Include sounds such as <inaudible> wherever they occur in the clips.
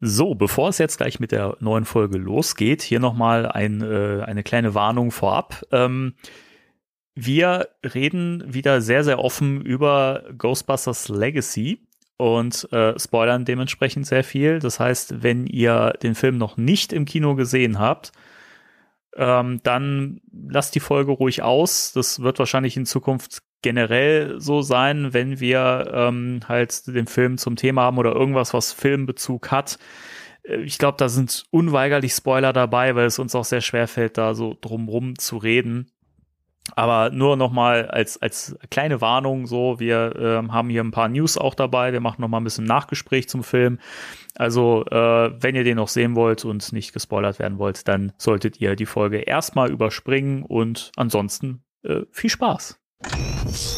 So, bevor es jetzt gleich mit der neuen Folge losgeht, hier nochmal ein, äh, eine kleine Warnung vorab. Ähm, wir reden wieder sehr, sehr offen über Ghostbusters Legacy und äh, spoilern dementsprechend sehr viel. Das heißt, wenn ihr den Film noch nicht im Kino gesehen habt, ähm, dann lasst die Folge ruhig aus. Das wird wahrscheinlich in Zukunft generell so sein, wenn wir ähm, halt den Film zum Thema haben oder irgendwas, was Filmbezug hat. Äh, ich glaube, da sind unweigerlich Spoiler dabei, weil es uns auch sehr schwer fällt, da so drumrum zu reden. Aber nur noch mal als, als kleine Warnung so, wir äh, haben hier ein paar News auch dabei. Wir machen noch mal ein bisschen Nachgespräch zum Film. Also, äh, wenn ihr den noch sehen wollt und nicht gespoilert werden wollt, dann solltet ihr die Folge erstmal überspringen und ansonsten äh, viel Spaß. Peace.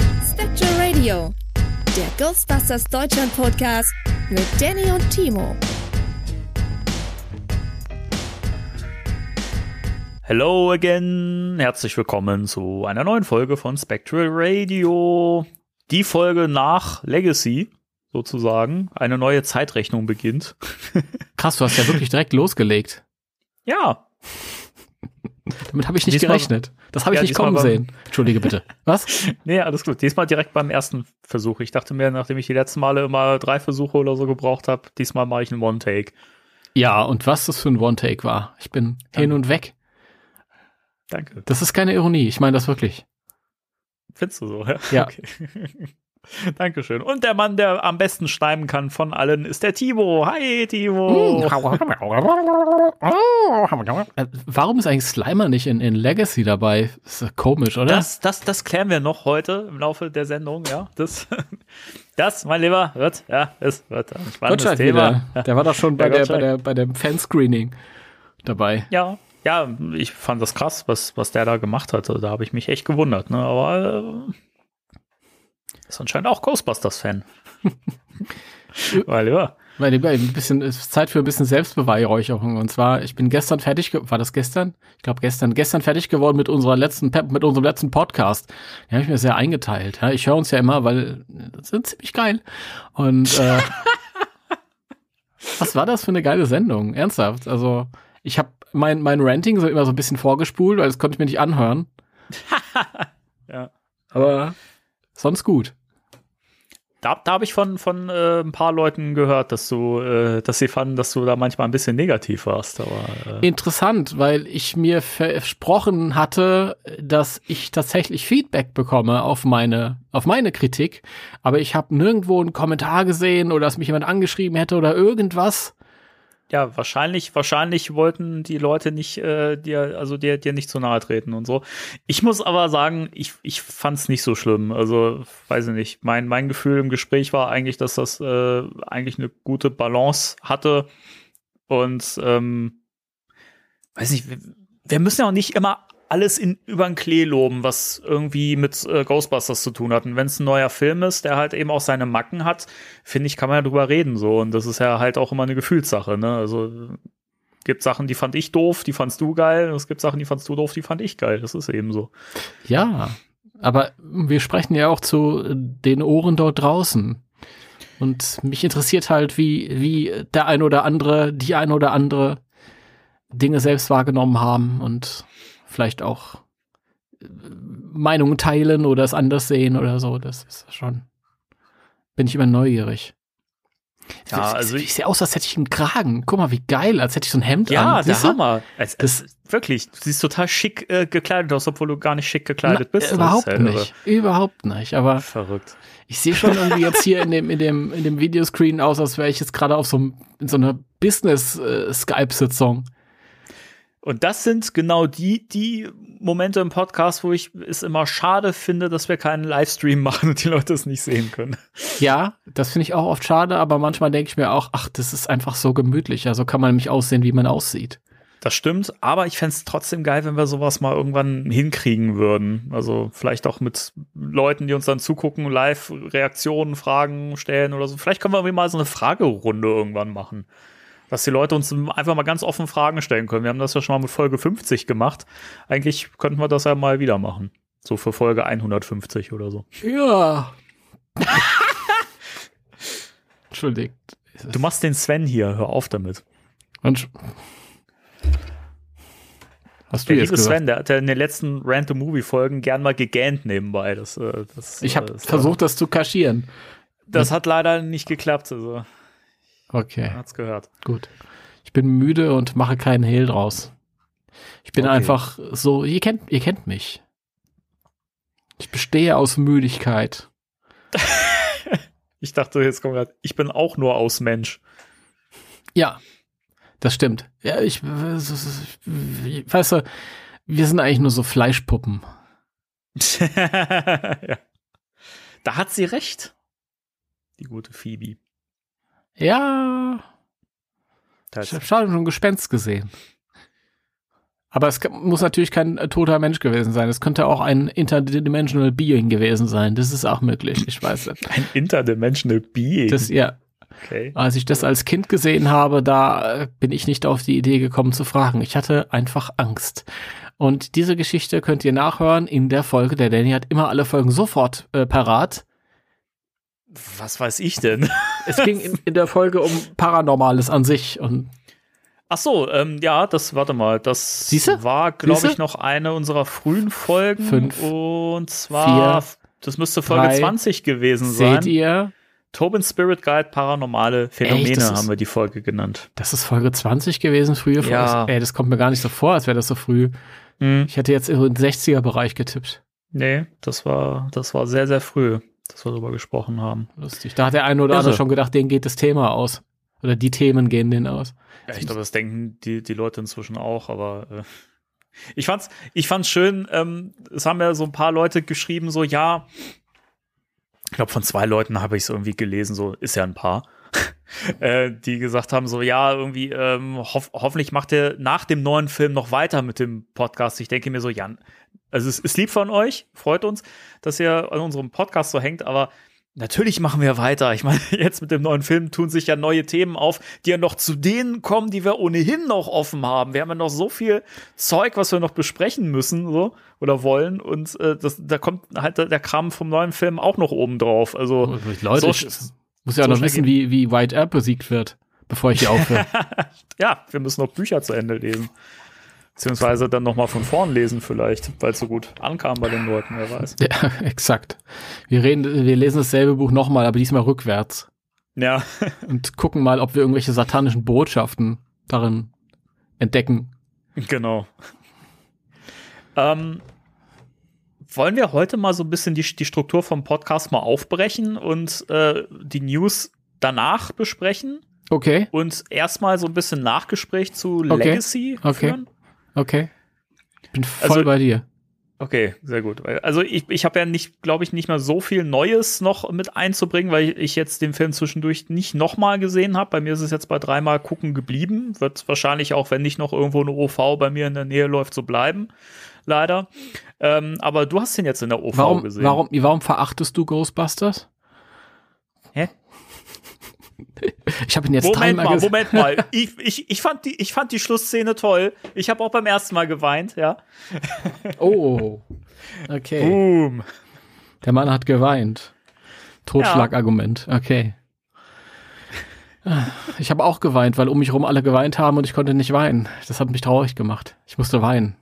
Spectral Radio, der Ghostbusters Deutschland Podcast mit Danny und Timo. Hello again, herzlich willkommen zu einer neuen Folge von Spectral Radio. Die Folge nach Legacy, sozusagen. Eine neue Zeitrechnung beginnt. <laughs> Krass, du hast ja wirklich direkt losgelegt. Ja. Damit habe ich nicht Diesmal- gerechnet. Das habe ich Ja, nicht kommen sehen. Entschuldige bitte. <laughs> Was? Nee, alles gut. Diesmal direkt beim ersten Versuch. Ich dachte mir, nachdem ich die letzten Male immer drei Versuche oder so gebraucht habe, diesmal mache ich einen One-Take. Ja, und was das für ein One-Take war. Ich bin hin und weg. Danke. Das ist keine Ironie. Ich meine das wirklich. Findest du so? Ja. Ja. Okay. <laughs> <laughs> Dankeschön. Und der Mann, der am besten schneiden kann von allen, ist der Timo. Hi, Timo. Äh, Warum ist eigentlich Slimer nicht in, in Legacy dabei? ist ja komisch, oder? Das, das, das klären wir noch heute im Laufe der Sendung, ja. Das, <laughs> das mein Lieber, wird, ja, es wird ein spannendes Gottschalk Thema. wieder. Ja. Der war doch schon bei, Der der, bei, der, bei dem Fanscreening dabei. Ja, ja, ich fand das krass, was, was der da gemacht hatte. Da habe ich mich echt gewundert, ne? Aber äh, ist anscheinend auch Ghostbusters-Fan. <laughs> Weil ja. Weil ein bisschen, es ist Zeit für ein bisschen Selbstbeweihräucherung. Und zwar, ich bin gestern fertig, war das gestern? Ich glaube gestern, gestern fertig geworden mit unserer letzten, mit unserem letzten Podcast. Den habe ich mir sehr eingeteilt. Ja, ich höre uns ja immer, weil das sind ziemlich geil. Und äh, <laughs> was war das für eine geile Sendung? Ernsthaft. Also ich habe mein, mein Ranting so immer so ein bisschen vorgespult, weil das konnte ich mir nicht anhören. <laughs> Ja. Aber sonst gut. Da, da habe ich von, von äh, ein paar Leuten gehört, dass du, äh, dass sie fanden, dass du da manchmal ein bisschen negativ warst. Aber äh, Interessant, weil ich mir versprochen hatte, dass ich tatsächlich Feedback bekomme auf meine auf meine Kritik, aber ich habe nirgendwo einen Kommentar gesehen oder dass mich jemand angeschrieben hätte oder irgendwas. Ja, wahrscheinlich, wahrscheinlich wollten die Leute nicht äh, dir, also dir, dir nicht zu nahe treten und so. Ich muss aber sagen, ich, ich fand es nicht so schlimm. Also, weiß ich nicht. Mein, mein Gefühl im Gespräch war eigentlich, dass das äh, eigentlich eine gute Balance hatte. Und ähm, weiß nicht, wir, wir müssen ja auch nicht immer alles in über den Klee loben, was irgendwie mit äh, Ghostbusters zu tun hat. Und wenn es ein neuer Film ist, der halt eben auch seine Macken hat, finde ich, kann man ja drüber reden so. Und das ist ja halt auch immer eine Gefühlssache, ne? Also äh, gibt Sachen, die fand ich doof, die fandst du geil. Und es gibt Sachen, die fandst du doof, die fand ich geil. Das ist eben so. Ja, aber wir sprechen ja auch zu den Ohren dort draußen. Und mich interessiert halt, wie wie der ein oder andere, die ein oder andere Dinge selbst wahrgenommen haben und vielleicht auch äh, Meinungen teilen oder es anders sehen oder so. Das ist schon. Bin ich immer neugierig. Ja, ich, also ich, ich, sehe aus, als hätte ich einen Kragen. Guck mal, wie geil, als hätte ich so ein Hemd ja, an. der Siehst du? Hammer. Es, es, wirklich, du siehst total schick äh, gekleidet aus, obwohl du gar nicht schick gekleidet Na, bist. Überhaupt ist ja irre. nicht. Überhaupt nicht. Aber Verrückt. ich sehe schon irgendwie jetzt hier in dem, in dem, in dem Videoscreen aus, als wäre ich jetzt gerade auf so, in so einer Business-Skype-Sitzung. Und das sind genau die, die Momente im Podcast, wo ich es immer schade finde, dass wir keinen Livestream machen und die Leute es nicht sehen können. Ja, das finde ich auch oft schade, aber manchmal denke ich mir auch, ach, das ist einfach so gemütlich. Also kann man nämlich aussehen, wie man aussieht. Das stimmt, aber ich fände es trotzdem geil, wenn wir sowas mal irgendwann hinkriegen würden. Also vielleicht auch mit Leuten, die uns dann zugucken, live Reaktionen, Fragen stellen oder so. Vielleicht können wir irgendwie mal so eine Fragerunde irgendwann machen. Dass die Leute uns einfach mal ganz offen Fragen stellen können. Wir haben das ja schon mal mit Folge 50 gemacht. Eigentlich könnten wir das ja mal wieder machen. So für Folge 150 oder so. Ja. <laughs> Entschuldigt. Du machst den Sven hier, hör auf damit. Und Hast du Der jetzt liebe gesagt? Sven, der hat ja in den letzten Random Movie Folgen gern mal gegähnt nebenbei. Das, äh, das, Ich äh, habe das, versucht, das zu kaschieren. Das hat leider nicht geklappt. Also, Okay, man hat's gehört. gut. Ich bin müde und mache keinen Hehl draus. Ich bin Okay. einfach so, ihr kennt, ihr kennt mich. Ich bestehe aus Müdigkeit. <laughs> Ich dachte, jetzt kommt grad, ich bin auch nur aus Mensch. Ja, das stimmt. Ja, ich, weißt du, wir sind eigentlich nur so Fleischpuppen. <laughs> ja. Da hat sie recht. Die gute Phoebe. Ja, Da ich habe schon ein Gespenst gesehen. Aber es muss natürlich kein äh, toter Mensch gewesen sein. Es könnte auch ein interdimensional Being gewesen sein. Das ist auch möglich. Ich weiß nicht. ein interdimensional Being. Das, ja, okay. als ich das als Kind gesehen habe, da äh, bin ich nicht auf die Idee gekommen zu fragen. Ich hatte einfach Angst. Und diese Geschichte könnt ihr nachhören in der Folge. Der Danny hat immer alle Folgen sofort äh, parat. Was weiß ich denn? <laughs> Es ging in, in der Folge um Paranormales an sich. Und Ach so, ähm, ja, das, warte mal, das Siehste? war, glaube ich, noch eine unserer frühen Folgen. Fünf, Und zwar, vier, das müsste Folge drei. 20 gewesen seht sein. ihr, Tobin Spirit Guide, paranormale Phänomene Echt? Das ist- haben wir die Folge genannt. das ist Folge 20 gewesen, früher. Ja. Ey, das kommt mir gar nicht so vor, als wäre das so früh. Hm. Ich hätte jetzt in den 60er-Bereich getippt. Nee, das war, das war sehr, sehr früh, dass wir darüber gesprochen haben. Lustig. Da hat der eine oder andere schon gedacht, denen geht das Thema aus. Oder die Themen gehen denen aus. Ja, ich glaube, das denken die, die Leute inzwischen auch, aber äh, <laughs> ich fand's, ich fand's schön, ähm, es haben ja so ein paar Leute geschrieben, so, ja, ich glaube, von zwei Leuten habe ich es irgendwie gelesen, so, ist ja ein paar, äh, die gesagt haben, so, ja, irgendwie, ähm, hoff, hoffentlich macht ihr nach dem neuen Film noch weiter mit dem Podcast. Ich denke mir so, Jan, also es ist lieb von euch, freut uns, dass ihr an unserem Podcast so hängt, aber Natürlich machen wir weiter. Ich meine, <laughs> jetzt mit dem neuen Film tun sich ja neue Themen auf, die ja noch zu denen kommen, die wir ohnehin noch offen haben. Wir haben ja noch so viel Zeug, was wir noch besprechen müssen, so oder wollen. Und äh, das, da kommt halt der Kram vom neuen Film auch noch oben drauf. Also Leute, so muss ja so noch wissen, wie, wie White Earp besiegt wird, bevor ich hier aufhöre. <laughs> ja, wir müssen noch Bücher zu Ende lesen. Beziehungsweise dann noch mal von vorn lesen vielleicht, weil es so gut ankam bei den Leuten, wer weiß. ja, <laughs> exakt. Wir reden, wir lesen dasselbe Buch nochmal, aber diesmal rückwärts. Ja, Und gucken mal, ob wir irgendwelche satanischen Botschaften darin entdecken. Genau. Ähm, wollen wir heute mal so ein bisschen die, die Struktur vom Podcast mal aufbrechen und äh, die News danach besprechen Okay, und erstmal so ein bisschen Nachgespräch zu. Legacy Okay. führen? okay. Ich bin voll Also- bei dir. Okay, sehr gut. Also ich, ich habe ja nicht, glaube ich, nicht mehr so viel Neues noch mit einzubringen, weil ich jetzt den Film zwischendurch nicht nochmal gesehen habe. Bei mir ist es jetzt bei dreimal gucken geblieben. Wird wahrscheinlich auch, wenn nicht noch irgendwo eine OV bei mir in der Nähe läuft, so bleiben. Leider. Ähm, aber du hast den jetzt in der OV Warum, gesehen. warum, warum verachtest du Ghostbusters? Hä? Ich habe ihn jetzt Moment dreimal mal, gesehen. Moment mal. <laughs> Ich, ich, ich, fand die, ich fand die Schlussszene toll. Ich habe auch beim ersten Mal geweint, ja. Oh, okay. Boom. Der Mann hat geweint. Totschlagargument, okay. Ich habe auch geweint, weil um mich herum alle geweint haben und ich konnte nicht weinen. Das hat mich traurig gemacht. Ich musste weinen.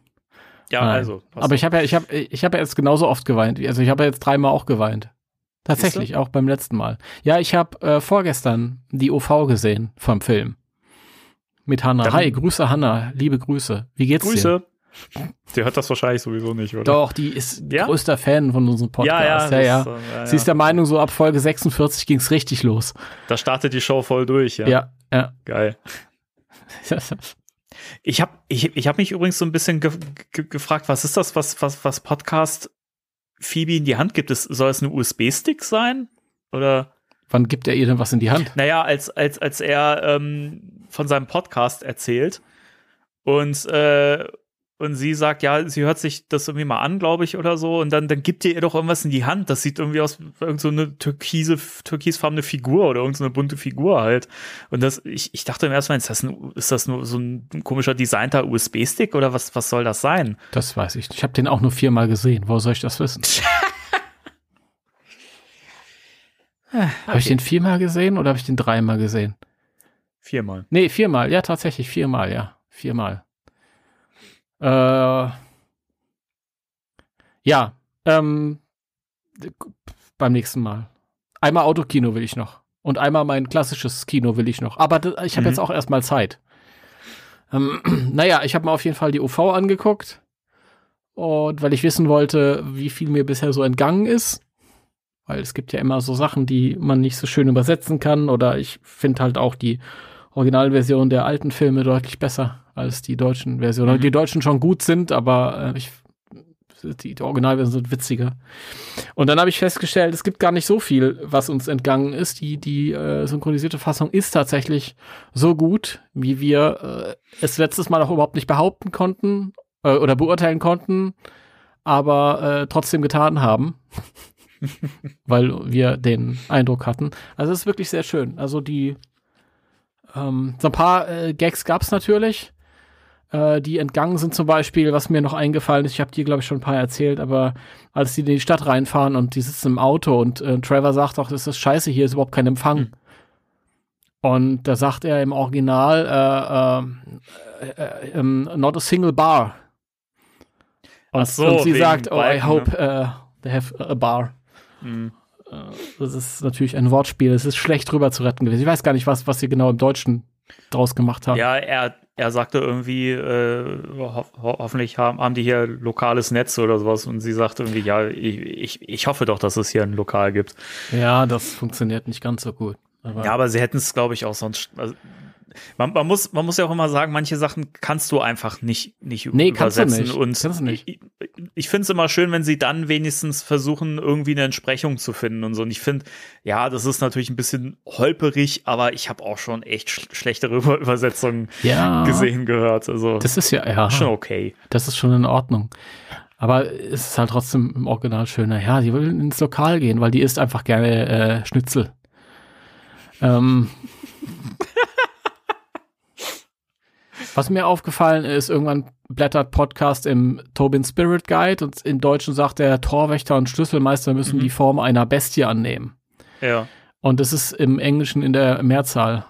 Ja, Nein. also. Aber ich habe ja, ich habe, ich habe ja jetzt genauso oft geweint. Also ich habe ja jetzt dreimal auch geweint. Tatsächlich, auch beim letzten Mal. Ja, ich habe äh, vorgestern die OV gesehen vom Film. Mit Hanna. Dann- Hi, Grüße Hanna. Liebe Grüße. Wie geht's dir? Grüße. Sie hört das wahrscheinlich sowieso nicht, oder? Doch, die ist Ja? größter Fan von unserem Podcast. Ja, ja, ja, äh, ja, Sie ist der Meinung, so ab Folge 46 ging's richtig los. Da startet die Show voll durch, ja. Ja, ja. Geil. <laughs> Ich habe ich, ich hab mich übrigens so ein bisschen ge ge gefragt, was ist das, was, was, was Podcast Phoebe in die Hand gibt? Es, soll es ein USB-Stick sein? Oder, Wann gibt er ihr denn was in die Hand? naja, als, als, als er ähm, von seinem Podcast erzählt und, äh, und sie sagt, ja, sie hört sich das irgendwie mal an, glaube ich, oder so, und dann, dann gibt ihr ihr doch irgendwas in die Hand. Das sieht irgendwie aus irgend so eine türkise, türkisfarbene Figur oder irgendeine so eine bunte Figur halt. Und das, ich, ich dachte im ersten Mal, ist das, ein, ist das nur so ein komischer designter USB-Stick oder was, was soll das sein? Das weiß ich. nicht. Ich habe den auch nur viermal gesehen. Wo soll ich das wissen? <laughs> Habe ich den viermal gesehen oder habe ich den dreimal gesehen? Viermal. Nee, viermal. Ja, tatsächlich, viermal, ja. Viermal. Äh, ja, ähm, beim nächsten Mal. Einmal Autokino will ich noch. Und einmal mein klassisches Kino will ich noch. Aber ich habe Mhm. jetzt auch erstmal Zeit. Ähm, <clears throat> naja, ich habe mir auf jeden Fall die UV angeguckt. Und weil ich wissen wollte, wie viel mir bisher so entgangen ist. Weil es gibt ja immer so Sachen, die man nicht so schön übersetzen kann. Oder ich finde halt auch die Originalversion der alten Filme deutlich besser als die deutschen Versionen. Mhm. Die deutschen schon gut sind, aber äh, ich, die, die Originalversionen sind witziger. Und dann habe ich festgestellt, es gibt gar nicht so viel, was uns entgangen ist. Die, die äh, synchronisierte Fassung ist tatsächlich so gut, wie wir äh, es letztes Mal auch überhaupt nicht behaupten konnten äh, oder beurteilen konnten, aber äh, trotzdem getan haben. <laughs> weil wir den Eindruck hatten. Also es ist wirklich sehr schön. Also die ähm, so ein paar äh, Gags gab es natürlich, äh, die entgangen sind zum Beispiel, was mir noch eingefallen ist, ich habe dir, glaube ich, schon ein paar erzählt, aber als die in die Stadt reinfahren und die sitzen im Auto und äh, Trevor sagt auch, das ist scheiße, hier ist überhaupt kein Empfang. Hm. Und da sagt er im Original, äh, äh, äh, ähm, not a single bar. Und, so, und sie sagt, oh, I Balken, hope äh, they have a bar. Mhm. Das ist natürlich ein Wortspiel. Es ist schlecht drüber zu retten gewesen. Ich weiß gar nicht, was, was sie genau im Deutschen draus gemacht haben. Ja, er, er sagte irgendwie, äh, ho ho hoffentlich haben, haben die hier lokales Netz oder sowas und sie sagte irgendwie, ja, ich, ich, ich hoffe doch, dass es hier ein Lokal gibt. Ja, das funktioniert nicht ganz so gut. Aber Ja, aber sie hätten es, glaube ich, auch sonst. Also, man, man, muss, man muss ja auch immer sagen, manche Sachen kannst du einfach nicht, nicht Nee, kannst du übersetzen. nicht. Und Kannst du nicht. ich, ich finde es immer schön, wenn sie dann wenigstens versuchen, irgendwie eine Entsprechung zu finden und so. Und ich finde, ja, das ist natürlich ein bisschen holperig, aber ich habe auch schon echt sch schlechtere Über Übersetzungen ja, gesehen gehört. Also Das ist ja, ja, schon okay. das ist schon in Ordnung. Aber es ist halt trotzdem im Original schöner. Ja, die will ins Lokal gehen, weil die isst einfach gerne äh, Schnitzel. Ähm, was mir aufgefallen ist, irgendwann blättert Podcast im Tobin Spirit Guide und im Deutschen sagt der Torwächter und Schlüsselmeister müssen Mhm. die Form einer Bestie annehmen. Ja. Und es ist im Englischen in der Mehrzahl.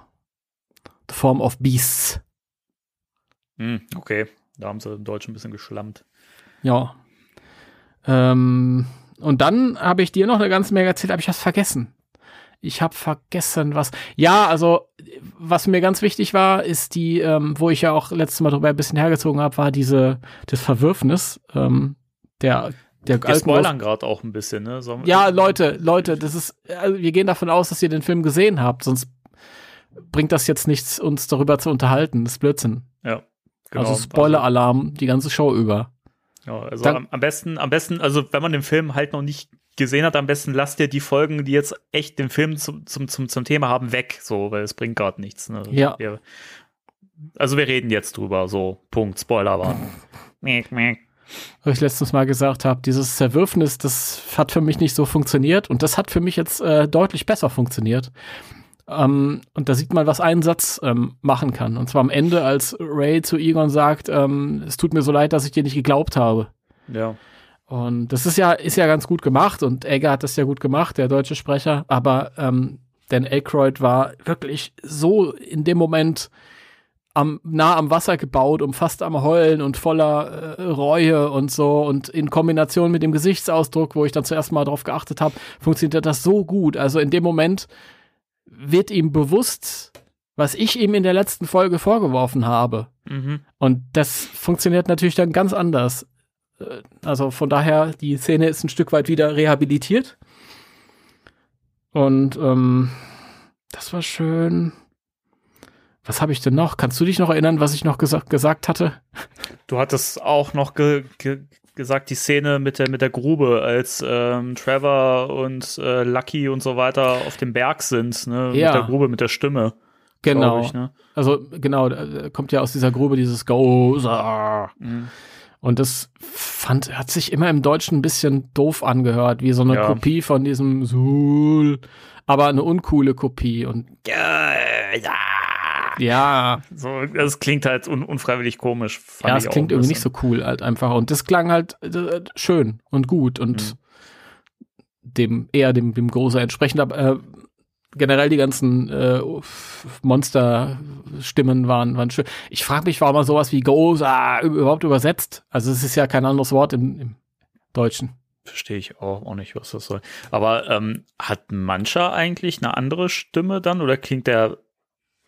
The form of beasts. Hm, okay. Da haben sie im Deutschen ein bisschen geschlammt. Ja. Ähm, und dann habe ich dir noch eine ganze Menge erzählt, aber ich habe vergessen. Ich habe vergessen, was. Ja, also, was mir ganz wichtig war, ist die, ähm, wo ich ja auch letztes Mal drüber ein bisschen hergezogen habe, war diese, das Verwürfnis ähm, der, der Wir spoilern gerade auch ein bisschen, ne? Sollen- Ja, Leute, Leute, das ist, also wir gehen davon aus, dass ihr den Film gesehen habt, sonst bringt das jetzt nichts, uns darüber zu unterhalten. Das ist Blödsinn. Ja. Genau. Also Spoiler-Alarm die ganze Show über. Ja, also Dann- am besten, am besten, also wenn man den Film halt noch nicht gesehen hat, am besten lasst ihr die Folgen, die jetzt echt den Film zum, zum, zum, zum Thema haben, weg, so, weil es bringt gerade nichts. Ne? Ja. Wir, also wir reden jetzt drüber, so, Punkt, Spoiler <laughs> miek. was ich letztens mal gesagt habe, dieses Zerwürfnis, das hat für mich nicht so funktioniert und das hat für mich jetzt äh, deutlich besser funktioniert. Ähm, und da sieht man, was ein Satz ähm, machen kann. Und zwar am Ende, als Ray zu Egon sagt, ähm, es tut mir so leid, dass ich dir nicht geglaubt habe. Ja. Und das ist ja, ist ja ganz gut gemacht und Egger hat das ja gut gemacht, der deutsche Sprecher, aber ähm, Dan Aykroyd war wirklich so in dem Moment am, nah am Wasser gebaut, um fast am Heulen und voller äh, Reue und so. Und in Kombination mit dem Gesichtsausdruck, wo ich dann zuerst mal drauf geachtet habe, funktioniert das so gut. Also in dem Moment wird ihm bewusst, was ich ihm in der letzten Folge vorgeworfen habe. Mhm. Und das funktioniert natürlich dann ganz anders. Äh, Also von daher, die Szene ist ein Stück weit wieder rehabilitiert. Und ähm, das war schön. Was habe ich denn noch? Kannst du dich noch erinnern, was ich noch gesa gesagt hatte? Du hattest auch noch ge ge gesagt, die Szene mit der, mit der Grube, als ähm, Trevor und äh, Lucky und so weiter auf dem Berg sind, ne? Ja. Mit der Grube, mit der Stimme. Genau. Ich, ne? Also genau, da kommt ja aus dieser Grube dieses Gozer. Mhm. Und das fand, hat sich immer im Deutschen ein bisschen doof angehört, wie so eine Ja. Kopie von diesem Sul, aber eine uncoole Kopie. Und Ja, ja. ja, So, das klingt halt un unfreiwillig komisch. ja, es klingt irgendwie nicht so cool halt einfach. Und das klang halt äh, schön und gut und dem eher dem, dem Großer entsprechend. Aber äh, generell die ganzen äh, Monster-Stimmen waren, waren schön. Ich frage mich, warum man sowas wie Goza überhaupt übersetzt. Also es ist ja kein anderes Wort im, im Deutschen. Verstehe ich auch, auch nicht, was das soll. Aber ähm, hat mancher eigentlich eine andere Stimme dann oder klingt der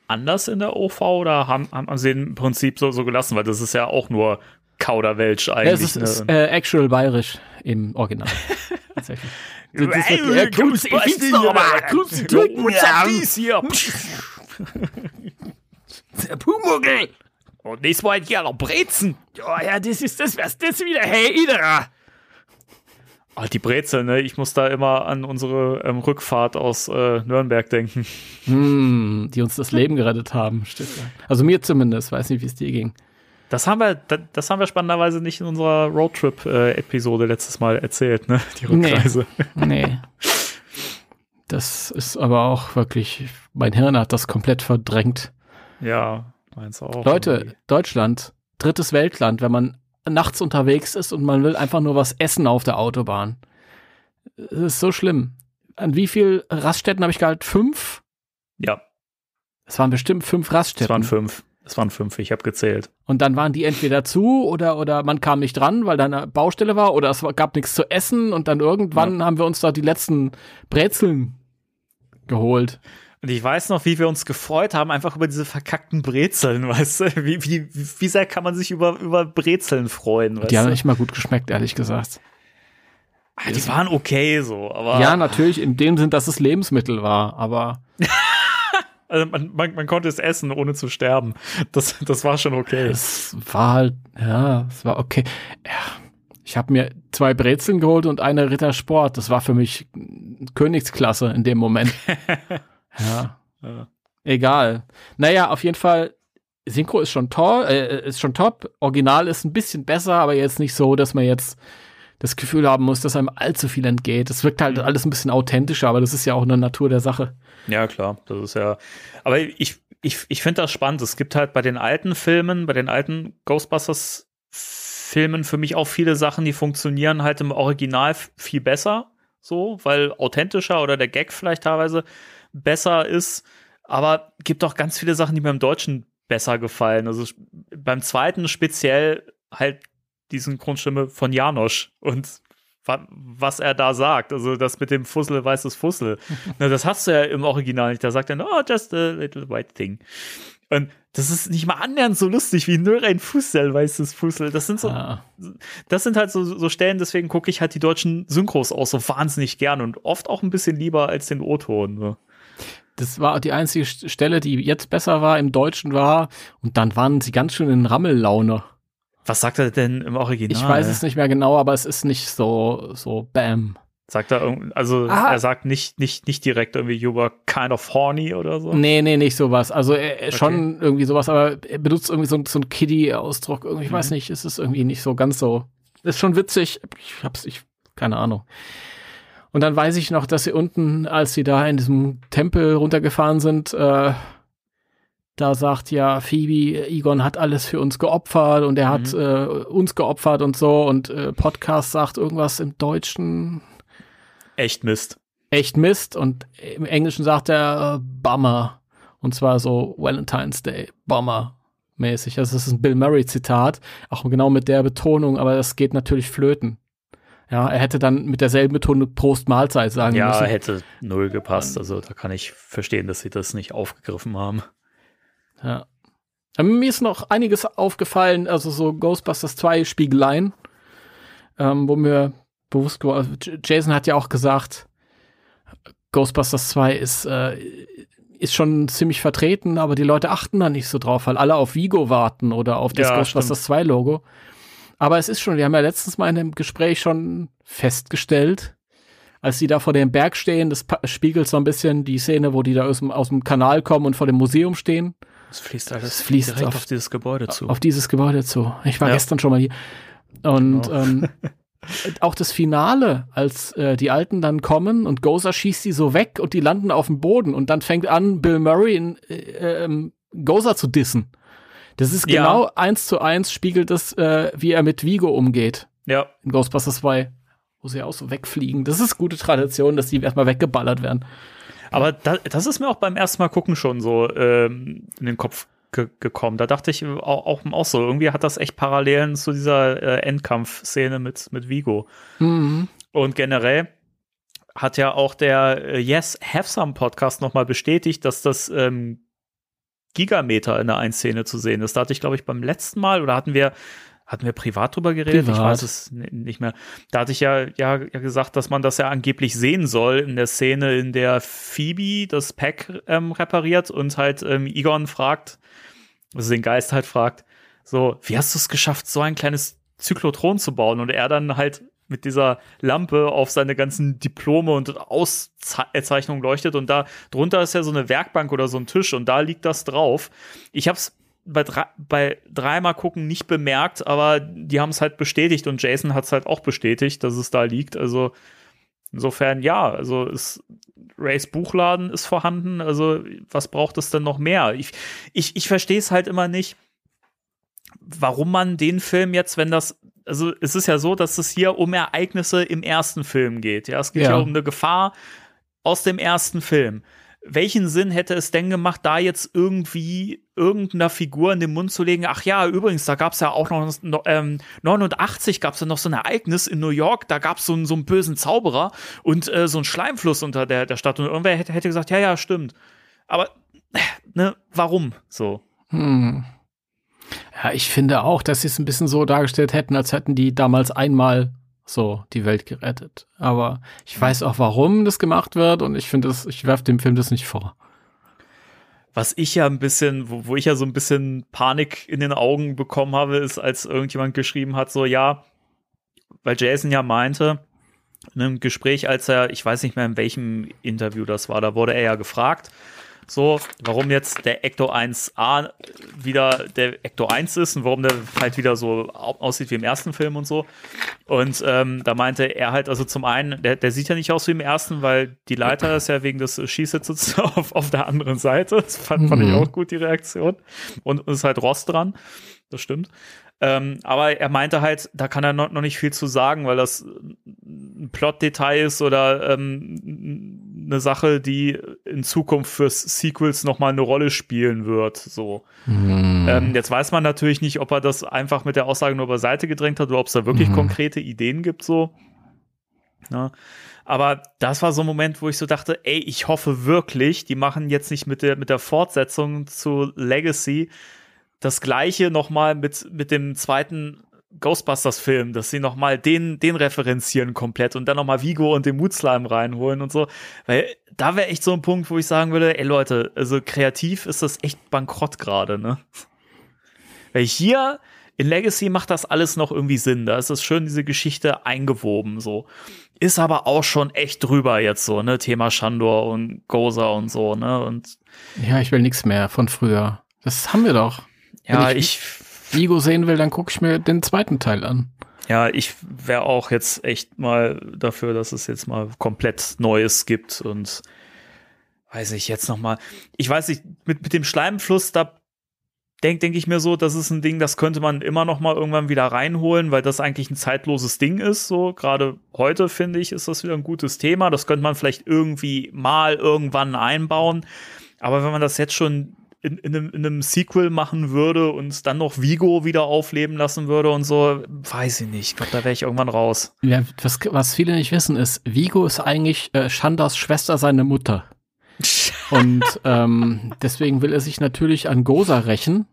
anders in der OV oder haben, haben sie den im Prinzip so, so gelassen? Weil das ist ja auch nur Kauderwelsch Ja, eigentlich. es ist, ne? ist äh, actual bayerisch im Original. <laughs> Tatsächlich. Das ist Ey, wirklich, äh, Grüß dich, Ghostbusters, Finstermann, grüß dich, Ja, Typen, what's ja. up, dies hier? Der Pumuckl. Und nächstes Mal hier noch Brezen. Ja, ja, das ist das, was das wieder, hey, Idera. Ah, die Brezel, ne? Ich muss da immer an unsere ähm, Rückfahrt aus äh, Nürnberg denken. Hm, die uns das Leben gerettet haben. Stimmt, ja. Also mir zumindest, weiß nicht, wie es dir ging. Das haben wir, da- das haben wir spannenderweise nicht in unserer Roadtrip-Episode letztes Mal erzählt, ne? Die Nee. Rückreise. Nee. Das ist aber auch wirklich, mein Hirn hat das komplett verdrängt. Ja, meins auch. Leute, Deutschland, drittes Weltland, wenn man nachts unterwegs ist und man will einfach nur was essen auf der Autobahn. Das ist so schlimm. An wie viel Raststätten habe ich gehalten? Fünf? Ja, Es waren bestimmt fünf es waren Raststätten. fünf. Es waren fünf, ich habe gezählt. Und dann waren die entweder zu oder, oder man kam nicht dran, weil da eine Baustelle war oder es gab nichts zu essen und dann irgendwann haben wir uns da die letzten Brezeln geholt. Und ich weiß noch, wie wir uns gefreut haben, einfach über diese verkackten Brezeln, <laughs> weißt du? Wie, wie, wie sehr kann man sich über, über Brezeln freuen, weißt Die haben du? nicht mal gut geschmeckt, ehrlich gesagt. Ah, die waren okay so, aber Ja, natürlich in dem Sinn, dass es Lebensmittel war, aber <laughs> also man, man, man konnte es essen, ohne zu sterben. Das, das war schon okay. es war halt, ja, es war okay. Ja, ich habe mir zwei Brezeln geholt und eine Rittersport. Das war für mich Königsklasse in dem Moment. <laughs> ja. Ja. Egal. Naja, auf jeden Fall, Synchro ist schon toll, äh, ist schon top. Original ist ein bisschen besser, aber jetzt nicht so, dass man jetzt das Gefühl haben muss, dass einem allzu viel entgeht. Es wirkt halt alles ein bisschen authentischer, aber das ist ja auch eine Natur der Sache. Ja, klar, das ist ja. Aber ich, ich, ich finde das spannend. Es gibt halt bei den alten Filmen, bei den alten Ghostbusters-Filmen für mich auch viele Sachen, die funktionieren halt im Original viel besser, so, weil authentischer oder der Gag vielleicht teilweise besser ist. Aber gibt auch ganz viele Sachen, die mir im Deutschen besser gefallen. Also beim zweiten speziell halt die Synchronstimme von Janosch und wa- was er da sagt. Also das mit dem Fussel, weißes Fussel. <laughs> Na, das hast du ja im Original nicht. Da sagt er, oh, just a little white thing. Und das ist nicht mal annähernd so lustig wie nur ein Fussel, weißes Fussel. Das sind so, Ah. das sind halt so, so Stellen, deswegen gucke ich halt die deutschen Synchros auch so wahnsinnig gern und oft auch ein bisschen lieber als den O-Ton. So. Das war die einzige St- Stelle, die jetzt besser war, im Deutschen war. Und dann waren sie ganz schön in Rammellaune. Was sagt er denn im Original? Ich weiß es nicht mehr genau, aber es ist nicht so, so bam. Sagt er irgend- also Ah. er sagt nicht, nicht, nicht direkt irgendwie you were kind of horny oder so. Nee, nee, nicht sowas. Also er, Okay. schon irgendwie sowas, aber er benutzt irgendwie so, so einen Kiddie-Ausdruck. Irgendwie, Ich weiß Mhm. nicht, es ist irgendwie nicht so ganz so. Ist schon witzig. Ich hab's, ich, keine Ahnung. Und dann weiß ich noch, dass sie unten, als sie da in diesem Tempel runtergefahren sind, äh, da sagt ja Phoebe, Egon hat alles für uns geopfert und er hat Mhm. äh, uns geopfert und so und äh, Podcast sagt irgendwas im Deutschen Echt Mist. echt Mist und im Englischen sagt er äh, Bummer und zwar so Valentine's Day Bummer mäßig. Also es ist ein Bill Murray Zitat, auch genau mit der Betonung, aber das geht natürlich flöten. Ja, er hätte dann mit derselben Betonung Prost Mahlzeit sagen ja, müssen. Ja, hätte null gepasst. Also da kann ich verstehen, dass sie das nicht aufgegriffen haben. Ja. Mir ist noch einiges aufgefallen, also so Ghostbusters 2 Spiegeleien, ähm, wo mir bewusst geworden, Jason hat ja auch gesagt, Ghostbusters 2 ist, äh, ist schon ziemlich vertreten, aber die Leute achten da nicht so drauf, weil alle auf Vigo warten oder auf das Ja, Ghostbusters 2 Logo. Aber es ist schon, wir haben ja letztens mal in einem Gespräch schon festgestellt, als die da vor dem Berg stehen, das spiegelt so ein bisschen die Szene, wo die da aus dem, aus dem Kanal kommen und vor dem Museum stehen, Es fließt alles Es fließt direkt auf- auf, dieses Gebäude zu. auf dieses Gebäude zu. Ich war Ja. gestern schon mal hier. Und Genau. ähm, <laughs> auch das Finale, als äh, die Alten dann kommen und Gozer schießt die so weg und die landen auf dem Boden und dann fängt an, Bill Murray in, äh, ähm, Gozer zu dissen. Das ist Ja. genau eins zu eins spiegelt es, äh, wie er mit Vigo umgeht ja, in Ghostbusters 2, wo sie auch so wegfliegen. Das ist gute Tradition, dass die erstmal weggeballert werden. Aber da, das ist mir auch beim ersten Mal gucken schon so ähm, in den Kopf ge gekommen. Da dachte ich auch, auch, auch so, irgendwie hat das echt Parallelen zu dieser äh, Endkampfszene mit, mit Vigo. Mhm. Und generell hat ja auch der äh, Yes Have Some Podcast nochmal bestätigt, dass das ähm, Gigameter in der einen Szene zu sehen ist. Da hatte ich, glaube ich, beim letzten Mal oder hatten wir hatten wir privat drüber geredet? Ich Privat. weiß es nicht mehr. Da hatte ich ja, ja, ja gesagt, dass man das ja angeblich sehen soll in der Szene, in der Phoebe das Pack ähm, repariert und halt ähm, Egon fragt, also den Geist halt fragt, so, wie hast du es geschafft, so ein kleines Zyklotron zu bauen? Und er dann halt mit dieser Lampe auf seine ganzen Diplome und Auszeichnungen leuchtet und da drunter ist ja so eine Werkbank oder so ein Tisch und da liegt das drauf. Ich hab's bei, drei, bei dreimal gucken nicht bemerkt, aber die haben es halt bestätigt und Jason hat es halt auch bestätigt, dass es da liegt. Also insofern ja, also ist Rays Buchladen ist vorhanden. Also was braucht es denn noch mehr? Ich, ich, ich verstehe es halt immer nicht, warum man den Film jetzt, wenn das also es ist ja so, dass es hier um Ereignisse im ersten Film geht. Ja, es geht ja, Ja. um eine Gefahr aus dem ersten Film. Welchen Sinn hätte es denn gemacht, da jetzt irgendwie irgendeiner Figur in den Mund zu legen? Ach ja, übrigens, da gab es ja auch noch, ähm, 89 gab es ja noch so ein Ereignis in New York, da gab es so, einen- so einen bösen Zauberer und äh, so einen Schleimfluss unter der, der Stadt. Und irgendwer hätte, hätte gesagt, ja, ja, stimmt. Aber, äh, ne, warum so? Hm. Ja, ich finde auch, dass sie es ein bisschen so dargestellt hätten, als hätten die damals einmal so die Welt gerettet. Aber ich weiß auch, warum das gemacht wird und ich finde das, ich werfe dem Film das nicht vor. Was ich ja ein bisschen, wo, wo ich ja so ein bisschen Panik in den Augen bekommen habe, ist, als irgendjemand geschrieben hat, so, ja, weil Jason ja meinte, in einem Gespräch, als er, ich weiß nicht mehr in welchem Interview das war, da wurde er ja gefragt, so, warum jetzt der Ecto 1a wieder der Ecto 1 ist und warum der halt wieder so au- aussieht wie im ersten Film und so. Und ähm, da meinte er halt, also zum einen, der, der sieht ja nicht aus wie im ersten, weil die Leiter ist ja wegen des Schießsitzes <laughs> auf, auf der anderen Seite. Das fand, fand ich Mhm. auch gut, die Reaktion. Und es ist halt Rost dran. Das stimmt. Ähm, aber er meinte halt, da kann er noch, noch nicht viel zu sagen, weil das ein Plot-Detail ist oder ähm, eine Sache, die in Zukunft fürs Sequels noch mal eine Rolle spielen wird. So. Ähm, jetzt weiß man natürlich nicht, ob er das einfach mit der Aussage nur beiseite gedrängt hat oder ob es da wirklich Mhm. konkrete Ideen gibt. So. Ja. Aber das war so ein Moment, wo ich so dachte, ey, ich hoffe wirklich, die machen jetzt nicht mit der, mit der Fortsetzung zu Legacy das gleiche nochmal mit, mit dem zweiten Ghostbusters-Film, dass sie nochmal den, den referenzieren komplett und dann nochmal Vigo und den Moodslime reinholen und so. Weil da wäre echt so ein Punkt, wo ich sagen würde, ey Leute, also kreativ ist das echt bankrott gerade, ne? Weil hier in Legacy macht das alles noch irgendwie Sinn. Da ist es schön, diese Geschichte eingewoben, so. Ist aber auch schon echt drüber jetzt so, ne? Thema Shandor und Goza und so, ne? Und Ja, ich will nichts mehr von früher. Das haben wir doch. Ja, Wenn ich, Vigo sehen will, dann gucke ich mir den zweiten Teil an. ja, ich wäre auch jetzt echt mal dafür, dass es jetzt mal komplett Neues gibt und weiß ich jetzt noch mal. Ich weiß nicht, mit, mit dem Schleimfluss, da denke denk ich mir so, das ist ein Ding, das könnte man immer noch mal irgendwann wieder reinholen, weil das eigentlich ein zeitloses Ding ist. So gerade heute finde ich, ist das wieder ein gutes Thema. Das könnte man vielleicht irgendwie mal irgendwann einbauen. Aber wenn man das jetzt schon in, in, einem, in einem Sequel machen würde und dann noch Vigo wieder aufleben lassen würde und so, weiß ich nicht. Ich glaube, da wäre ich irgendwann raus. Ja, was, was viele nicht wissen ist, Vigo ist eigentlich äh, Shandas Schwester, seine Mutter. <laughs> Und ähm, deswegen will er sich natürlich an Gosa rächen,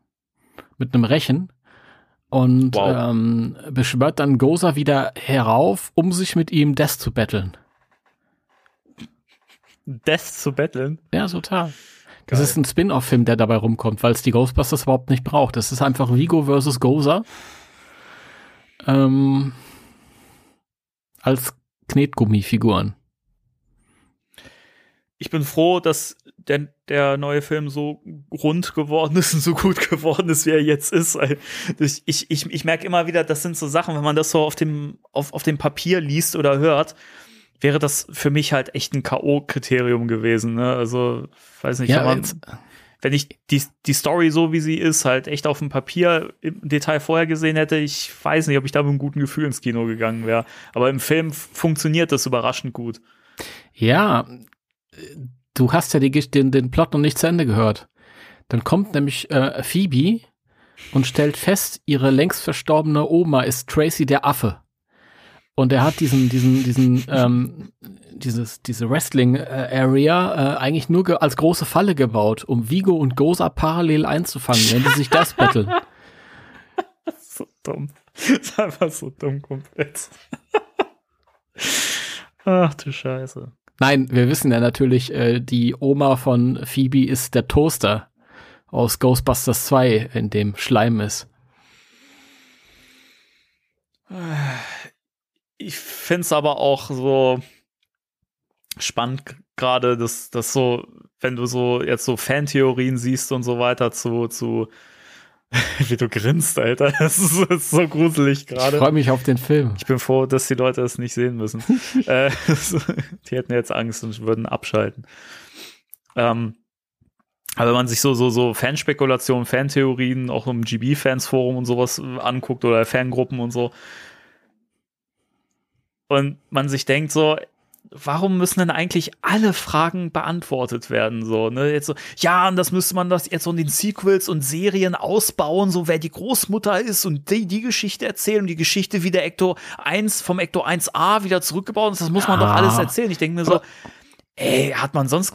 mit einem Rechen. Und Wow. ähm, beschwört dann Gosa wieder herauf, um sich mit ihm Death zu betteln. Death zu betteln. Ja, total. Das Geil. ist ein Spin-off-Film, der dabei rumkommt, weil es die Ghostbusters überhaupt nicht braucht. Das ist einfach Vigo versus Goza. Ähm, als Knetgummifiguren. Ich bin froh, dass der, der neue Film so rund geworden ist und so gut <laughs> geworden ist, wie er jetzt ist. Ich, ich, ich merke immer wieder, das sind so Sachen, wenn man das so auf dem, auf, auf dem Papier liest oder hört, wäre das für mich halt echt ein K.O.-Kriterium gewesen. Ne? Also, weiß nicht, wenn, man, jetzt- wenn ich die, die Story so wie sie ist, halt echt auf dem Papier im Detail vorher gesehen hätte, ich weiß nicht, ob ich da mit einem guten Gefühl ins Kino gegangen wäre. Aber im Film funktioniert das überraschend gut. Ja, du hast ja die, den, den Plot noch nicht zu Ende gehört. Dann kommt nämlich äh, Phoebe und stellt fest, ihre längst verstorbene Oma ist Tracy der Affe. Und er hat diesen, diesen, diesen, ähm, dieses, diese Wrestling-Area äh, eigentlich nur als große Falle gebaut, um Vigo und Goza parallel einzufangen, wenn die sich das betteln. <laughs> So dumm. Das ist einfach so dumm komplett. Ach du Scheiße. Nein, wir wissen ja natürlich, äh, die Oma von Phoebe ist der Toaster aus Ghostbusters 2, in dem Schleim ist. <sighs> Ich find's aber auch so spannend gerade, dass das so, wenn du so jetzt so Fantheorien siehst und so weiter zu, zu <laughs> wie du grinst, Alter. <laughs> Das ist, das ist so gruselig Ich gerade. freue mich auf den Film. Ich bin froh, dass die Leute das nicht sehen müssen. <laughs> äh, die hätten jetzt Angst und würden abschalten. Ähm, aber wenn man sich so, so, so Fanspekulationen, Fantheorien, auch im GB-Fans-Forum und sowas anguckt oder Fangruppen und so, und man sich denkt so, warum müssen denn eigentlich alle Fragen beantwortet werden? So, ne? Jetzt so, ja, und das müsste man das jetzt so in den Sequels und Serien ausbauen, so wer die Großmutter ist und die, die Geschichte erzählen und die Geschichte, wie der Ecto 1 vom Ecto 1a wieder zurückgebaut ist, das muss man doch Ah. alles erzählen. Ich denke mir so, ey, hat man sonst,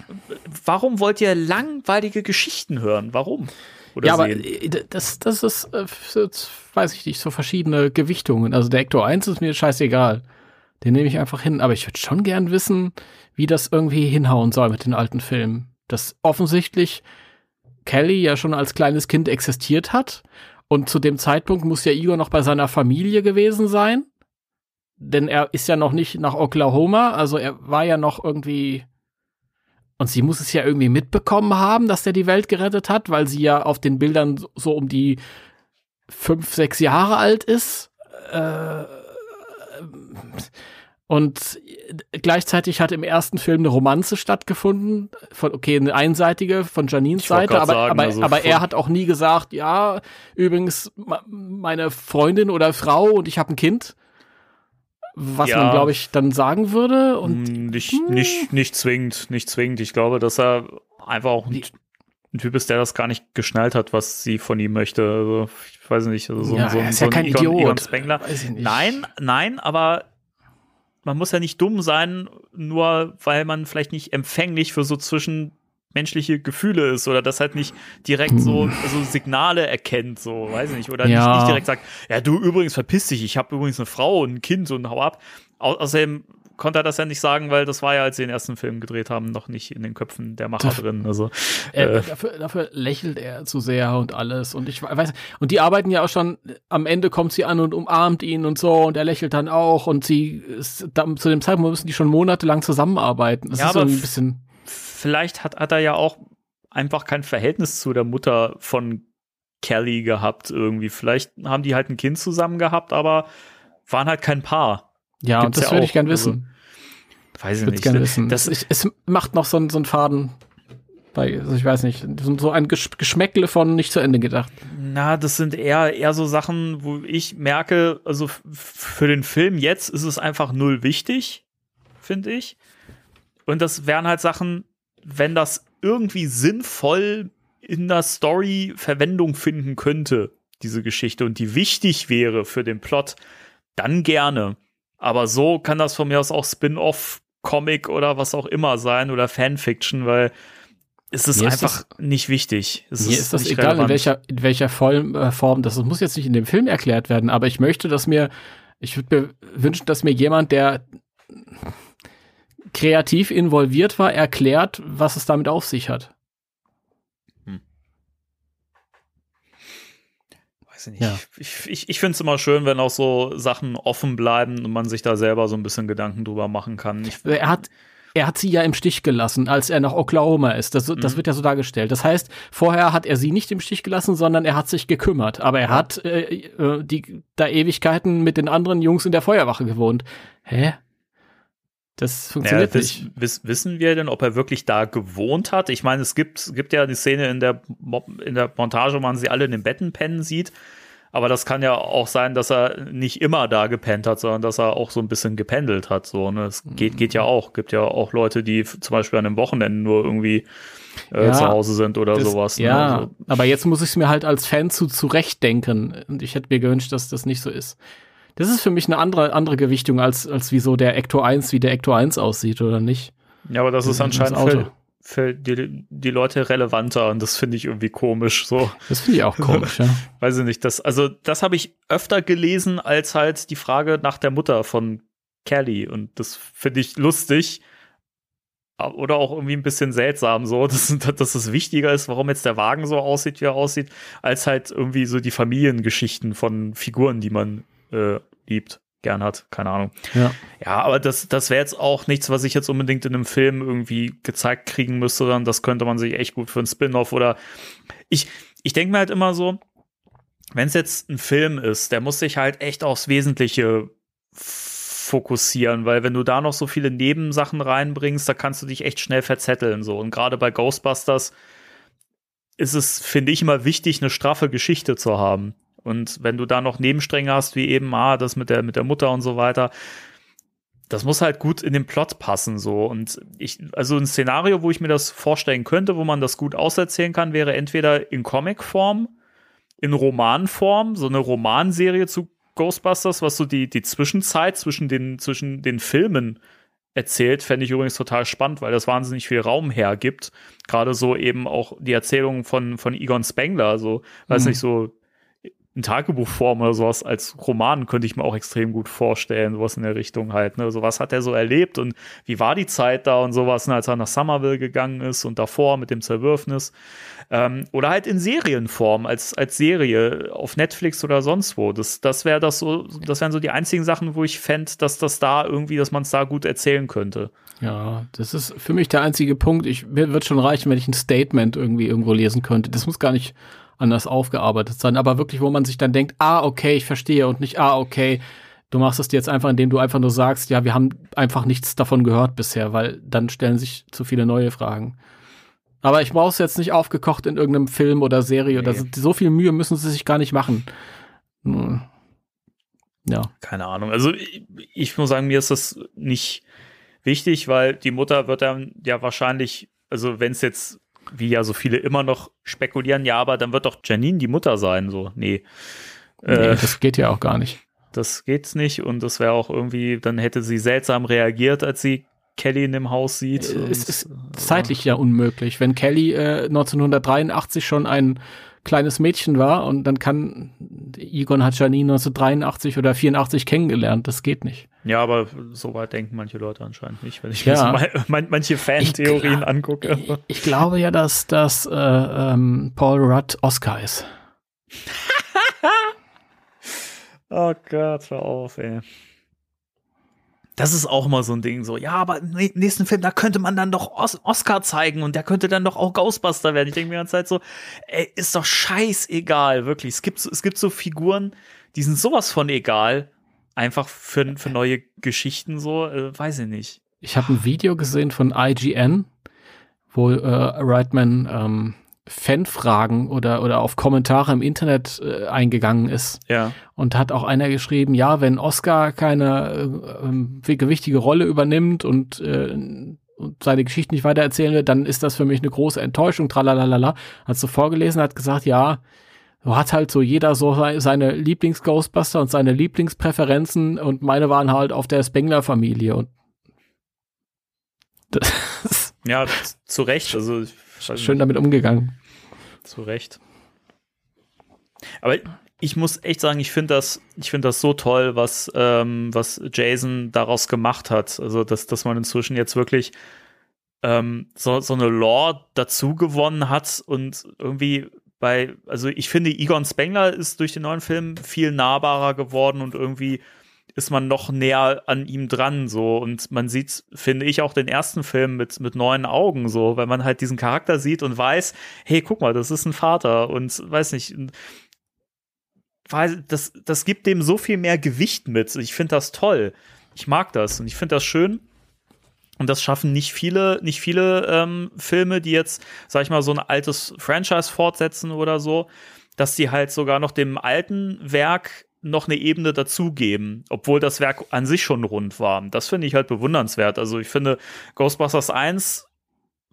warum wollt ihr langweilige Geschichten hören? Warum? Oder ja, aber sehen? äh, das, das ist, äh, jetzt weiß ich nicht, so verschiedene Gewichtungen. Also der Ecto 1 ist mir scheißegal. Den nehme ich einfach hin. Aber ich würde schon gern wissen, wie das irgendwie hinhauen soll mit den alten Filmen. Dass offensichtlich Kelly ja schon als kleines Kind existiert hat. Und zu dem Zeitpunkt muss ja Igor noch bei seiner Familie gewesen sein. Denn er ist ja noch nicht nach Oklahoma. Also er war ja noch irgendwie und sie muss es ja irgendwie mitbekommen haben, dass der die Welt gerettet hat, weil sie ja auf den Bildern so- um die fünf, sechs Jahre alt ist. Äh, und gleichzeitig hat im ersten Film eine Romanze stattgefunden, von, okay, eine einseitige von wollte Seite, aber, sagen, aber, also aber er hat auch nie gesagt, ja, übrigens, meine Freundin oder Frau und ich habe ein Kind. Was Ja. man, glaube ich, dann sagen würde. Und Mm, nicht, nicht, nicht zwingend, nicht zwingend. Ich glaube, dass er einfach auch ein, ein Typ ist, der das gar nicht geschnallt hat, was sie von ihm möchte. Also, ich weiß nicht. Also so, Ja, so, ist so ja kein Egon, Idiot. Egon Spengler. Nein, nein, aber man muss ja nicht dumm sein, nur weil man vielleicht nicht empfänglich für so zwischenmenschliche Gefühle ist oder das halt nicht direkt so, so Signale erkennt, so, weiß ich nicht, oder Ja. nicht, nicht direkt sagt, ja, du übrigens verpiss dich, ich habe übrigens eine Frau und ein Kind und hau ab. Au außerdem konnte er das ja nicht sagen, weil das war ja, als sie den ersten Film gedreht haben, noch nicht in den Köpfen der Macher drin. Also Er, Äh. dafür, dafür lächelt er zu sehr und alles. Und ich weiß, und die arbeiten ja auch schon, am Ende kommt sie an und umarmt ihn und so und er lächelt dann auch und sie ist, zu dem Zeitpunkt müssen die schon monatelang zusammenarbeiten. Das Ja, ist so ein bisschen. vielleicht hat, hat er ja auch einfach kein Verhältnis zu der Mutter von Kelly gehabt irgendwie. Vielleicht haben die halt ein Kind zusammen gehabt, aber waren halt kein Paar. Ja, und das ja würde ich gern also, wissen. Weiß Ich nicht. gerne wissen. Das, ich, es macht noch so, einen- so einen Faden. Bei, also ich weiß nicht, so ein Gesch Geschmäckle von nicht zu Ende gedacht. na, das sind eher, eher so Sachen, wo ich merke, also für den Film jetzt ist es einfach null wichtig, finde ich. Und das wären halt Sachen, wenn das irgendwie sinnvoll in der Story Verwendung finden könnte, diese Geschichte, und die wichtig wäre für den Plot, dann gerne. Aber so kann das von mir aus auch Spin-off, Comic oder was auch immer sein oder Fanfiction, weil es ist Mir ist einfach nicht wichtig. Es Mir ist das nicht egal, relevant. in welcher, in welcher Form, äh, das ist. muss jetzt nicht in dem Film erklärt werden, aber ich möchte, dass mir, ich würde mir wünschen, dass mir jemand, der kreativ involviert war, erklärt, was es damit auf sich hat. Weiß ich nicht. Ja. Ich, ich, ich finde es immer schön, wenn auch so Sachen offen bleiben und man sich da selber so ein bisschen Gedanken drüber machen kann. Ich, Er hat, er hat sie ja im Stich gelassen, als er nach Oklahoma ist. Das, das Mhm. wird ja so dargestellt. Das heißt, vorher hat er sie nicht im Stich gelassen, sondern er hat sich gekümmert. Aber er hat äh, äh, die da Ewigkeiten mit den anderen Jungs in der Feuerwache gewohnt. Hä? Das ja, funktioniert wiss, nicht. wiss, wissen wir denn, ob er wirklich da gewohnt hat? Ich meine, es gibt, es gibt ja die Szene in der, in der Montage, wo man sie alle in den Betten pennen sieht. Aber das kann ja auch sein, dass er nicht immer da gepennt hat, sondern dass er auch so ein bisschen gependelt hat. So, ne? Es geht, geht ja auch. Gibt ja auch Leute, die zum Beispiel an einem Wochenende nur irgendwie äh, Ja, zu Hause sind oder Das- sowas. ne? Ja, Also, aber jetzt muss ich es mir halt als Fan zu zurechtdenken. Und ich hätte mir gewünscht, dass das nicht so ist. Das ist für mich eine andere, andere Gewichtung, als, als wie so der Ecto 1, wie der Ecto 1 aussieht, oder nicht? ja, aber das ist Das anscheinend Auto. für, für die, die Leute relevanter und das finde ich irgendwie komisch. So. Das finde ich auch komisch, ja. <laughs> weiß ich nicht, das, also das habe ich öfter gelesen als halt die Frage nach der Mutter von Kelly und das finde ich lustig oder auch irgendwie ein bisschen seltsam so, <laughs> dass, dass es wichtiger ist, warum jetzt der Wagen so aussieht, wie er aussieht, als halt irgendwie so die Familiengeschichten von Figuren, die man äh, liebt, gern hat, keine Ahnung. ja. Ja, aber das, das wäre jetzt auch nichts, was ich jetzt unbedingt in einem Film irgendwie gezeigt kriegen müsste, sondern das könnte man sich echt gut für einen Spin-off oder ich, ich denke mir halt immer so, wenn es jetzt ein Film ist, der muss sich halt echt aufs Wesentliche fokussieren, weil wenn du da noch so viele Nebensachen reinbringst, da kannst du dich echt schnell verzetteln so und gerade bei Ghostbusters ist es, finde ich, immer wichtig, eine straffe Geschichte zu haben. Und wenn du da noch Nebenstränge hast, wie eben, ah, das mit der, mit der Mutter und so weiter, das muss halt gut in den Plot passen, so. Und ich, also ein Szenario, wo ich mir das vorstellen könnte, wo man das gut auserzählen kann, wäre entweder in Comicform, in Romanform, so eine Romanserie zu Ghostbusters, was so die, die Zwischenzeit zwischen den, zwischen den Filmen erzählt, fände ich übrigens total spannend, weil das wahnsinnig viel Raum hergibt. Gerade so eben auch die Erzählung von, von Egon Spengler, so, weiß Mhm. nicht, so in Tagebuchform oder sowas als Roman könnte ich mir auch extrem gut vorstellen, sowas in der Richtung halt. Ne? So was hat er so erlebt und wie war die Zeit da und sowas, ne, als er nach Somerville gegangen ist und davor mit dem Zerwürfnis. Ähm, oder halt in Serienform, als, als Serie auf Netflix oder sonst wo. Das, das wäre das so, das wären so die einzigen Sachen, wo ich fände, dass das da irgendwie, dass man es da gut erzählen könnte. Ja, das ist für mich der einzige Punkt. Ich, mir wird schon reichen, wenn ich ein Statement irgendwie irgendwo lesen könnte. Das muss gar nicht anders aufgearbeitet sein, aber wirklich, wo man sich dann denkt, ah, okay, ich verstehe und nicht, ah, okay, du machst es dir jetzt einfach, indem du einfach nur sagst, ja, wir haben einfach nichts davon gehört bisher, weil dann stellen sich zu viele neue Fragen. Aber ich brauche es jetzt nicht aufgekocht in irgendeinem Film oder Serie. Nee. Oder so, so viel Mühe müssen sie sich gar nicht machen. Nur- Ja. Keine Ahnung. Also ich, ich muss sagen, mir ist das nicht wichtig, weil die Mutter wird dann ja wahrscheinlich, also wenn es jetzt, wie ja so viele immer noch spekulieren, ja, aber dann wird doch Janine die Mutter sein. So, nee. Nee, Äh, das geht ja auch gar nicht. das geht's nicht und das wäre auch irgendwie, dann hätte sie seltsam reagiert, als sie Kelly in dem Haus sieht. Es und, ist äh, zeitlich ja unmöglich. Wenn Kelly äh, 1983 schon ein kleines Mädchen war und dann kann Egon hat Janine 1983 oder 84 kennengelernt. Das geht nicht. Ja, aber so weit denken manche Leute anscheinend nicht, wenn ich Ja. mir so <laughs> man, manche Fan-Theorien glaub- angucke. Ich, ich glaube ja, dass, dass äh, ähm, Paul Rudd Oscar ist. <laughs> Oh Gott, hör auf, ey. Das ist auch mal so ein Ding, so, ja, aber im nächsten Film, da könnte man dann doch Os Oscar zeigen und der könnte dann doch auch Ghostbuster werden. Ich denke mir die ganze Zeit so, ey, ist doch scheißegal, wirklich. Es gibt, es gibt so Figuren, die sind sowas von egal, einfach für, für neue Geschichten, so, äh, weiß ich nicht. Ich habe ein Video gesehen von IGN, wo äh, Reitman ähm, Fanfragen oder, oder auf Kommentare im Internet äh, eingegangen ist. Ja. Und hat auch einer geschrieben, ja, wenn Oscar keine äh, ähm, gewichtige Rolle übernimmt und, äh, und seine Geschichte nicht weitererzählen will, dann ist das für mich eine große Enttäuschung, tralalala. Hat so vorgelesen, hat gesagt, ja, hat halt so jeder so seine Lieblings-Ghostbuster und seine Lieblingspräferenzen und meine waren halt auf der Spengler-Familie und das <laughs> ja, zu Recht. Also schön damit umgegangen. Zu Recht. Aber ich muss echt sagen, ich finde das, ich finde das so toll, was, ähm, was Jason daraus gemacht hat. Also, dass, dass man inzwischen jetzt wirklich ähm, so, so eine Lore dazu gewonnen hat und irgendwie bei, also ich finde, Egon Spengler ist durch den neuen Film viel nahbarer geworden und irgendwie ist man noch näher an ihm dran, so. Und man sieht, finde ich, auch den ersten Film mit, mit neuen Augen, so, weil man halt diesen Charakter sieht und weiß, hey, guck mal, das ist ein Vater und weiß nicht, weil das, das gibt dem so viel mehr Gewicht mit. Ich finde das toll. Ich mag das und ich finde das schön. Und das schaffen nicht viele, nicht viele ähm, Filme, die jetzt, sag ich mal, so ein altes Franchise fortsetzen oder so, dass die halt sogar noch dem alten Werk noch eine Ebene dazugeben, obwohl das Werk an sich schon rund war. Das finde ich halt bewundernswert. Also ich finde, Ghostbusters 1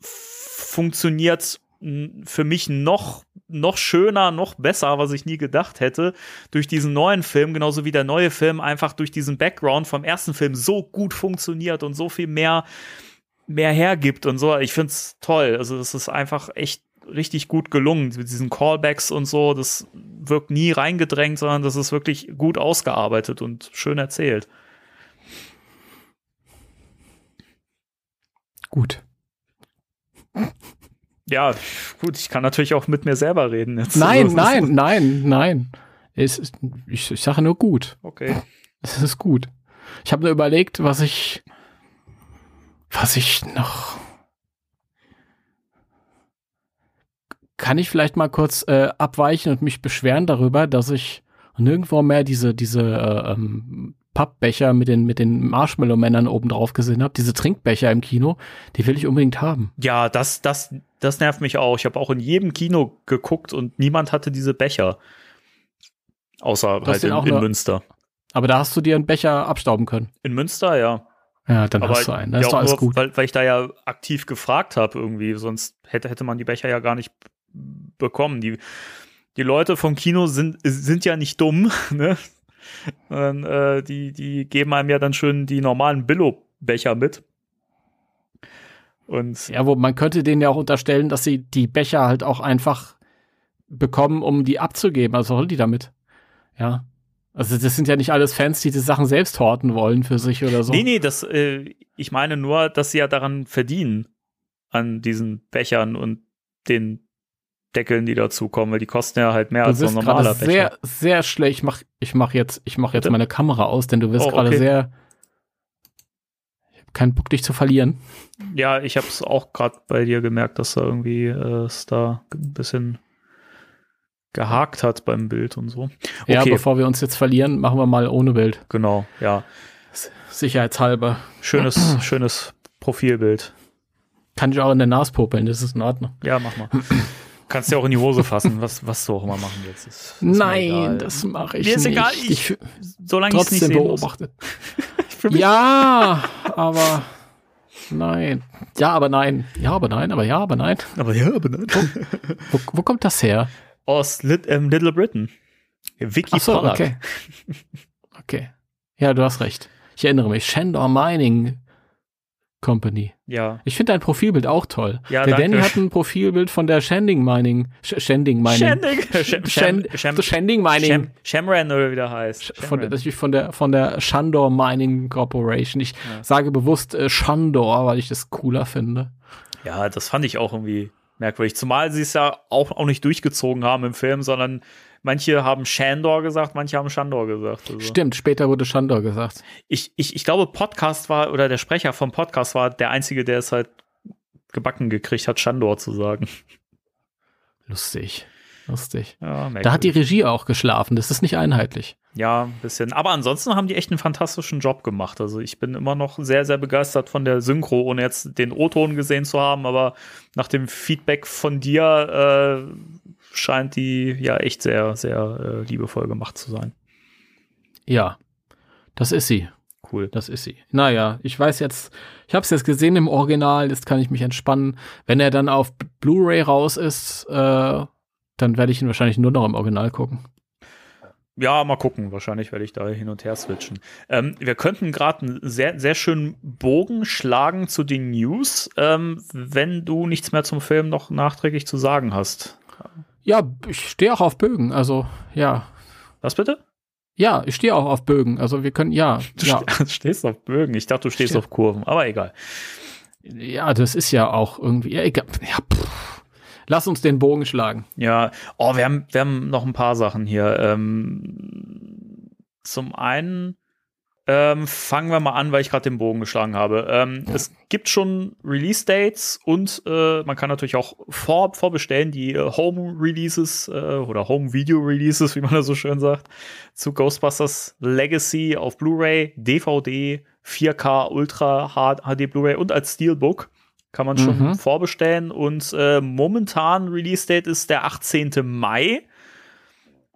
funktioniert für mich noch, noch schöner, noch besser, was ich nie gedacht hätte, durch diesen neuen Film, genauso wie der neue Film einfach durch diesen Background vom ersten Film so gut funktioniert und so viel mehr, mehr hergibt und so. Ich finde es toll. Also, es ist einfach echt richtig gut gelungen. Mit diesen Callbacks und so, das wirkt nie reingedrängt, sondern das ist wirklich gut ausgearbeitet und schön erzählt. Gut. Ja, gut, ich kann natürlich auch mit mir selber reden. Jetzt. Nein, also, nein, <laughs> nein, nein. Ist, ich, ich sage nur gut. Okay. Es ist gut. Ich habe nur überlegt, was ich, was ich noch kann ich vielleicht mal kurz äh, abweichen und mich beschweren darüber, dass ich nirgendwo mehr diese, diese äh, ähm, Pappbecher mit den, mit den Marshmallow-Männern oben drauf gesehen habe. Diese Trinkbecher im Kino, die will ich unbedingt haben. Ja, das, das, das nervt mich auch. Ich habe auch in jedem Kino geguckt und niemand hatte diese Becher. Außer halt in, in Münster. Aber da hast du dir einen Becher abstauben können. In Münster, ja. Ja, dann Aber hast du einen. Das ja, ist doch alles gut. Weil, weil ich da ja aktiv gefragt habe irgendwie, sonst hätte, hätte man die Becher ja gar nicht bekommen. Die, die Leute vom Kino sind, sind ja nicht dumm, <laughs> ne? Und, äh, die, die geben einem ja dann schön die normalen Billo-Becher mit. Und ja, wo man könnte denen ja auch unterstellen, dass sie die Becher halt auch einfach bekommen, um die abzugeben. Also was die damit? Ja. Also das sind ja nicht alles Fans, die die Sachen selbst horten wollen für sich oder so. Nee, nee, das, äh, ich meine nur, dass sie ja daran verdienen, an diesen Bechern und den Deckeln, die dazukommen, weil die kosten ja halt mehr du als so ein normaler Becher. Sehr, sehr schlecht. Ich mach, ich mach jetzt, ich mach jetzt meine Kamera aus, denn du wirst oh, gerade okay. sehr. Keinen Bock, dich zu verlieren. Ja, ich habe es auch gerade bei dir gemerkt, dass da irgendwie äh, es da ein bisschen gehakt hat beim Bild und so. Okay. Ja, bevor wir uns jetzt verlieren, machen wir mal ohne Bild. Genau, ja. Sicherheitshalber. Schönes, <clears throat> schönes Profilbild. Kann ich auch in der Nase popeln, das ist in Ordnung. Ja, mach mal. Kannst ja auch in die Hose fassen, was, was du auch immer machen willst. Ist, ist Nein, das mache ich Mir ist nicht. egal, ich, ich solange ich es nicht beobachtet. <laughs> ja, aber nein. Ja, aber nein. Ja, aber nein, aber ja, aber nein. Aber ja, aber nein. Wo, wo, wo kommt das her? Aus Lit ähm, Little Britain. Vicky Ach so, Pollack. okay. Okay. Ja, du hast recht. Ich erinnere mich. Shandor Mining Company. Ja. Ich finde dein Profilbild auch toll. Ja, der danke. Danny hat ein Profilbild von der Shanding Mining. Shanding Mining. Shanding. <laughs> Sham, Sham, Shanding Mining. Sham, Shamran oder wie der heißt. Von, das ist von der, von der Shandor Mining Corporation. Ich ja. sage bewusst äh, Shandor, weil ich das cooler finde. Ja, das fand ich auch irgendwie merkwürdig. Zumal sie es ja auch, auch nicht durchgezogen haben im Film, sondern Manche haben Shandor gesagt, manche haben Shandor gesagt. Also. Stimmt, später wurde Shandor gesagt. Ich, ich, ich glaube, Podcast war, oder der Sprecher vom Podcast war der Einzige, der es halt gebacken gekriegt hat, Shandor zu sagen. Lustig. Lustig. Ja, da hat die Regie auch geschlafen, das ist nicht einheitlich. Ja, ein bisschen. Aber ansonsten haben die echt einen fantastischen Job gemacht. Also ich bin immer noch sehr, sehr begeistert von der Synchro, ohne jetzt den O-Ton gesehen zu haben, aber nach dem Feedback von dir äh, scheint die ja echt sehr, sehr äh, liebevoll gemacht zu sein. Ja, das ist sie. Cool. Das ist sie. Naja, ich weiß jetzt, ich habe es jetzt gesehen im Original, jetzt kann ich mich entspannen. Wenn er dann auf Blu-ray raus ist, äh, dann werde ich ihn wahrscheinlich nur noch im Original gucken. Ja, mal gucken. Wahrscheinlich werde ich da hin und her switchen. Ähm, wir könnten gerade einen sehr, sehr schönen Bogen schlagen zu den News, ähm, wenn du nichts mehr zum Film noch nachträglich zu sagen hast. Ja, ich stehe auch auf Bögen, also ja. Was bitte? Ja, ich stehe auch auf Bögen. Also wir können, ja. <laughs> Du ja. <laughs> stehst auf Bögen. Ich dachte, du stehst Ste- auf Kurven, aber egal. ja, das ist ja auch irgendwie, ja, egal. Ja, pff. Lass uns den Bogen schlagen. Ja, oh, wir haben, wir haben noch ein paar Sachen hier. Ähm, zum einen ähm, fangen wir mal an, weil ich gerade den Bogen geschlagen habe. Ähm, Es gibt schon Release-Dates und äh, man kann natürlich auch vor, vorbestellen die äh, Home-Releases äh, oder Home-Video-Releases, <laughs> wie man das so schön sagt, zu Ghostbusters Legacy auf Blu-ray, DVD, 4K Ultra HD Blu-ray und als Steelbook. Kann man schon Mhm. vorbestellen und äh, momentan Release-Date ist der 18. Mai.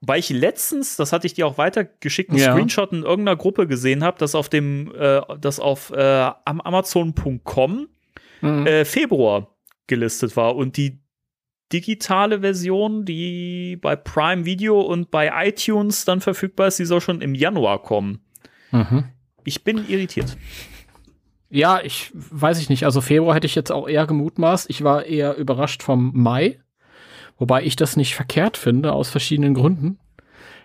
Weil ich letztens, das hatte ich dir auch weitergeschickt, einen Ja. Screenshot in irgendeiner Gruppe gesehen habe, dass auf dem, äh, das auf äh, am Amazon.com Mhm. äh, Februar gelistet war und die digitale Version, die bei Prime Video und bei iTunes dann verfügbar ist, die soll schon im Januar kommen. Mhm. Ich bin irritiert. Ja, ich weiß ich nicht. Also Februar hätte ich jetzt auch eher gemutmaßt. Ich war eher überrascht vom Mai, wobei ich das nicht verkehrt finde, aus verschiedenen Gründen.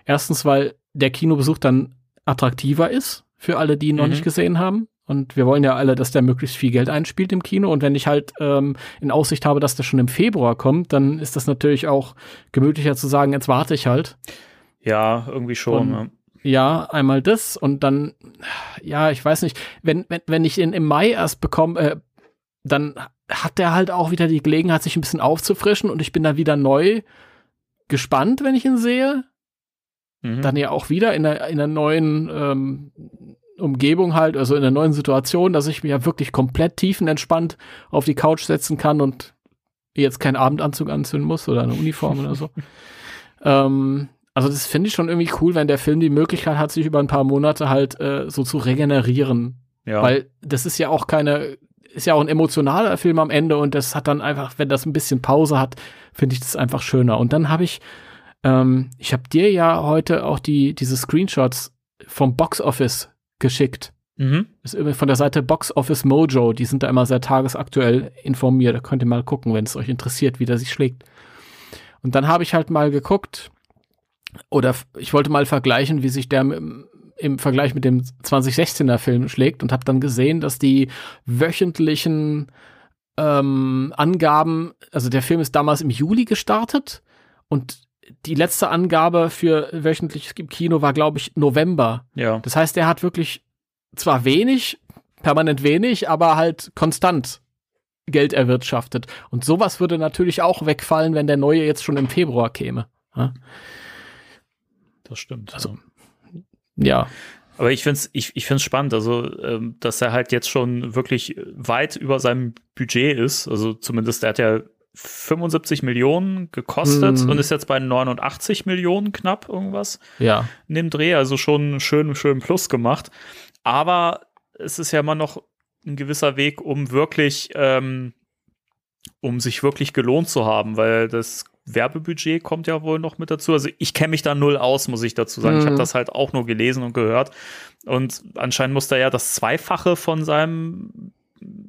Erstens, weil der Kinobesuch dann attraktiver ist für alle, die ihn noch Mhm. nicht gesehen haben. Und wir wollen ja alle, dass der möglichst viel Geld einspielt im Kino. Und wenn ich halt ähm, in Aussicht habe, dass der schon im Februar kommt, dann ist das natürlich auch gemütlicher zu sagen, jetzt warte ich halt. Ja, irgendwie schon. Und- ne? Ja, einmal das und dann, ja, ich weiß nicht, wenn, wenn, wenn ich ihn im Mai erst bekomme, äh, dann hat der halt auch wieder die Gelegenheit, sich ein bisschen aufzufrischen und ich bin dann wieder neu gespannt, wenn ich ihn sehe. Mhm. Dann ja auch wieder in einer, in neuen ähm, Umgebung halt, also in einer neuen Situation, dass ich mir ja wirklich komplett tiefenentspannt auf die Couch setzen kann und jetzt keinen Abendanzug anziehen muss oder eine Uniform oder so. <laughs> Ähm, also das finde ich schon irgendwie cool, wenn der Film die Möglichkeit hat, sich über ein paar Monate halt äh, so zu regenerieren. ja. Weil das ist ja auch keine, ist ja auch ein emotionaler Film am Ende und das hat dann einfach, wenn das ein bisschen Pause hat, finde ich das einfach schöner. Und dann habe ich, ähm, ich habe dir ja heute auch die, diese Screenshots vom Box Office geschickt. mhm. Das ist von der Seite Box Office Mojo, die sind da immer sehr tagesaktuell informiert. Da könnt ihr mal gucken, wenn es euch interessiert, wie der sich schlägt. Und dann habe ich halt mal geguckt, oder ich wollte mal vergleichen, wie sich der im, Vergleich mit dem 2016er Film schlägt und habe dann gesehen, dass die wöchentlichen ähm, Angaben, also der Film ist damals im Juli gestartet und die letzte Angabe für wöchentliches Kino war, glaube ich, November. Ja. Das heißt, er hat wirklich zwar wenig, permanent wenig, aber halt konstant Geld erwirtschaftet. Und sowas würde natürlich auch wegfallen, wenn der neue jetzt schon im Februar käme. Ja. Das stimmt. Also- ja. Ja, Aber ich finde es ich, ich find's spannend, also ähm, dass er halt jetzt schon wirklich weit über seinem Budget ist. Also zumindest, der hat ja 75 Millionen gekostet Mhm. und ist jetzt bei 89 Millionen knapp irgendwas ja. in dem Dreh. Also schon schön, schön Plus gemacht. Aber es ist ja immer noch ein gewisser Weg, um wirklich, ähm, um sich wirklich gelohnt zu haben, weil das Werbebudget kommt ja wohl noch mit dazu. Also ich kenne mich da null aus, muss ich dazu sagen. Ich habe Mhm. das halt auch nur gelesen und gehört. Und anscheinend muss er ja das Zweifache von seinem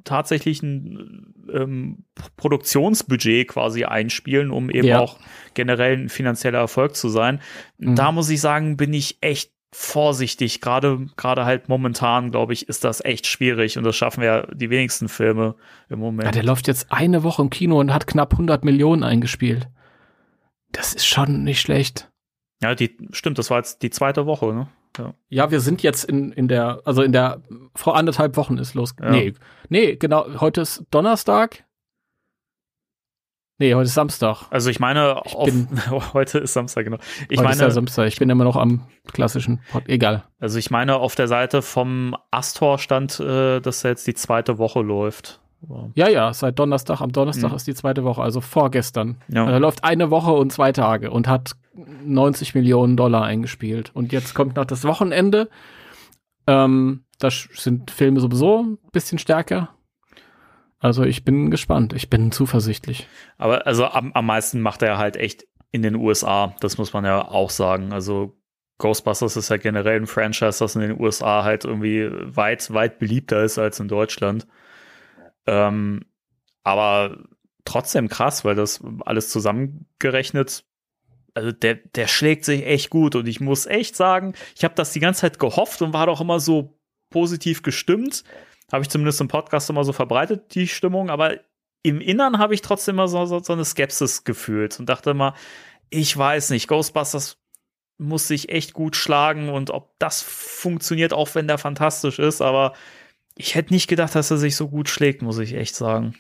tatsächlichen ähm, Produktionsbudget quasi einspielen, um eben Ja. auch generell ein finanzieller Erfolg zu sein. Mhm. Da muss ich sagen, bin ich echt vorsichtig. Gerade gerade halt momentan, glaube ich, ist das echt schwierig und das schaffen ja die wenigsten Filme im Moment. ja. Der läuft jetzt eine Woche im Kino und hat knapp 100 Millionen eingespielt. Das ist schon nicht schlecht. Ja, die stimmt, das war jetzt die zweite Woche, ne? Ja. Ja, wir sind jetzt in, in der, also in der, vor anderthalb Wochen ist los. Ja. Nee, nee, genau, heute ist Donnerstag. Nee, heute ist Samstag. Also ich meine, Ich auf, bin- <laughs> heute ist Samstag, genau. Ich heute ist ja meine, Samstag. Ich bin immer noch am klassischen Pod Egal. also ich meine, auf der Seite vom Astor stand, äh, dass da jetzt die zweite Woche läuft. Ja, ja, seit Donnerstag. Am Donnerstag Mhm. ist die zweite Woche, also vorgestern. Ja. Er läuft eine Woche und zwei Tage und hat 90 Millionen Dollar eingespielt. Und jetzt kommt noch das Wochenende. Ähm, da sind Filme sowieso ein bisschen stärker. Also ich bin gespannt, ich bin zuversichtlich. Aber also am, am meisten macht er halt echt in den USA, das muss man ja auch sagen. Also Ghostbusters ist ja generell ein Franchise, das in den USA halt irgendwie weit, weit beliebter ist als in Deutschland. Ähm, aber trotzdem krass, weil das alles zusammengerechnet, also der, der schlägt sich echt gut. Und ich muss echt sagen, ich habe das die ganze Zeit gehofft und war doch immer so positiv gestimmt. Habe ich zumindest im Podcast immer so verbreitet, die Stimmung, aber im Innern habe ich trotzdem immer so, so, so eine Skepsis gefühlt und dachte immer, ich weiß nicht, Ghostbusters muss sich echt gut schlagen und ob das funktioniert, auch wenn der fantastisch ist, aber ich hätte nicht gedacht, dass er sich so gut schlägt, muss ich echt sagen.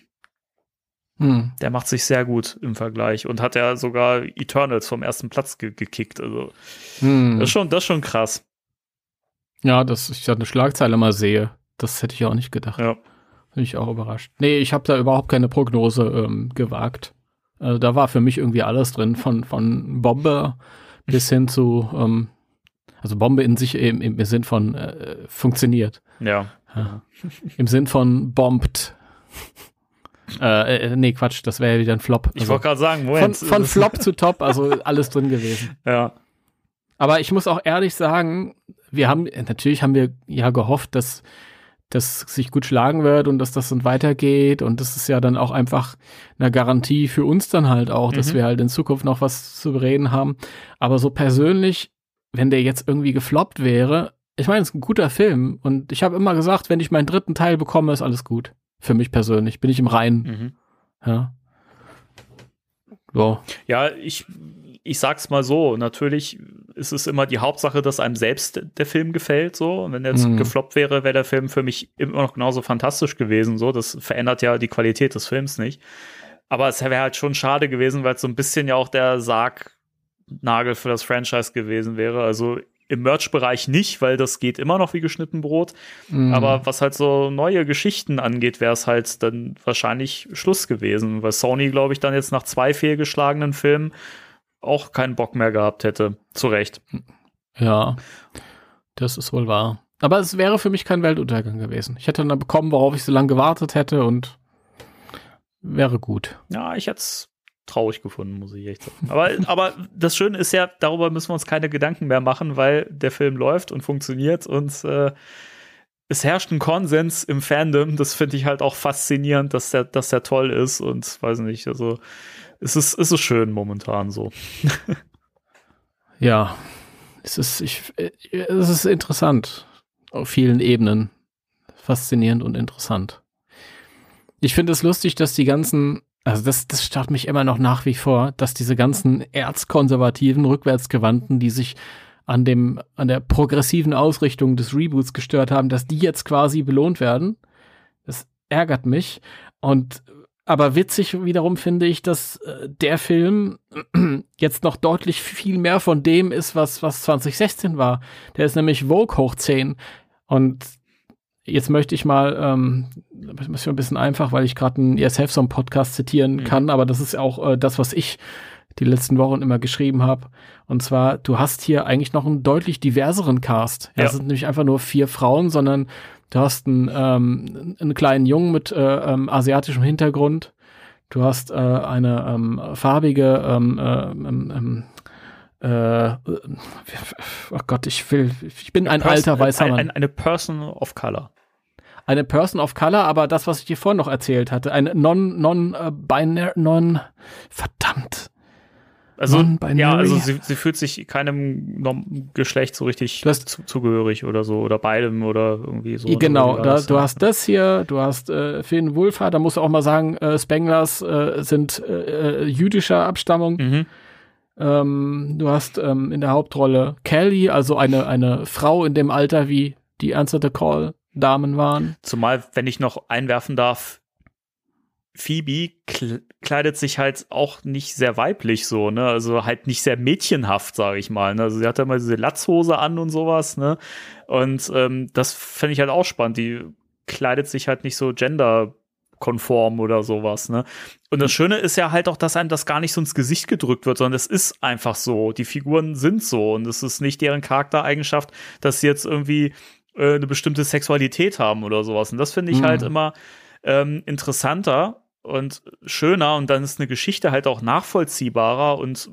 Hm. Der macht sich sehr gut im Vergleich und hat ja sogar Eternals vom ersten Platz ge gekickt. Also hm. das, ist schon, das ist schon krass. Ja, dass ich da eine Schlagzeile mal sehe, das hätte ich auch nicht gedacht. Ja. Bin ich auch überrascht. Nee, ich habe da überhaupt keine Prognose ähm, gewagt. Also da war für mich irgendwie alles drin, von, von Bombe bis hin zu, ähm, also Bombe in sich im, im Sinn von äh, funktioniert. Ja. ja. Im Sinn von bombt. <laughs> Äh, äh, nee, Quatsch, das wäre ja wieder ein Flop. Ich also, wollte gerade sagen, Moment. Von, von Flop zu Top, also alles drin gewesen. <laughs> Ja. Aber ich muss auch ehrlich sagen, wir haben, natürlich haben wir ja gehofft, dass das sich gut schlagen wird und dass das dann weitergeht. Und das ist ja dann auch einfach eine Garantie für uns dann halt auch, mhm. dass wir halt in Zukunft noch was zu bereden haben. Aber so persönlich, wenn der jetzt irgendwie gefloppt wäre, ich meine, es ist ein guter Film. Und ich habe immer gesagt, wenn ich meinen dritten Teil bekomme, ist alles gut. Für mich persönlich. Bin ich im Reinen. Mhm. Ja. So. Ja, ich ich sag's mal so, natürlich ist es immer die Hauptsache, dass einem selbst der Film gefällt, so. Und wenn der jetzt mhm. gefloppt wäre, wäre der Film für mich immer noch genauso fantastisch gewesen, so. Das verändert ja die Qualität des Films nicht. Aber es wäre halt schon schade gewesen, weil es so ein bisschen ja auch der Sargnagel für das Franchise gewesen wäre. Also im Merch-Bereich nicht, weil das geht immer noch wie geschnitten Brot. Mhm. Aber was halt so neue Geschichten angeht, wäre es halt dann wahrscheinlich Schluss gewesen, weil Sony, glaube ich, dann jetzt nach zwei fehlgeschlagenen Filmen auch keinen Bock mehr gehabt hätte. Zu Recht. Ja, das ist wohl wahr. Aber es wäre für mich kein Weltuntergang gewesen. Ich hätte dann bekommen, worauf ich so lange gewartet hätte und wäre gut. Ja, ich hätte es traurig gefunden, muss ich echt sagen. Aber, <laughs> aber das Schöne ist ja, darüber müssen wir uns keine Gedanken mehr machen, weil der Film läuft und funktioniert und äh, es herrscht ein Konsens im Fandom. Das finde ich halt auch faszinierend, dass der, dass der toll ist und weiß nicht, also es ist, es ist schön momentan so. <laughs> ja, es ist, ich, es ist interessant auf vielen Ebenen. Faszinierend und interessant. Ich finde es lustig, dass die ganzen, also das, das starrt mich immer noch nach wie vor, dass diese ganzen erzkonservativen, rückwärtsgewandten, die sich an dem, an der progressiven Ausrichtung des Reboots gestört haben, dass die jetzt quasi belohnt werden. Das ärgert mich. Und aber witzig wiederum finde ich, dass äh, der Film <clears throat> jetzt noch deutlich viel mehr von dem ist, was, was 2016 war. Der ist nämlich Vogue hoch 10. Und jetzt möchte ich mal, ähm, das ist ein bisschen einfach, weil ich gerade einen Yes Have Some Podcast zitieren mhm. kann, aber das ist auch äh, das, was ich die letzten Wochen immer geschrieben habe. Und zwar, du hast hier eigentlich noch einen deutlich diverseren Cast. Ja. Es sind nämlich einfach nur vier Frauen, sondern Du hast einen, ähm, einen kleinen Jungen mit äh, ähm, asiatischem Hintergrund. Du hast äh, eine ähm, farbige, ähm, äh, ähm, ähm, äh, oh Gott, ich will, ich bin ein Person, alter weißer Mann. Eine, eine Person of Color. Eine Person of Color, aber das, was ich dir vorhin noch erzählt hatte, eine non, non, äh, binary, non, verdammt. Also, ja, also sie, sie fühlt sich keinem Geschlecht so richtig zu, zugehörig oder so, oder beidem oder irgendwie so. Genau, da, du hast das hier, du hast äh, Finn Wulfer, da musst du auch mal sagen, äh, Spenglers äh, sind äh, äh, jüdischer Abstammung. Mhm. Ähm, du hast ähm, in der Hauptrolle Kelly, also eine, eine Frau in dem Alter, wie die Answer the Call Damen waren. Zumal, wenn ich noch einwerfen darf, Phoebe kleidet sich halt auch nicht sehr weiblich so, ne? Also halt nicht sehr mädchenhaft, sage ich mal. Ne? Also sie hat ja mal diese Latzhose an und sowas, ne? Und ähm, das fände ich halt auch spannend. Die kleidet sich halt nicht so genderkonform oder sowas, ne? Und das Schöne ist ja halt auch, dass einem das gar nicht so ins Gesicht gedrückt wird, sondern es ist einfach so. Die Figuren sind so und es ist nicht deren Charaktereigenschaft, dass sie jetzt irgendwie äh, eine bestimmte Sexualität haben oder sowas. Und das finde ich Mhm. halt immer ähm, interessanter und schöner und dann ist eine Geschichte halt auch nachvollziehbarer und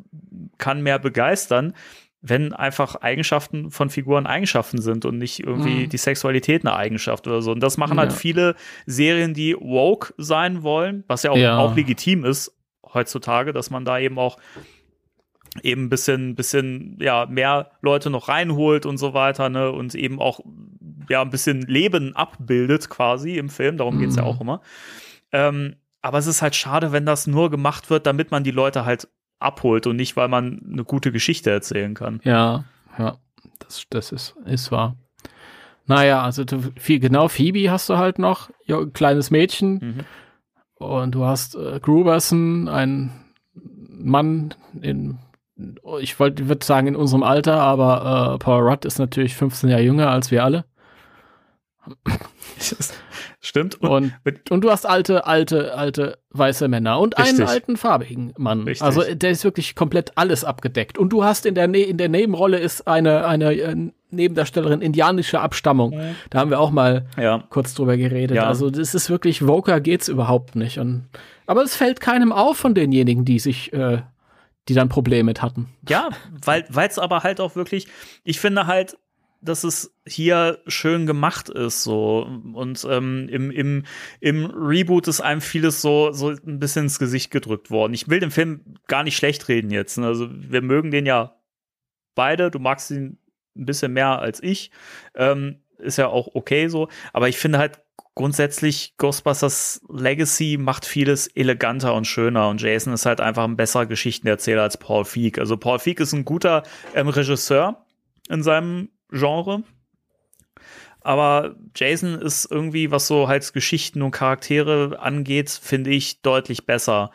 kann mehr begeistern, wenn einfach Eigenschaften von Figuren Eigenschaften sind und nicht irgendwie Mhm. die Sexualität eine Eigenschaft oder so. Und das machen halt Ja. viele Serien, die woke sein wollen, was ja auch, Ja. auch legitim ist heutzutage, dass man da eben auch eben ein bisschen, bisschen, ja, mehr Leute noch reinholt und so weiter, ne, und eben auch, ja, ein bisschen Leben abbildet quasi im Film, darum geht's ja Mhm. auch immer. Ähm, aber es ist halt schade, wenn das nur gemacht wird, damit man die Leute halt abholt und nicht, weil man eine gute Geschichte erzählen kann. Ja, ja, das, das ist, ist wahr. Naja, also du, viel, genau, Phoebe hast du halt noch, ja, ein kleines Mädchen. Mhm. Und du hast äh, Gruberson, ein Mann in, ich wollte, würde sagen in unserem Alter, aber äh, Paul Rudd ist natürlich 15 Jahre jünger als wir alle. <laughs> Stimmt. Und, Und, und du hast alte, alte, alte weiße Männer und einen Richtig. alten farbigen Mann. Richtig. Also der ist wirklich komplett alles abgedeckt. Und du hast in der, ne in der Nebenrolle ist eine, eine äh, Nebendarstellerin indianischer Abstammung. Da haben wir auch mal ja. kurz drüber geredet. Ja. Also das ist wirklich, Voker geht's überhaupt nicht. Und, aber es fällt keinem auf von denjenigen, die sich, äh, die dann Probleme mit hatten. Ja, weil es aber halt auch wirklich, ich finde halt, dass es hier schön gemacht ist so und ähm, im, im, im Reboot ist einem vieles so so ein bisschen ins Gesicht gedrückt worden. Ich will den Film gar nicht schlecht reden jetzt. Ne? Also wir mögen den ja beide. Du magst ihn ein bisschen mehr als ich. Ähm, ist ja auch okay so. Aber ich finde halt grundsätzlich Ghostbusters Legacy macht vieles eleganter und schöner und Jason ist halt einfach ein besserer Geschichtenerzähler als Paul Feig. Also Paul Feig ist ein guter ähm, Regisseur in seinem Genre. Aber Jason ist irgendwie, was so halt Geschichten und Charaktere angeht, finde ich deutlich besser.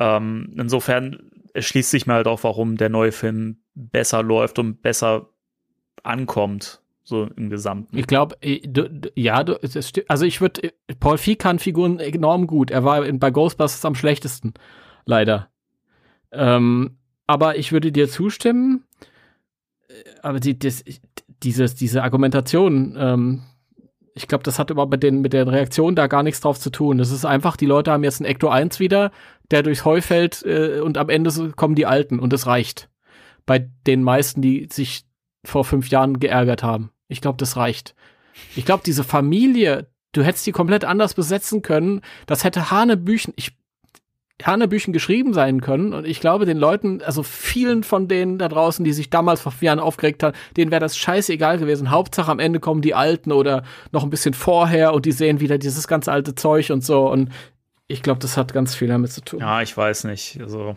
Ähm, insofern erschließt sich mir halt auch, warum der neue Film besser läuft und besser ankommt, so im Gesamten. Ich glaube, ja, du, also ich würde, Paul Feig kann Figuren enorm gut. Er war bei Ghostbusters am schlechtesten, leider. Ähm, aber ich würde dir zustimmen. Äh, Aber die, das, dieses, diese Argumentation, ähm, ich glaube, das hat überhaupt mit den, mit der Reaktion da gar nichts drauf zu tun. Das ist einfach, die Leute haben jetzt einen Ecto 1 wieder, der durchs Heu fällt äh, und am Ende kommen die Alten und es reicht. Bei den meisten, die sich vor fünf Jahren geärgert haben. Ich glaube, das reicht. Ich glaube, diese Familie, du hättest die komplett anders besetzen können. Das hätte Hanebüchen, ich, Hanebüchen geschrieben sein können. Und ich glaube, den Leuten, also vielen von denen da draußen, die sich damals vor vier Jahren aufgeregt haben, denen wäre das scheißegal gewesen. Hauptsache am Ende kommen die Alten oder noch ein bisschen vorher und die sehen wieder dieses ganz alte Zeug und so. Und ich glaube, das hat ganz viel damit zu tun. Ja, ich weiß nicht. Also,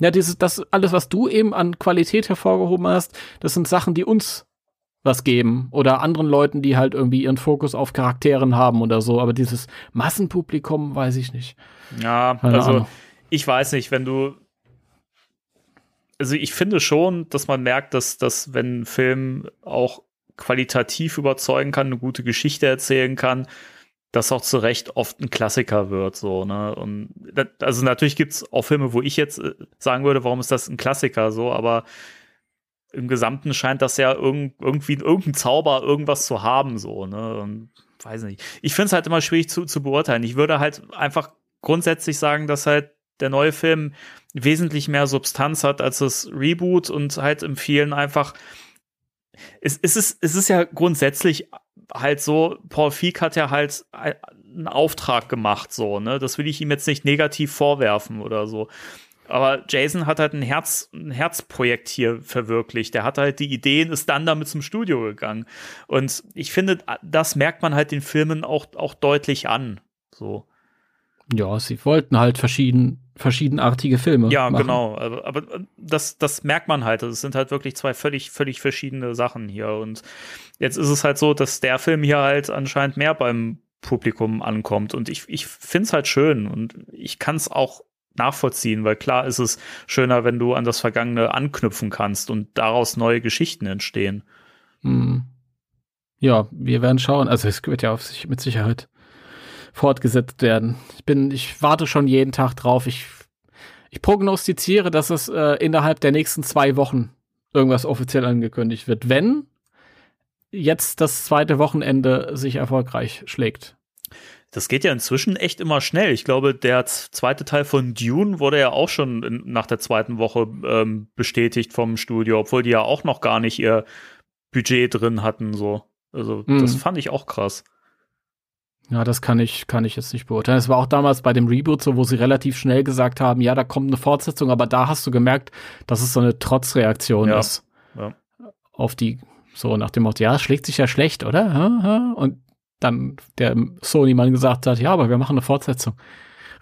Ja, dieses, das alles, was du eben an Qualität hervorgehoben hast, das sind Sachen, die uns was geben oder anderen Leuten, die halt irgendwie ihren Fokus auf Charakteren haben oder so. Aber dieses Massenpublikum, weiß ich nicht. ja, Keine also Ahnung. ich weiß nicht, wenn du also ich finde schon, dass man merkt, dass, dass wenn ein Film auch qualitativ überzeugen kann, eine gute Geschichte erzählen kann, das auch zu Recht oft ein Klassiker wird, so, ne? Und das, also natürlich gibt's auch Filme, wo ich jetzt äh, sagen würde, warum ist das ein Klassiker so, aber im Gesamten scheint das ja irgend, irgendwie irgendein Zauber, irgendwas zu haben, so, ne? Und weiß nicht. Ich finde es halt immer schwierig zu, zu beurteilen. Ich würde halt einfach grundsätzlich sagen, dass halt der neue Film wesentlich mehr Substanz hat als das Reboot und halt im vielen einfach es, es, ist, es ist ja grundsätzlich halt so, Paul Feig hat ja halt einen Auftrag gemacht, so, ne? Das will ich ihm jetzt nicht negativ vorwerfen oder so. Aber Jason hat halt ein Herz, ein Herzprojekt hier verwirklicht. Der hat halt die Ideen, ist dann damit zum Studio gegangen. Und ich finde, das merkt man halt den Filmen auch, auch deutlich an. So. Ja, sie wollten halt verschieden, verschiedenartige Filme. Ja, machen. genau. Aber, aber das, das merkt man halt. Es sind halt wirklich zwei völlig, völlig verschiedene Sachen hier. Und jetzt ist es halt so, dass der Film hier halt anscheinend mehr beim Publikum ankommt. Und ich, ich finde es halt schön. Und ich kann es auch nachvollziehen, weil klar ist es schöner, wenn du an das Vergangene anknüpfen kannst und daraus neue Geschichten entstehen. Hm. Ja, wir werden schauen. Also es wird ja auf sich mit Sicherheit fortgesetzt werden. Ich bin, ich warte schon jeden Tag drauf. Ich, ich prognostiziere, dass es äh, innerhalb der nächsten zwei Wochen irgendwas offiziell angekündigt wird. Wenn jetzt das zweite Wochenende sich erfolgreich schlägt. Das geht ja inzwischen echt immer schnell. Ich glaube, der zweite Teil von Dune wurde ja auch schon in, nach der zweiten Woche ähm, bestätigt vom Studio, obwohl die ja auch noch gar nicht ihr Budget drin hatten. So, also mhm. das fand ich auch krass. Ja, das kann ich, kann ich jetzt nicht beurteilen. Es war auch damals bei dem Reboot so, wo sie relativ schnell gesagt haben, ja, da kommt eine Fortsetzung, aber da hast du gemerkt, dass es so eine Trotzreaktion ja. ist. Ja. Auf die, so nach dem Motto, ja, schlägt sich ja schlecht, oder? Und dann der Sony-Mann gesagt hat, ja, aber wir machen eine Fortsetzung.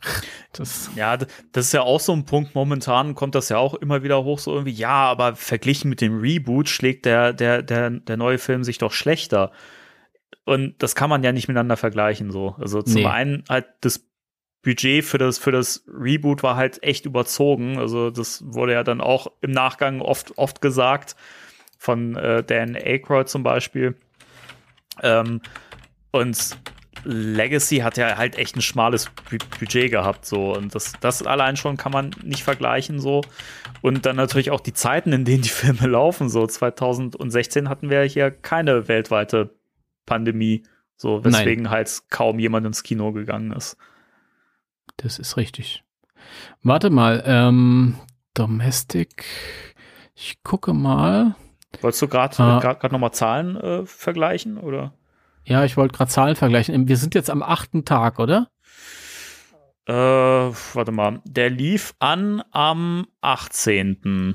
<laughs> Das ja, das ist ja auch so ein Punkt. Momentan kommt das ja auch immer wieder hoch, so irgendwie, ja, aber verglichen mit dem Reboot schlägt der, der, der, der neue Film sich doch schlechter. Und das kann man ja nicht miteinander vergleichen, so. Also zum nee. einen halt das Budget für das, für das Reboot war halt echt überzogen. Also das wurde ja dann auch im Nachgang oft, oft gesagt von äh, Dan Aykroyd zum Beispiel. Ähm, und Legacy hat ja halt echt ein schmales Budget gehabt, so. Und das, das allein schon kann man nicht vergleichen, so. Und dann natürlich auch die Zeiten, in denen die <laughs> Filme laufen, so. 2016 hatten wir hier keine weltweite Pandemie. So, weswegen Nein. halt kaum jemand ins Kino gegangen ist. Das ist richtig. Warte mal, ähm, Domestic. Ich gucke mal. Wolltest du gerade ah. gerade nochmal Zahlen äh, vergleichen, oder? Ja, ich wollte gerade Zahlen vergleichen. Wir sind jetzt am achten Tag, oder? Äh, warte mal. Der lief an am 18.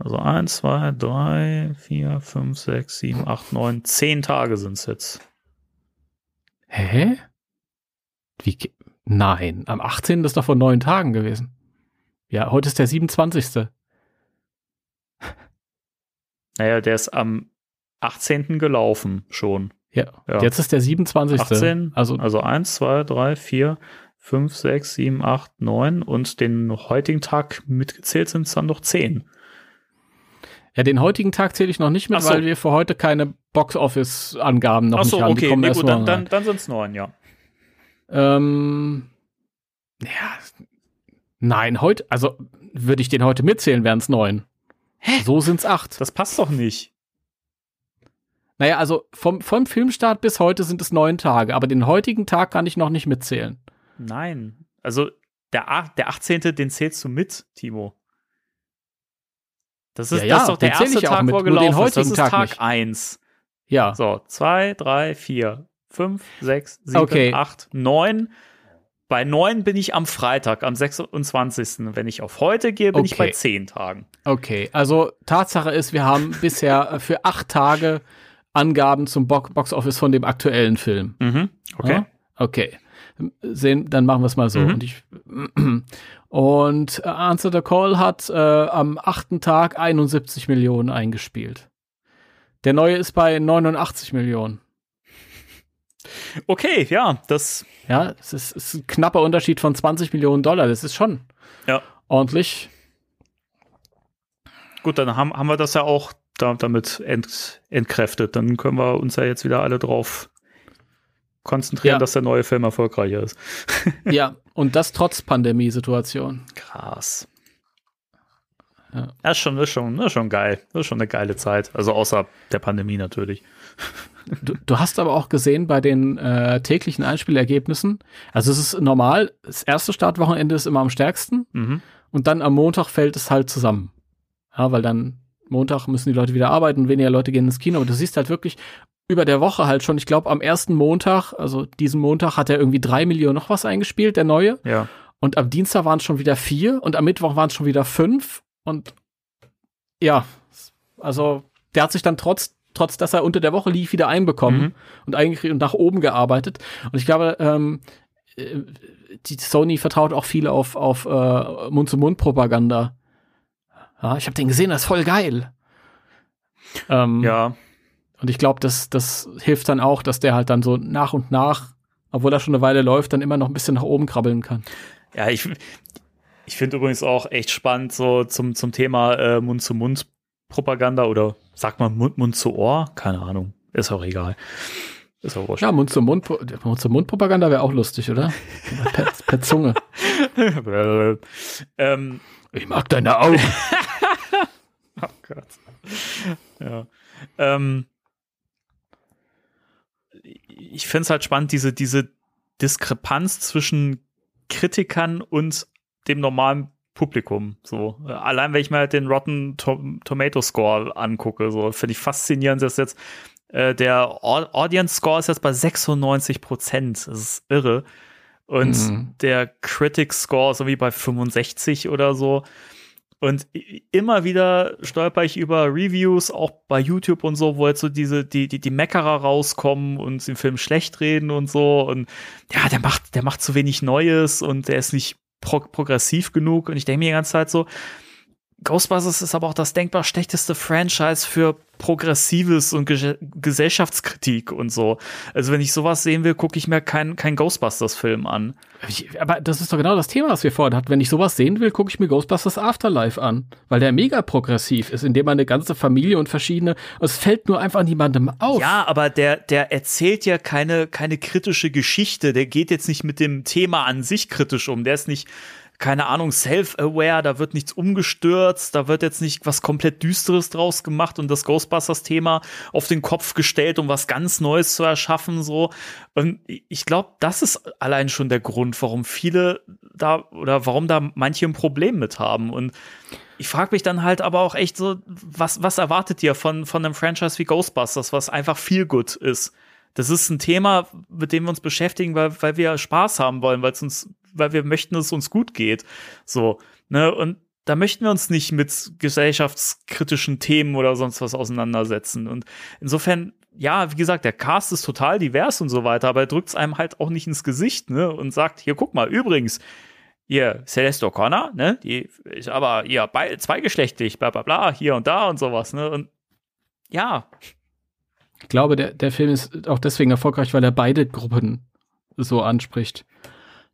Also 1, 2, 3, 4, 5, 6, 7, 8, 9, 10 Tage sind es jetzt. Hä? Wie? Nein, am 18. ist doch vor neun Tagen gewesen. Ja, heute ist der 27. <laughs> Naja, der ist am 18. gelaufen schon. Ja, ja. jetzt ist der 27. 18, also, also 1, 2, 3, 4, 5, 6, 7, 8, 9 und den heutigen Tag mitgezählt sind es dann noch 10. Ja, den heutigen Tag zähle ich noch nicht mit, so. weil wir für heute keine Box-Office-Angaben noch Ach so, nicht haben. okay, nee, gut, dann, dann, dann sind es neun, ja. Ähm, ja, nein, heute, also würde ich den heute mitzählen, wären es neun. Hä? So sind es acht. Das passt doch nicht. Naja, also vom, vom Filmstart bis heute sind es neun Tage, aber den heutigen Tag kann ich noch nicht mitzählen. Nein, also der, der 18., den zählst du mit, Timo. Das ist, ja, das ist doch der erste Tag, wo er gelaufen ist. Das ist Tag, Tag 1. Ja. So, 2, 3, 4, 5, 6, 7, okay. 8, 9. Bei 9 bin ich am Freitag, am 26. Wenn ich auf heute gehe, bin okay. ich bei 10 Tagen. Okay, also Tatsache ist, wir haben bisher für 8 Tage Angaben zum Bo Box Office von dem aktuellen Film. Mhm. Okay. Ja? Okay. Sehen, dann machen wir es mal so. Mhm. Und ich, und äh, Answer the Call hat äh, am achten Tag 71 Millionen eingespielt. Der neue ist bei 89 Millionen. Okay, ja, das. Ja, es ist, ist, ein knapper Unterschied von 20 Millionen Dollar. Das ist schon ja. ordentlich. Gut, dann haben, haben wir das ja auch da, damit ent, entkräftet. Dann können wir uns ja jetzt wieder alle drauf konzentrieren, ja. dass der neue Film erfolgreicher ist. <laughs> ja, und das trotz Pandemiesituation. Krass. Ja. Das ist schon, ist schon, ist schon geil. Das ist schon eine geile Zeit. Also außer der Pandemie natürlich. <laughs> Du, du hast aber auch gesehen bei den äh, täglichen Einspielergebnissen, also es ist normal, das erste Startwochenende ist immer am stärksten mhm. und dann am Montag fällt es halt zusammen. Ja, weil dann Montag müssen die Leute wieder arbeiten, weniger Leute gehen ins Kino. Aber du siehst halt wirklich über der Woche halt schon, ich glaube, am ersten Montag, also diesen Montag hat er irgendwie drei Millionen noch was eingespielt, der neue. Ja. Und am Dienstag waren es schon wieder vier und am Mittwoch waren es schon wieder fünf. Und ja, also der hat sich dann trotz, trotz dass er unter der Woche lief, wieder einbekommen mhm. und eigentlich nach oben gearbeitet. Und ich glaube, ähm, äh, die Sony vertraut auch viel auf, auf äh, Mund-zu-Mund-Propaganda. Ja, ich habe den gesehen, das ist voll geil. Ähm, ja. Und ich glaube, das, das hilft dann auch, dass der halt dann so nach und nach, obwohl er schon eine Weile läuft, dann immer noch ein bisschen nach oben krabbeln kann. Ja, ich, ich finde übrigens auch echt spannend so zum, zum Thema äh, Mund-zu-Mund-Propaganda oder sagt man Mund, Mund zu Ohr? Keine Ahnung. Ist auch egal. Ist auch wurscht. Ja, Mund-zu-Mund, Mund-zu-Mund-Propaganda wäre auch lustig, oder? <laughs> per, per Zunge. <laughs> ähm, ich mag deine Augen. <laughs> oh Gott. Ja. Ähm, ich finde es halt spannend, diese, diese Diskrepanz zwischen Kritikern und dem normalen Publikum. So, allein wenn ich mir halt den Rotten Tom Tomato Score angucke, so finde ich faszinierend, dass jetzt äh, der Audience Score ist jetzt bei 96 Prozent. Das ist irre. Und mhm. der Critic Score ist irgendwie bei 65 oder so. Und immer wieder stolper ich über Reviews, auch bei YouTube und so, wo jetzt so diese, die, die, die Meckerer rauskommen und den Film schlecht reden und so. Und ja, der macht, der macht zu wenig Neues und der ist nicht pro progressiv genug. Und ich denke mir die ganze Zeit so, Ghostbusters ist aber auch das denkbar schlechteste Franchise für Progressives und Ge Gesellschaftskritik und so. Also wenn ich sowas sehen will, gucke ich mir keinen kein Ghostbusters-Film an. Aber das ist doch genau das Thema, was wir vorhin hatten. Wenn ich sowas sehen will, gucke ich mir Ghostbusters Afterlife an, weil der mega progressiv ist, indem man eine ganze Familie und verschiedene. Es fällt nur einfach niemandem auf. Ja, aber der der erzählt ja keine keine kritische Geschichte. Der geht jetzt nicht mit dem Thema an sich kritisch um. Der ist nicht keine Ahnung, self-aware, da wird nichts umgestürzt, da wird jetzt nicht was komplett Düsteres draus gemacht und das Ghostbusters-Thema auf den Kopf gestellt, um was ganz Neues zu erschaffen, so. Und ich glaube, das ist allein schon der Grund, warum viele da oder warum da manche ein Problem mit haben. Und ich frage mich dann halt aber auch echt so, was, was erwartet ihr von, von einem Franchise wie Ghostbusters, was einfach viel gut ist? Das ist ein Thema, mit dem wir uns beschäftigen, weil, weil wir Spaß haben wollen, weil es uns weil wir möchten, dass es uns gut geht. So, ne? Und da möchten wir uns nicht mit gesellschaftskritischen Themen oder sonst was auseinandersetzen. Und insofern, ja, wie gesagt, der Cast ist total divers und so weiter, aber er drückt es einem halt auch nicht ins Gesicht, ne? Und sagt, hier, guck mal, übrigens, hier, Celeste O'Connor, ne? Die ist aber bei, zweigeschlechtlich, bla bla bla, hier und da und sowas, ne? Und ja. Ich glaube, der, der Film ist auch deswegen erfolgreich, weil er beide Gruppen so anspricht.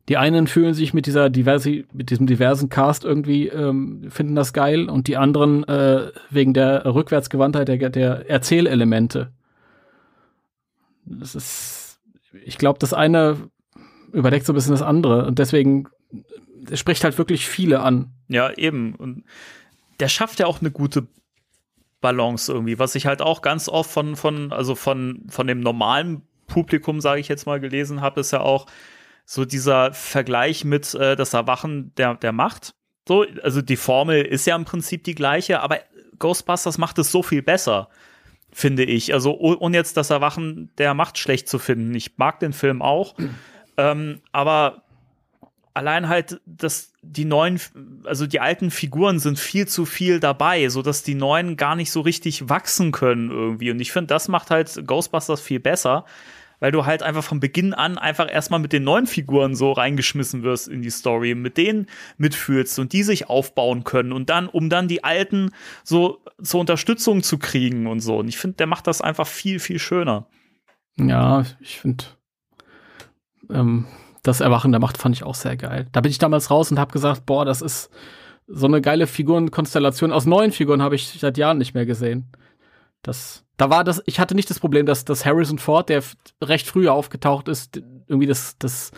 Die einen fühlen sich mit dieser diversi mit diesem diversen Cast irgendwie ähm, finden das geil und die anderen äh, wegen der Rückwärtsgewandtheit der, der Erzählelemente. Das ist, ich glaube, das eine überdeckt so ein bisschen das andere und deswegen es spricht halt wirklich viele an. Ja, eben. Und der schafft ja auch eine gute Balance irgendwie, was ich halt auch ganz oft von, von, also von, von dem normalen Publikum, sage ich jetzt mal, gelesen habe, ist ja auch, so dieser Vergleich mit äh, das Erwachen der, der Macht. So, also die Formel ist ja im Prinzip die gleiche, aber Ghostbusters macht es so viel besser, finde ich. Also ohne jetzt das Erwachen der Macht schlecht zu finden. Ich mag den Film auch, <clears throat> ähm, aber allein halt, dass die neuen, also die alten Figuren sind viel zu viel dabei, so dass die neuen gar nicht so richtig wachsen können irgendwie. Und ich finde, das macht halt Ghostbusters viel besser weil du halt einfach von Beginn an einfach erstmal mit den neuen Figuren so reingeschmissen wirst in die Story, mit denen mitfühlst und die sich aufbauen können und dann, um dann die alten so zur Unterstützung zu kriegen und so. Und ich finde, der macht das einfach viel, viel schöner. Ja, ich finde, ähm, das Erwachen der Macht fand ich auch sehr geil. Da bin ich damals raus und habe gesagt, boah, das ist so eine geile Figurenkonstellation. Aus neuen Figuren habe ich seit Jahren nicht mehr gesehen. Das, da war das, ich hatte nicht das Problem, dass, dass Harrison Ford, der recht früh aufgetaucht ist, irgendwie das, das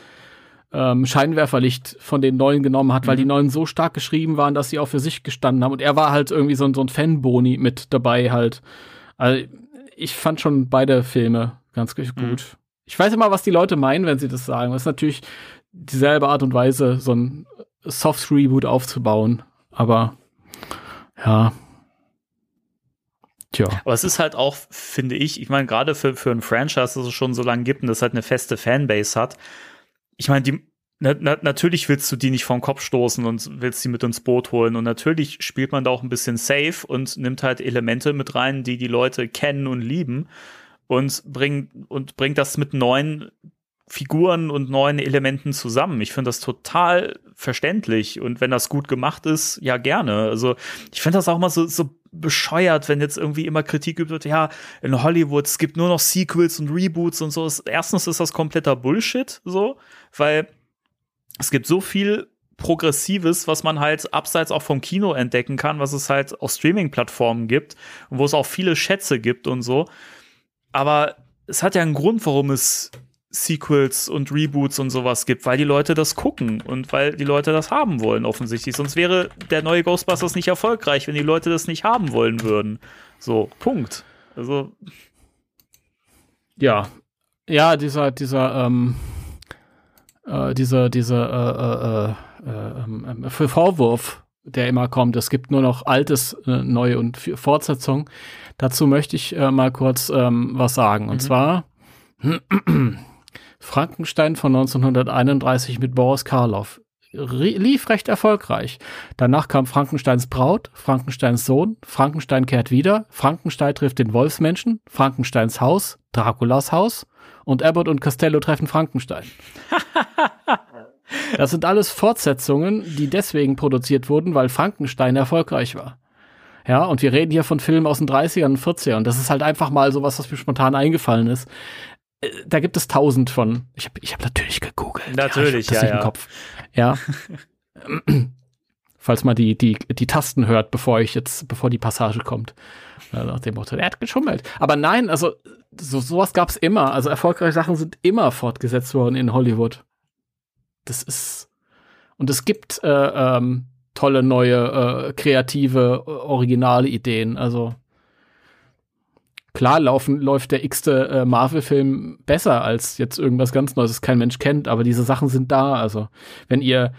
ähm, Scheinwerferlicht von den Neuen genommen hat, mhm. weil die Neuen so stark geschrieben waren, dass sie auch für sich gestanden haben. Und er war halt irgendwie so, ein so ein Fanboni mit dabei halt. Also ich fand schon beide Filme ganz gut. Mhm. Ich weiß immer, was die Leute meinen, wenn sie das sagen. Das ist natürlich dieselbe Art und Weise, so ein Soft-Reboot aufzubauen. Aber ja, Tja. Aber es ist halt auch, finde ich, ich meine, gerade für, für ein Franchise, das es schon so lange gibt und das halt eine feste Fanbase hat. Ich meine, die, na, na, natürlich willst du die nicht vom Kopf stoßen und willst sie mit ins Boot holen. Und natürlich spielt man da auch ein bisschen safe und nimmt halt Elemente mit rein, die die Leute kennen und lieben und bringt, und bringt das mit neuen Figuren und neuen Elementen zusammen. Ich finde das total verständlich und wenn das gut gemacht ist, ja gerne. Also ich finde das auch mal so, so bescheuert, wenn jetzt irgendwie immer Kritik übt wird, ja, in Hollywood, es gibt nur noch Sequels und Reboots und so. Erstens ist das kompletter Bullshit, so, weil es gibt so viel Progressives, was man halt abseits auch vom Kino entdecken kann, was es halt auf Streaming-Plattformen gibt und wo es auch viele Schätze gibt und so. Aber es hat ja einen Grund, warum es Sequels und Reboots und sowas gibt, weil die Leute das gucken und weil die Leute das haben wollen, offensichtlich. Sonst wäre der neue Ghostbusters nicht erfolgreich, wenn die Leute das nicht haben wollen würden. So, Punkt. Also. Ja, ja, dieser, dieser, ähm, äh, dieser, dieser äh, äh, äh, ähm, äh, Vorwurf, der immer kommt, es gibt nur noch Altes, äh, Neue und Fortsetzung. Dazu möchte ich äh, mal kurz ähm, was sagen. Und mhm. zwar Frankenstein von 1931 mit Boris Karloff lief recht erfolgreich. Danach kam Frankensteins Braut, Frankensteins Sohn, Frankenstein kehrt wieder, Frankenstein trifft den Wolfsmenschen, Frankensteins Haus, Draculas Haus und Abbott und Costello treffen Frankenstein. <laughs> das sind alles Fortsetzungen, die deswegen produziert wurden, weil Frankenstein erfolgreich war. Ja, und wir reden hier von Filmen aus den 30ern und 40ern. Das ist halt einfach mal so was, was mir spontan eingefallen ist. Äh, da gibt es tausend von. Ich habe ich hab natürlich gegoogelt. Natürlich, ja. ja, ja. Kopf. Ja. <laughs> Falls man die, die, die Tasten hört, bevor ich jetzt, bevor die Passage kommt. Nach dem Motto, er hat geschummelt. Aber nein, also so, sowas gab es immer. Also erfolgreiche Sachen sind immer fortgesetzt worden in Hollywood. Das ist. Und es gibt äh, ähm, tolle, neue, äh, kreative, originale Ideen. Also klar laufen, läuft der x-te äh, Marvel-Film besser als jetzt irgendwas ganz Neues, das kein Mensch kennt, aber diese Sachen sind da. Also, wenn ihr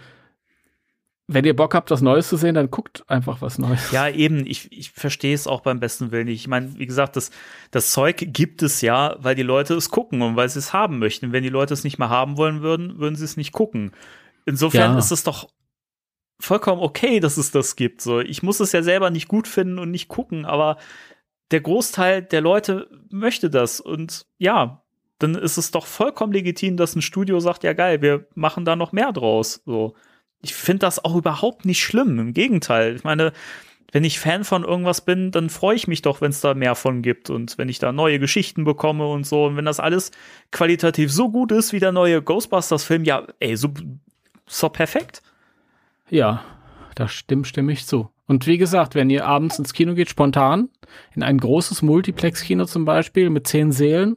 wenn ihr Bock habt, was Neues zu sehen, dann guckt einfach was Neues. Ja, eben, ich, ich verstehe es auch beim besten Willen nicht. Ich meine, wie gesagt, das, das Zeug gibt es ja, weil die Leute es gucken und weil sie es haben möchten. Wenn die Leute es nicht mehr haben wollen würden, würden sie es nicht gucken. Insofern ja. ist es doch vollkommen okay, dass es das gibt. So, ich muss es ja selber nicht gut finden und nicht gucken, aber der Großteil der Leute möchte das. Und ja, dann ist es doch vollkommen legitim, dass ein Studio sagt, ja geil, wir machen da noch mehr draus. So. Ich finde das auch überhaupt nicht schlimm. Im Gegenteil. Ich meine, wenn ich Fan von irgendwas bin, dann freue ich mich doch, wenn es da mehr von gibt und wenn ich da neue Geschichten bekomme und so. Und wenn das alles qualitativ so gut ist wie der neue Ghostbusters-Film, ja, ey, so, so perfekt. Ja, da stimme, stimme ich zu. Und wie gesagt, wenn ihr abends ins Kino geht, spontan, in ein großes Multiplex-Kino zum Beispiel mit zehn Sälen,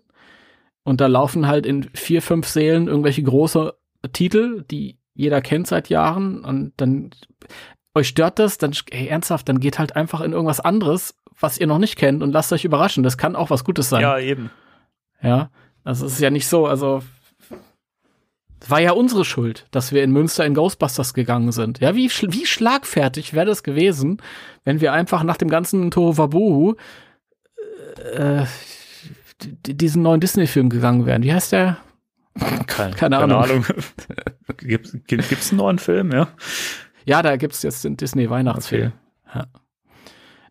und da laufen halt in vier, fünf Sälen irgendwelche große Titel, die jeder kennt seit Jahren, und dann euch stört das, dann ey, ernsthaft, dann geht halt einfach in irgendwas anderes, was ihr noch nicht kennt und lasst euch überraschen. Das kann auch was Gutes sein. Ja, eben. Ja, also es ist ja nicht so, also war ja unsere Schuld, dass wir in Münster in Ghostbusters gegangen sind. Ja, wie, wie schlagfertig wäre das gewesen, wenn wir einfach nach dem ganzen Tohuwabohu äh, diesen neuen Disney-Film gegangen wären. Wie heißt der? <laughs> Keine, keine Ahnung. Keine Ahnung. <laughs> Gibt es einen neuen Film, ja? Ja, da gibt es jetzt den Disney-Weihnachtsfilm. Okay. Ja.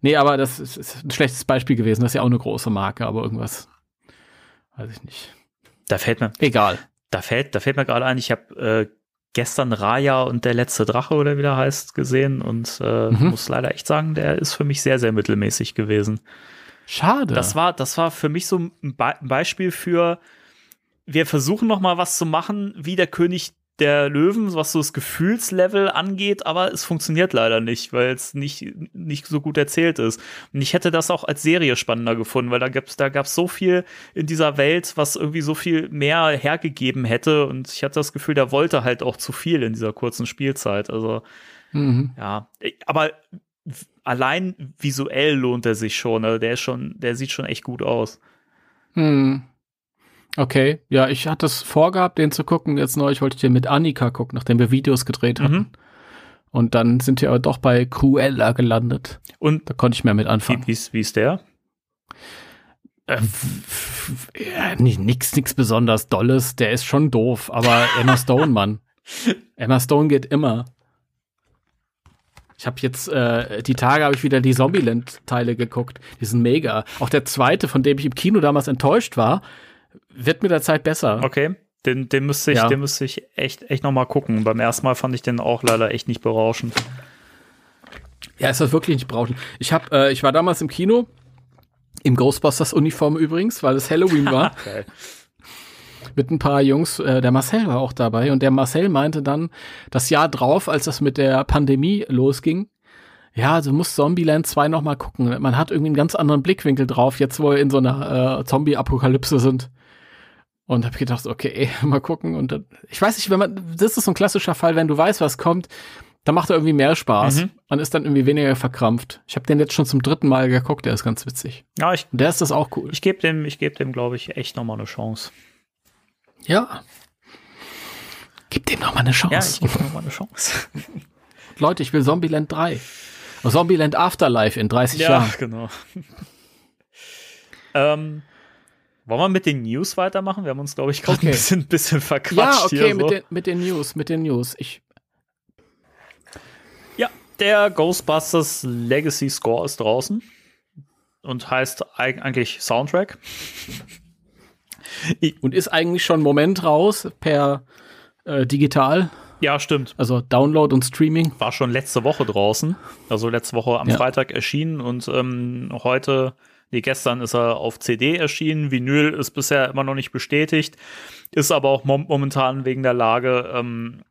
Nee, aber das ist, ist, ein schlechtes Beispiel gewesen. Das ist ja auch eine große Marke, aber irgendwas. Weiß ich nicht. Da fällt mir. Egal da fällt, da fällt mir gerade ein, ich habe äh, gestern Raya und der letzte Drache oder wie der heißt gesehen und äh, mhm. muss leider echt sagen, der ist für mich sehr, sehr mittelmäßig gewesen. Schade. Das war, das war für mich so ein, Be Beispiel für, wir versuchen noch mal was zu machen, wie der König der Löwen, was so das Gefühlslevel angeht, aber es funktioniert leider nicht, weil es nicht, nicht so gut erzählt ist. Und ich hätte das auch als Serie spannender gefunden, weil da gab's da gab's so viel in dieser Welt, was irgendwie so viel mehr hergegeben hätte. Und ich hatte das Gefühl, der wollte halt auch zu viel in dieser kurzen Spielzeit. Also, mhm. ja. Aber allein visuell lohnt er sich schon. Also der ist schon, der sieht schon echt gut aus. Mhm. Okay, ja, ich hatte es vorgehabt, den zu gucken. Jetzt wollte ich den mit Annika gucken, nachdem wir Videos gedreht hatten. Mhm. Und dann sind wir aber doch bei Cruella gelandet. Und da konnte ich mehr mit anfangen. Wie, ist, wie ist der? Äh, ja, nix, nix besonders Dolles. Der ist schon doof, aber Emma Stone, Mann. <laughs> Emma Stone geht immer. Ich habe jetzt äh, die Tage habe ich wieder die Zombieland-Teile geguckt. Die sind mega. Auch der zweite, von dem ich im Kino damals enttäuscht war, wird mit der Zeit besser. Okay. Den, den müsste ich, ja. den müsste ich echt, echt noch mal gucken. Beim ersten Mal fand ich den auch leider echt nicht berauschend. Ja, ist das wirklich nicht berauschend. Ich hab, äh, ich war damals im Kino, im Ghostbusters-Uniform übrigens, weil es Halloween war. <laughs> <laughs> okay. Mit ein paar Jungs, äh, der Marcel war auch dabei und der Marcel meinte dann, das Jahr drauf, als das mit der Pandemie losging, ja, du musst Zombieland 2 noch mal gucken. Man hat irgendwie einen ganz anderen Blickwinkel drauf, jetzt wo wir in so einer äh, Zombie-Apokalypse sind. Und habe gedacht, okay, <laughs> mal gucken. Und dann, ich weiß nicht, wenn man, das ist so ein klassischer Fall, wenn du weißt, was kommt, dann macht er irgendwie mehr Spaß. Mhm. Man ist dann irgendwie weniger verkrampft. Ich habe den jetzt schon zum dritten Mal geguckt, der ist ganz witzig. Ja, ich, Und der ist das auch cool. Ich gebe dem, ich gebe dem, glaube ich, echt noch mal eine Chance. Ja. Gib dem noch mal eine Ja, Chance. ich gebe noch mal eine Chance. <laughs> Leute, ich will Zombieland 3. Zombieland Afterlife in 30 Ja, Jahren. genau. <laughs> ähm, wollen wir mit den News weitermachen? Wir haben uns, glaube ich, gerade Okay. ein bisschen, bisschen verquatscht Ja, okay, hier. mit, So. den, mit den News, mit den News. Ich, Ja, der Ghostbusters Legacy Score ist draußen und heißt eig- eigentlich Soundtrack. <laughs> und ist eigentlich schon Moment raus per äh, digital, Ja, stimmt. also Download und Streaming. War schon letzte Woche draußen. Also letzte Woche am Ja. Freitag erschienen und ähm, heute, nee, gestern ist er auf CD erschienen. Vinyl ist bisher immer noch nicht bestätigt, ist aber auch mom momentan wegen der Lage, ähm,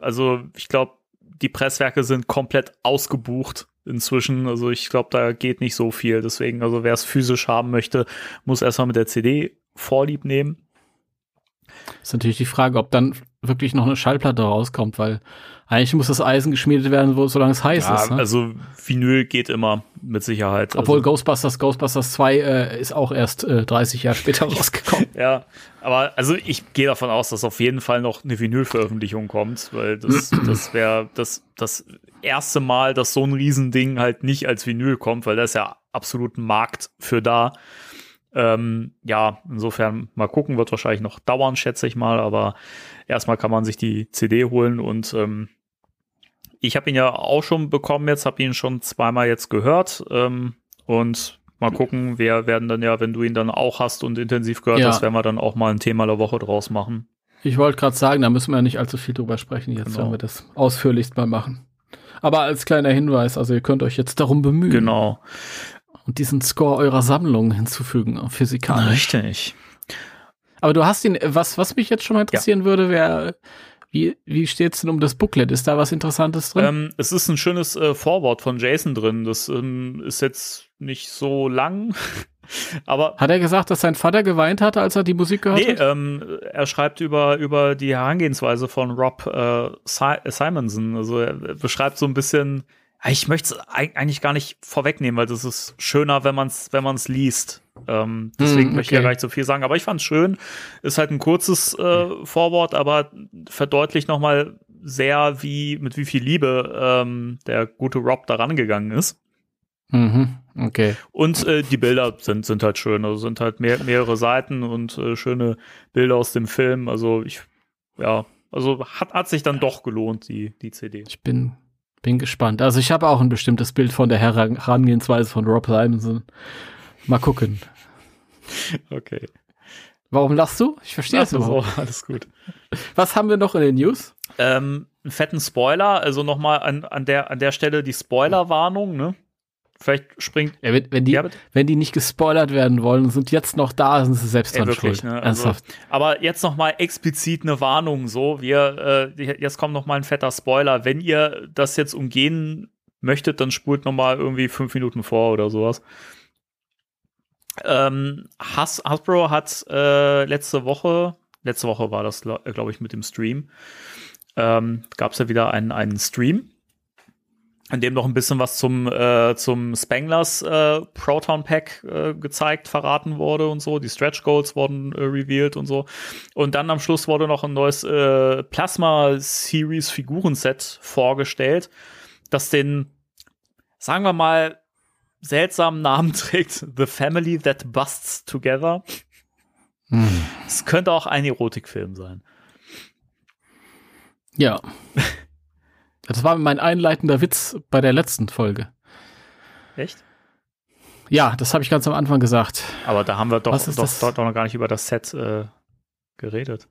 also ich glaube, die Presswerke sind komplett ausgebucht inzwischen. Also ich glaube, da geht nicht so viel. Deswegen, also wer es physisch haben möchte, muss erstmal mit der CD Vorlieb nehmen. Ist natürlich die Frage, ob dann wirklich noch eine Schallplatte rauskommt, weil eigentlich muss das Eisen geschmiedet werden, wo, solange es heiß Ja, ist. Ne? also Vinyl geht immer mit Sicherheit. Obwohl also, Ghostbusters, Ghostbusters 2 äh, ist auch erst äh, 30 Jahre später <laughs> rausgekommen. Ja, aber also ich gehe davon aus, dass auf jeden Fall noch eine Vinyl-Veröffentlichung kommt, weil das, <clears throat> das wäre das, das erste Mal, dass so ein Riesending halt nicht als Vinyl kommt, weil da ist ja absolut ein Markt für da. Ähm, ja, insofern mal gucken, wird wahrscheinlich noch dauern, schätze ich mal, aber erstmal kann man sich die CD holen und ähm, ich habe ihn ja auch schon bekommen jetzt, habe ihn schon zweimal jetzt gehört ähm, und mal gucken, wir werden dann ja, wenn du ihn dann auch hast und intensiv gehört Ja. hast, werden wir dann auch mal ein Thema der Woche draus machen. Ich wollte gerade sagen, da müssen wir ja nicht allzu viel drüber sprechen. Jetzt Genau. werden wir das ausführlichst mal machen. Aber als kleiner Hinweis, also ihr könnt euch jetzt darum bemühen Genau. Und diesen Score eurer Sammlung hinzufügen, physikalisch. Richtig. Aber du hast ihn, was, was mich jetzt schon mal interessieren würde, wäre, wie, wie steht's denn um das Booklet? Ist da was Interessantes drin? Ähm, es ist ein schönes äh, Vorwort von Jason drin. Das ähm, ist jetzt nicht so lang, <laughs> aber hat er gesagt, dass sein Vater geweint hatte, als er die Musik gehört Nee, hat? ähm, er schreibt über, über die Herangehensweise von Rob äh, si Simonson. Also er beschreibt so ein bisschen, ja, ich möchte es eigentlich gar nicht vorwegnehmen, weil das ist schöner, wenn man es wenn man's liest. Ähm, deswegen Hm, möchte ich ja okay. gar nicht so viel sagen. Aber ich fand es schön. Ist halt ein kurzes äh, Vorwort, aber verdeutlicht noch mal sehr, wie, mit wie viel Liebe ähm, der gute Rob da rangegangen ist. Mhm, okay. Und äh, die Bilder sind, sind halt schön. Also sind halt mehr, mehrere Seiten und äh, schöne Bilder aus dem Film. Also ich, ja, also hat, hat sich dann doch gelohnt, die, die CD. Ich bin, bin gespannt. Also ich habe auch ein bestimmtes Bild von der Heran- Herangehensweise von Rob Simonson. Mal gucken. Okay. Warum lachst du? Ich verstehe es so, alles gut. Was haben wir noch in den News? Ähm, einen fetten Spoiler, also nochmal an, an, der, an der Stelle die Spoilerwarnung, ne? Vielleicht springt. Ja, wenn, wenn, die, Ja, wenn die nicht gespoilert werden wollen und sind jetzt noch da, sind sie selbst Ey, dran wirklich, schuld. ne? Also, aber jetzt noch mal explizit eine Warnung so, wir äh, jetzt kommt noch mal ein fetter Spoiler, wenn ihr das jetzt umgehen möchtet, dann spult noch mal irgendwie fünf Minuten vor oder sowas. Ähm, Has Hasbro hat äh, letzte Woche, letzte Woche war das, glaube ich, mit dem Stream, ähm, gab es ja wieder einen, einen Stream, in dem noch ein bisschen was zum, äh, zum Spanglers äh, Proton Pack äh, gezeigt, verraten wurde und so. Die Stretch Goals wurden äh, revealed und so. Und dann am Schluss wurde noch ein neues äh, Plasma Series Figurenset vorgestellt, das den, sagen wir mal, seltsamen Namen <laughs> trägt: The Family That Busts Together. Hm. Es könnte auch ein Erotikfilm sein. Ja. <laughs> Das war mein einleitender Witz bei der letzten Folge. Echt? Ja, das habe ich ganz am Anfang gesagt. Aber da haben wir doch, doch, doch, doch noch gar nicht über das Set äh, geredet.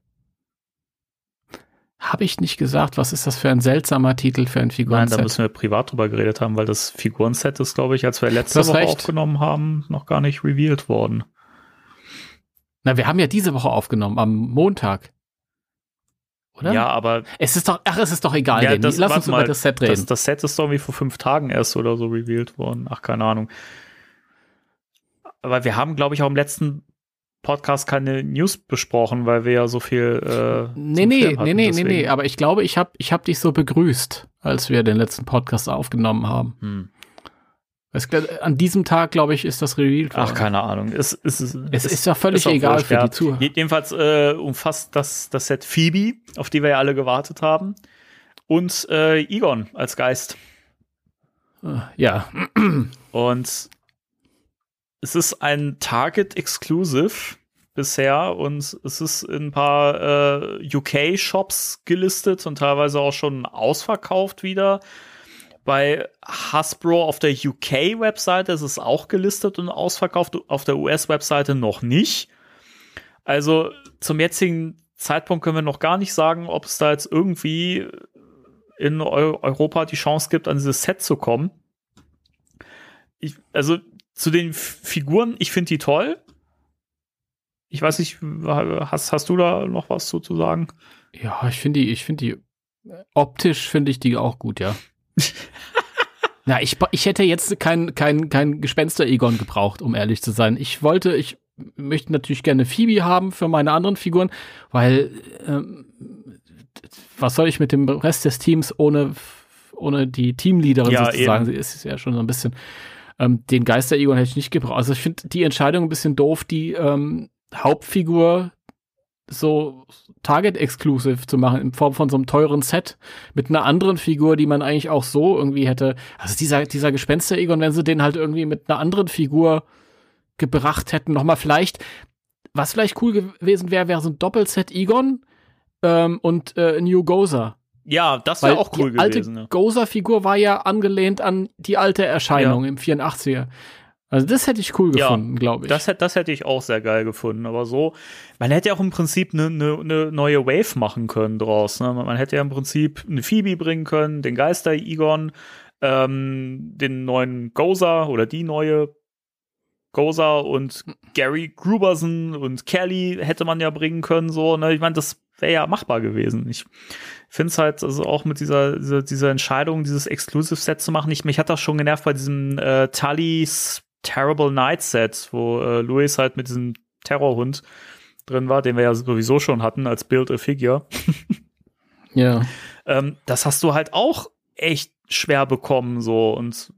Habe ich nicht gesagt, was ist das für ein seltsamer Titel für ein Nein, da Figurenset? müssen wir privat drüber geredet haben, weil das Figurenset ist, glaube ich, als wir letzte Woche recht. aufgenommen haben, noch gar nicht revealed worden. Na, wir haben ja diese Woche aufgenommen, am Montag. Oder? Ja, aber Es ist doch, ach, es ist doch egal, Ja, das- Lass uns über mal, das Set reden. das, das Set ist doch irgendwie vor fünf Tagen erst oder so revealed worden. Ach, keine Ahnung. Aber wir haben, glaube ich, auch im letzten Podcast keine News besprochen, weil wir ja so viel. Äh, nee, nee, hatten, nee, nee, deswegen. nee, aber ich glaube, ich habe ich hab dich so begrüßt, als wir den letzten Podcast aufgenommen haben. Hm. Es, an diesem Tag, glaube ich, ist das revealed worden. Ach, keine Ahnung. Es, es, es, es ist ja völlig ist egal für die Zuhörer. Jedenfalls äh, umfasst das, das Set Phoebe, auf die wir ja alle gewartet haben. Und äh, Egon als Geist. Äh, ja. <clears throat> Und es ist ein Target Exclusive bisher und es ist in ein paar äh, UK-Shops gelistet und teilweise auch schon ausverkauft wieder. Bei Hasbro auf der UK-Webseite ist es auch gelistet und ausverkauft, auf der US-Webseite noch nicht. Also zum jetzigen Zeitpunkt können wir noch gar nicht sagen, ob es da jetzt irgendwie in Europa die Chance gibt, an dieses Set zu kommen. Ich, also zu den Figuren, ich finde die toll. Ich weiß nicht, hast, hast du da noch was zu, zu sagen? Ja, ich finde die, ich finde die, optisch finde ich die auch gut, ja. <laughs> Na, ich, ich hätte jetzt kein, kein, kein Gespenster-Egon gebraucht, um ehrlich zu sein. Ich wollte, ich möchte natürlich gerne Phoebe haben für meine anderen Figuren, weil ähm, was soll ich mit dem Rest des Teams ohne, ohne die Teamleaderin ja, sozusagen? Eben. Sie ist ja schon so ein bisschen. Ähm, den Geister-Egon hätte ich nicht gebraucht. Also ich finde die Entscheidung ein bisschen doof, die ähm, Hauptfigur so Target-Exclusive zu machen in Form von so einem teuren Set mit einer anderen Figur, die man eigentlich auch so irgendwie hätte. Also dieser, dieser Gespenster-Egon, wenn sie den halt irgendwie mit einer anderen Figur gebracht hätten, nochmal vielleicht, was vielleicht cool gewesen wäre, wäre so ein Doppelset Egon ähm, und äh, New Gozer. Ja, das wäre auch cool die alte gewesen. Die Gozer-Figur war ja angelehnt an die alte Erscheinung ja. im 84er. Also das hätte ich cool gefunden, ja, glaube ich. Das, das hätte ich auch sehr geil gefunden. Aber so, man hätte ja auch im Prinzip eine ne, ne neue Wave machen können draus. Ne? Man hätte ja im Prinzip eine Phoebe bringen können, den Geister Egon, ähm, den neuen Gozer oder die neue Gozer und Gary Gruberson und Kelly hätte man ja bringen können. So, ne? Ich meine, das wäre ja machbar gewesen. Ich finde es halt also auch mit dieser, dieser, dieser Entscheidung, dieses Exclusive Set zu machen. Ich, mich hat das schon genervt bei diesem äh, Tully's Terrible Night Set, wo äh, Louis halt mit diesem Terrorhund drin war, den wir ja sowieso schon hatten als Build a Figure. <laughs> ja. Ähm, das hast du halt auch echt schwer bekommen so und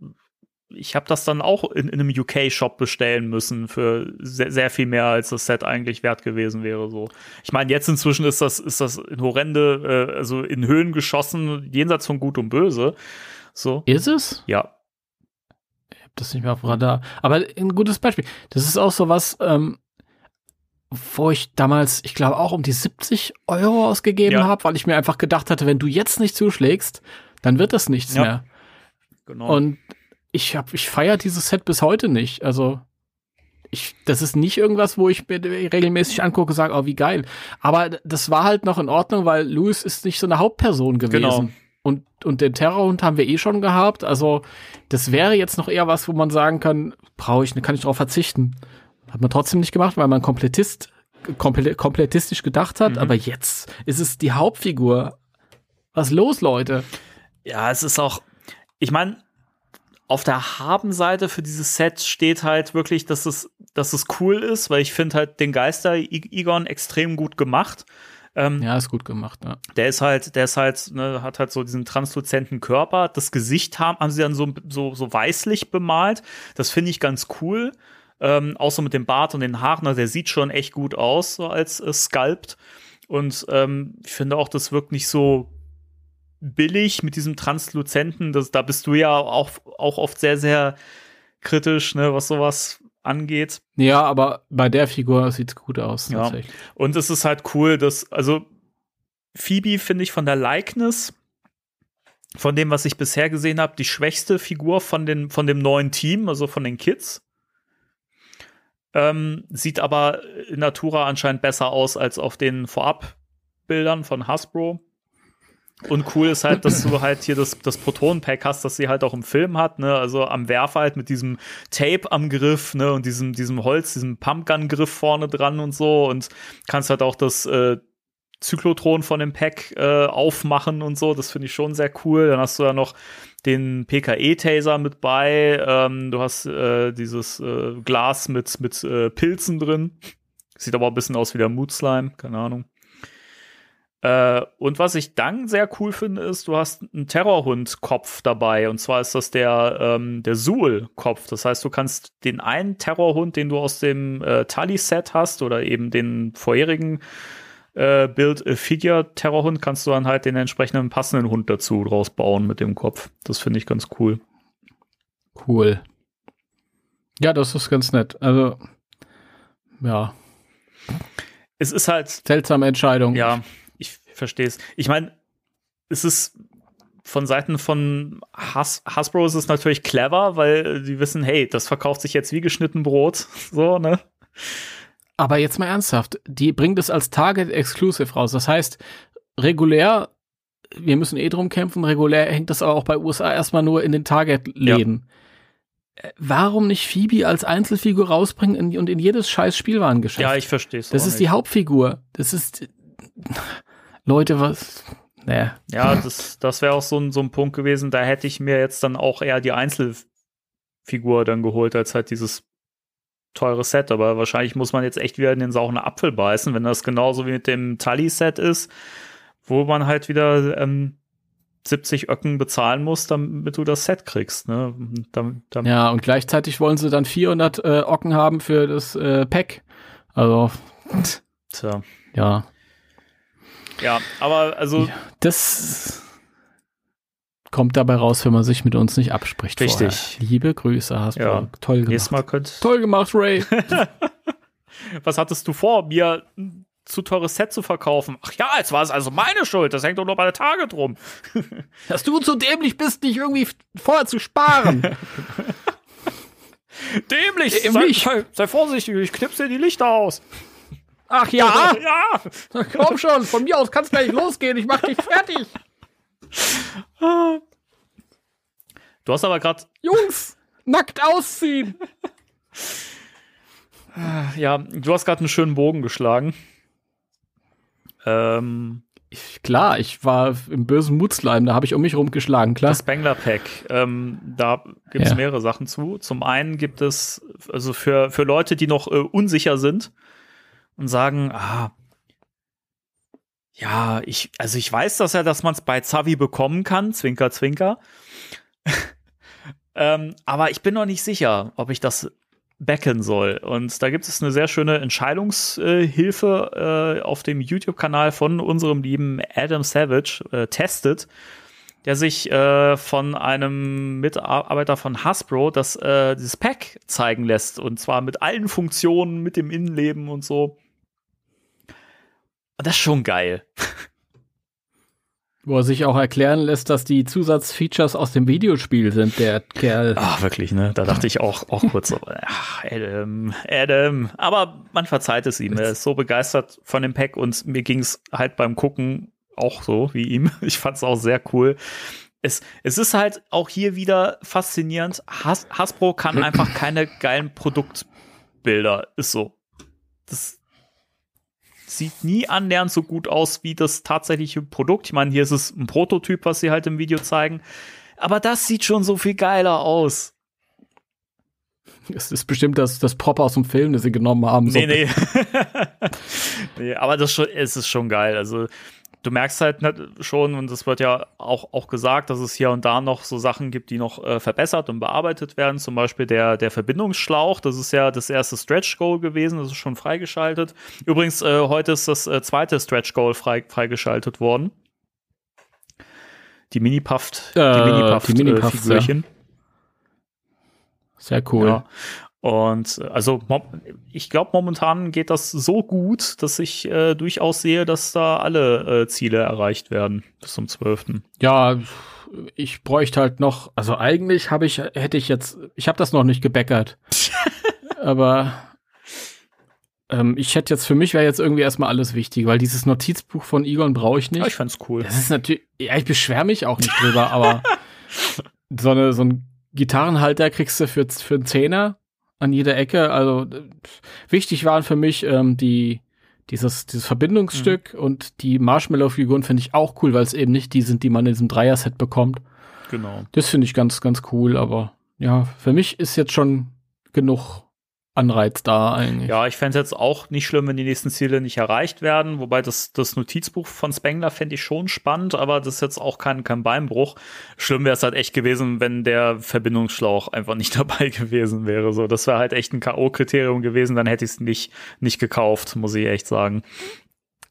ich habe das dann auch in, in einem UK-Shop bestellen müssen für sehr, sehr, viel mehr, als das Set eigentlich wert gewesen wäre. So, ich meine, jetzt inzwischen ist das ist das in horrende, äh, also in Höhen geschossen, jenseits von Gut und Böse. So ist es? Ja, das nicht mehr auf Radar. Aber ein gutes Beispiel. Das ist auch so was, ähm, wo ich damals, ich glaube, auch um die 70 Euro ausgegeben ja. habe, weil ich mir einfach gedacht hatte, wenn du jetzt nicht zuschlägst, dann wird das nichts ja. mehr. Genau. Und ich hab, ich feiere dieses Set bis heute nicht. Also ich, das ist nicht irgendwas, wo ich mir regelmäßig angucke und sage, oh, wie geil. Aber das war halt noch in Ordnung, weil Louis ist nicht so eine Hauptperson gewesen. Genau. Und, und den Terrorhund haben wir eh schon gehabt. Also, das wäre jetzt noch eher was, wo man sagen kann, brauche ich, kann ich darauf verzichten. Hat man trotzdem nicht gemacht, weil man Komplettist, komplett, komplettistisch gedacht hat. Mhm. Aber jetzt ist es die Hauptfigur. Was los, Leute? Ja, es ist auch, ich meine, auf der Haben-Seite für dieses Set steht halt wirklich, dass es, dass es cool ist, weil ich finde halt den Geister Egon extrem gut gemacht. Ähm, ja, ist gut gemacht, ja. Der ist halt, der ist halt, ne, hat halt so diesen transluzenten Körper. Das Gesicht haben, haben sie dann so, so, so weißlich bemalt. Das finde ich ganz cool. Ähm, so mit dem Bart und den Haaren, also der sieht schon echt gut aus, so als äh, Sculpt. Und ähm, ich finde auch, das wirkt nicht so billig mit diesem Transluzenten. Das, da bist du ja auch, auch oft sehr, sehr kritisch, ne, was sowas angeht. Ja, aber bei der Figur sieht es gut aus. Ja. Und es ist halt cool, dass, also Phoebe finde ich von der Likeness, von dem, was ich bisher gesehen habe, die schwächste Figur von, den, von dem neuen Team, also von den Kids. Ähm, sieht aber in Natura anscheinend besser aus als auf den Vorabbildern von Hasbro. Und cool ist halt, dass du halt hier das, das Proton-Pack hast, das sie halt auch im Film hat, ne? Also am Werfer halt mit diesem Tape am Griff, ne? Und diesem, diesem Holz, diesem Pumpgun-Griff vorne dran und so. Und kannst halt auch das äh, Zyklotron von dem Pack äh, aufmachen und so. Das finde ich schon sehr cool. Dann hast du ja noch den PKE-Taser mit bei. Ähm, du hast äh, dieses äh, Glas mit, mit äh, Pilzen drin. Sieht aber ein bisschen aus wie der Mood Slime, keine Ahnung. Äh, und was ich dann sehr cool finde, ist, du hast einen Terrorhund-Kopf dabei. Und zwar ist das der, ähm, der Suhl-Kopf. Das heißt, du kannst den einen Terrorhund, den du aus dem äh, Tali-Set hast, oder eben den vorherigen äh, Build-Figure-Terrorhund, kannst du dann halt den entsprechenden passenden Hund dazu draus bauen mit dem Kopf. Das finde ich ganz cool. Cool. Ja, das ist ganz nett. Also, ja. Es ist halt. Seltsame Entscheidung. Ja, verstehe es. Ich meine, es ist von Seiten von Has Hasbro ist es natürlich clever, weil die wissen, hey, das verkauft sich jetzt wie geschnitten Brot. <laughs> So, ne? Aber jetzt mal ernsthaft, die bringt es als Target Exclusive raus. Das heißt, regulär, wir müssen eh drum kämpfen, regulär hängt das aber auch bei USA erstmal nur in den Target-Läden. Ja. Äh, warum nicht Phoebe als Einzelfigur rausbringen und in jedes scheiß Spielwarengeschäft? Ja, ich verstehe es. Das ist nicht. die Hauptfigur. Das ist. Leute, was. Naja. Ja, das, das wäre auch so ein, so ein Punkt gewesen. Da hätte ich mir jetzt dann auch eher die Einzelfigur dann geholt, als halt dieses teure Set, aber wahrscheinlich muss man jetzt echt wieder in den sauren Apfel beißen, wenn das genauso wie mit dem Tully-Set ist, wo man halt wieder ähm, 70 Öcken bezahlen muss, damit du das Set kriegst. Ne? Dam, dam ja, und gleichzeitig wollen sie dann 400 äh, Ocken haben für das äh, Pack. Also, Tja. ja. Ja, aber also. Ja, das kommt dabei raus, wenn man sich mit uns nicht abspricht. Richtig. Vorher. Liebe Grüße, hast ja. du toll gemacht. Nächstes Mal könnt toll gemacht, Ray. <laughs> Was hattest du vor, mir ein zu teures Set zu verkaufen? Ach ja, jetzt war es also meine Schuld. Das hängt doch nur bei der Tage drum. <laughs> Dass du so dämlich bist, nicht irgendwie vorher zu sparen. <laughs> dämlich! dämlich. Sei, sei, sei vorsichtig, ich knipse dir die Lichter aus. Ach ja? ja! Komm schon, von mir aus kann es gleich losgehen. Ich mach dich fertig. Du hast aber gerade. Jungs, nackt ausziehen! ja, du hast gerade einen schönen Bogen geschlagen. Ähm, ich, klar, ich war im bösen Mutzleim, da habe ich um mich rumgeschlagen, klar. Das Spengler Pack, ähm, da gibt es ja. mehrere Sachen zu. Zum einen gibt es, also für, für Leute, die noch äh, unsicher sind und sagen, ah, ja, ich, also ich weiß das ja, dass man es bei Zavi bekommen kann, Zwinker, Zwinker. <laughs> ähm, aber ich bin noch nicht sicher, ob ich das backen soll. Und da gibt es eine sehr schöne Entscheidungshilfe äh, auf dem YouTube-Kanal von unserem lieben Adam Savage, äh, Tested, der sich äh, von einem Mitarbeiter von Hasbro das, äh, dieses Pack zeigen lässt. Und zwar mit allen Funktionen, mit dem Innenleben und so. Und das ist schon geil. Wo er sich auch erklären lässt, dass die Zusatzfeatures aus dem Videospiel sind, der Kerl. Ach, wirklich, ne? Da dachte ich auch, auch kurz so, <laughs> ach, Adam, Adam. Aber man verzeiht es ihm. Er ist so begeistert von dem Pack und mir ging es halt beim Gucken auch so wie ihm. <laughs> Ich fand es auch sehr cool. Es, es ist halt auch hier wieder faszinierend. Has, Hasbro kann einfach keine geilen Produktbilder. Ist so. Das, sieht nie annähernd so gut aus wie das tatsächliche Produkt. Ich meine, hier ist es ein Prototyp, was sie halt im Video zeigen. Aber das sieht schon so viel geiler aus. Es ist bestimmt das, das Prop aus dem Film, das sie genommen haben. Nee, nee. <laughs> nee aber das schon, es ist schon geil. Also, du merkst halt schon, und es wird ja auch, auch gesagt, dass es hier und da noch so Sachen gibt, die noch äh, verbessert und bearbeitet werden. Zum Beispiel der, der Verbindungsschlauch. Das ist ja das erste Stretch Goal gewesen. Das ist schon freigeschaltet. Übrigens, äh, heute ist das äh, zweite Stretch Goal frei, freigeschaltet worden. Die Mini-Puffed, äh, die Mini-Puffed, die Mini äh, ja. Sehr cool. Ja. Und äh, also ich glaube, momentan geht das so gut, dass ich äh, durchaus sehe, dass da alle äh, Ziele erreicht werden bis zum 12. Ja, ich bräuchte halt noch, also eigentlich habe ich, hätte ich jetzt, ich habe das noch nicht gebäckert. <laughs> aber ähm, ich hätte jetzt, für mich wäre jetzt irgendwie erstmal alles wichtig, weil dieses Notizbuch von Egon brauche ich nicht. Ja, ich fand's cool. Das ist natürlich, ja, ich beschwere mich auch nicht drüber, aber <laughs> so, eine, so ein Gitarrenhalter kriegst du für, für einen Zehner an jeder Ecke. Also wichtig waren für mich ähm, die dieses, dieses Verbindungsstück mhm. und die Marshmallow-Figuren finde ich auch cool, weil es eben nicht die sind, die man in diesem Dreier-Set bekommt. Genau. Das finde ich ganz, ganz cool, aber ja, für mich ist jetzt schon genug Anreiz da eigentlich. Ja, ich fände es jetzt auch nicht schlimm, wenn die nächsten Ziele nicht erreicht werden. Wobei das, das Notizbuch von Spengler fände ich schon spannend, aber das ist jetzt auch kein, kein Beinbruch. Schlimm wäre es halt echt gewesen, wenn der Verbindungsschlauch einfach nicht <laughs> dabei gewesen wäre. So, das wäre halt echt ein K.O.-Kriterium gewesen, dann hätte ich es nicht, nicht gekauft, muss ich echt sagen.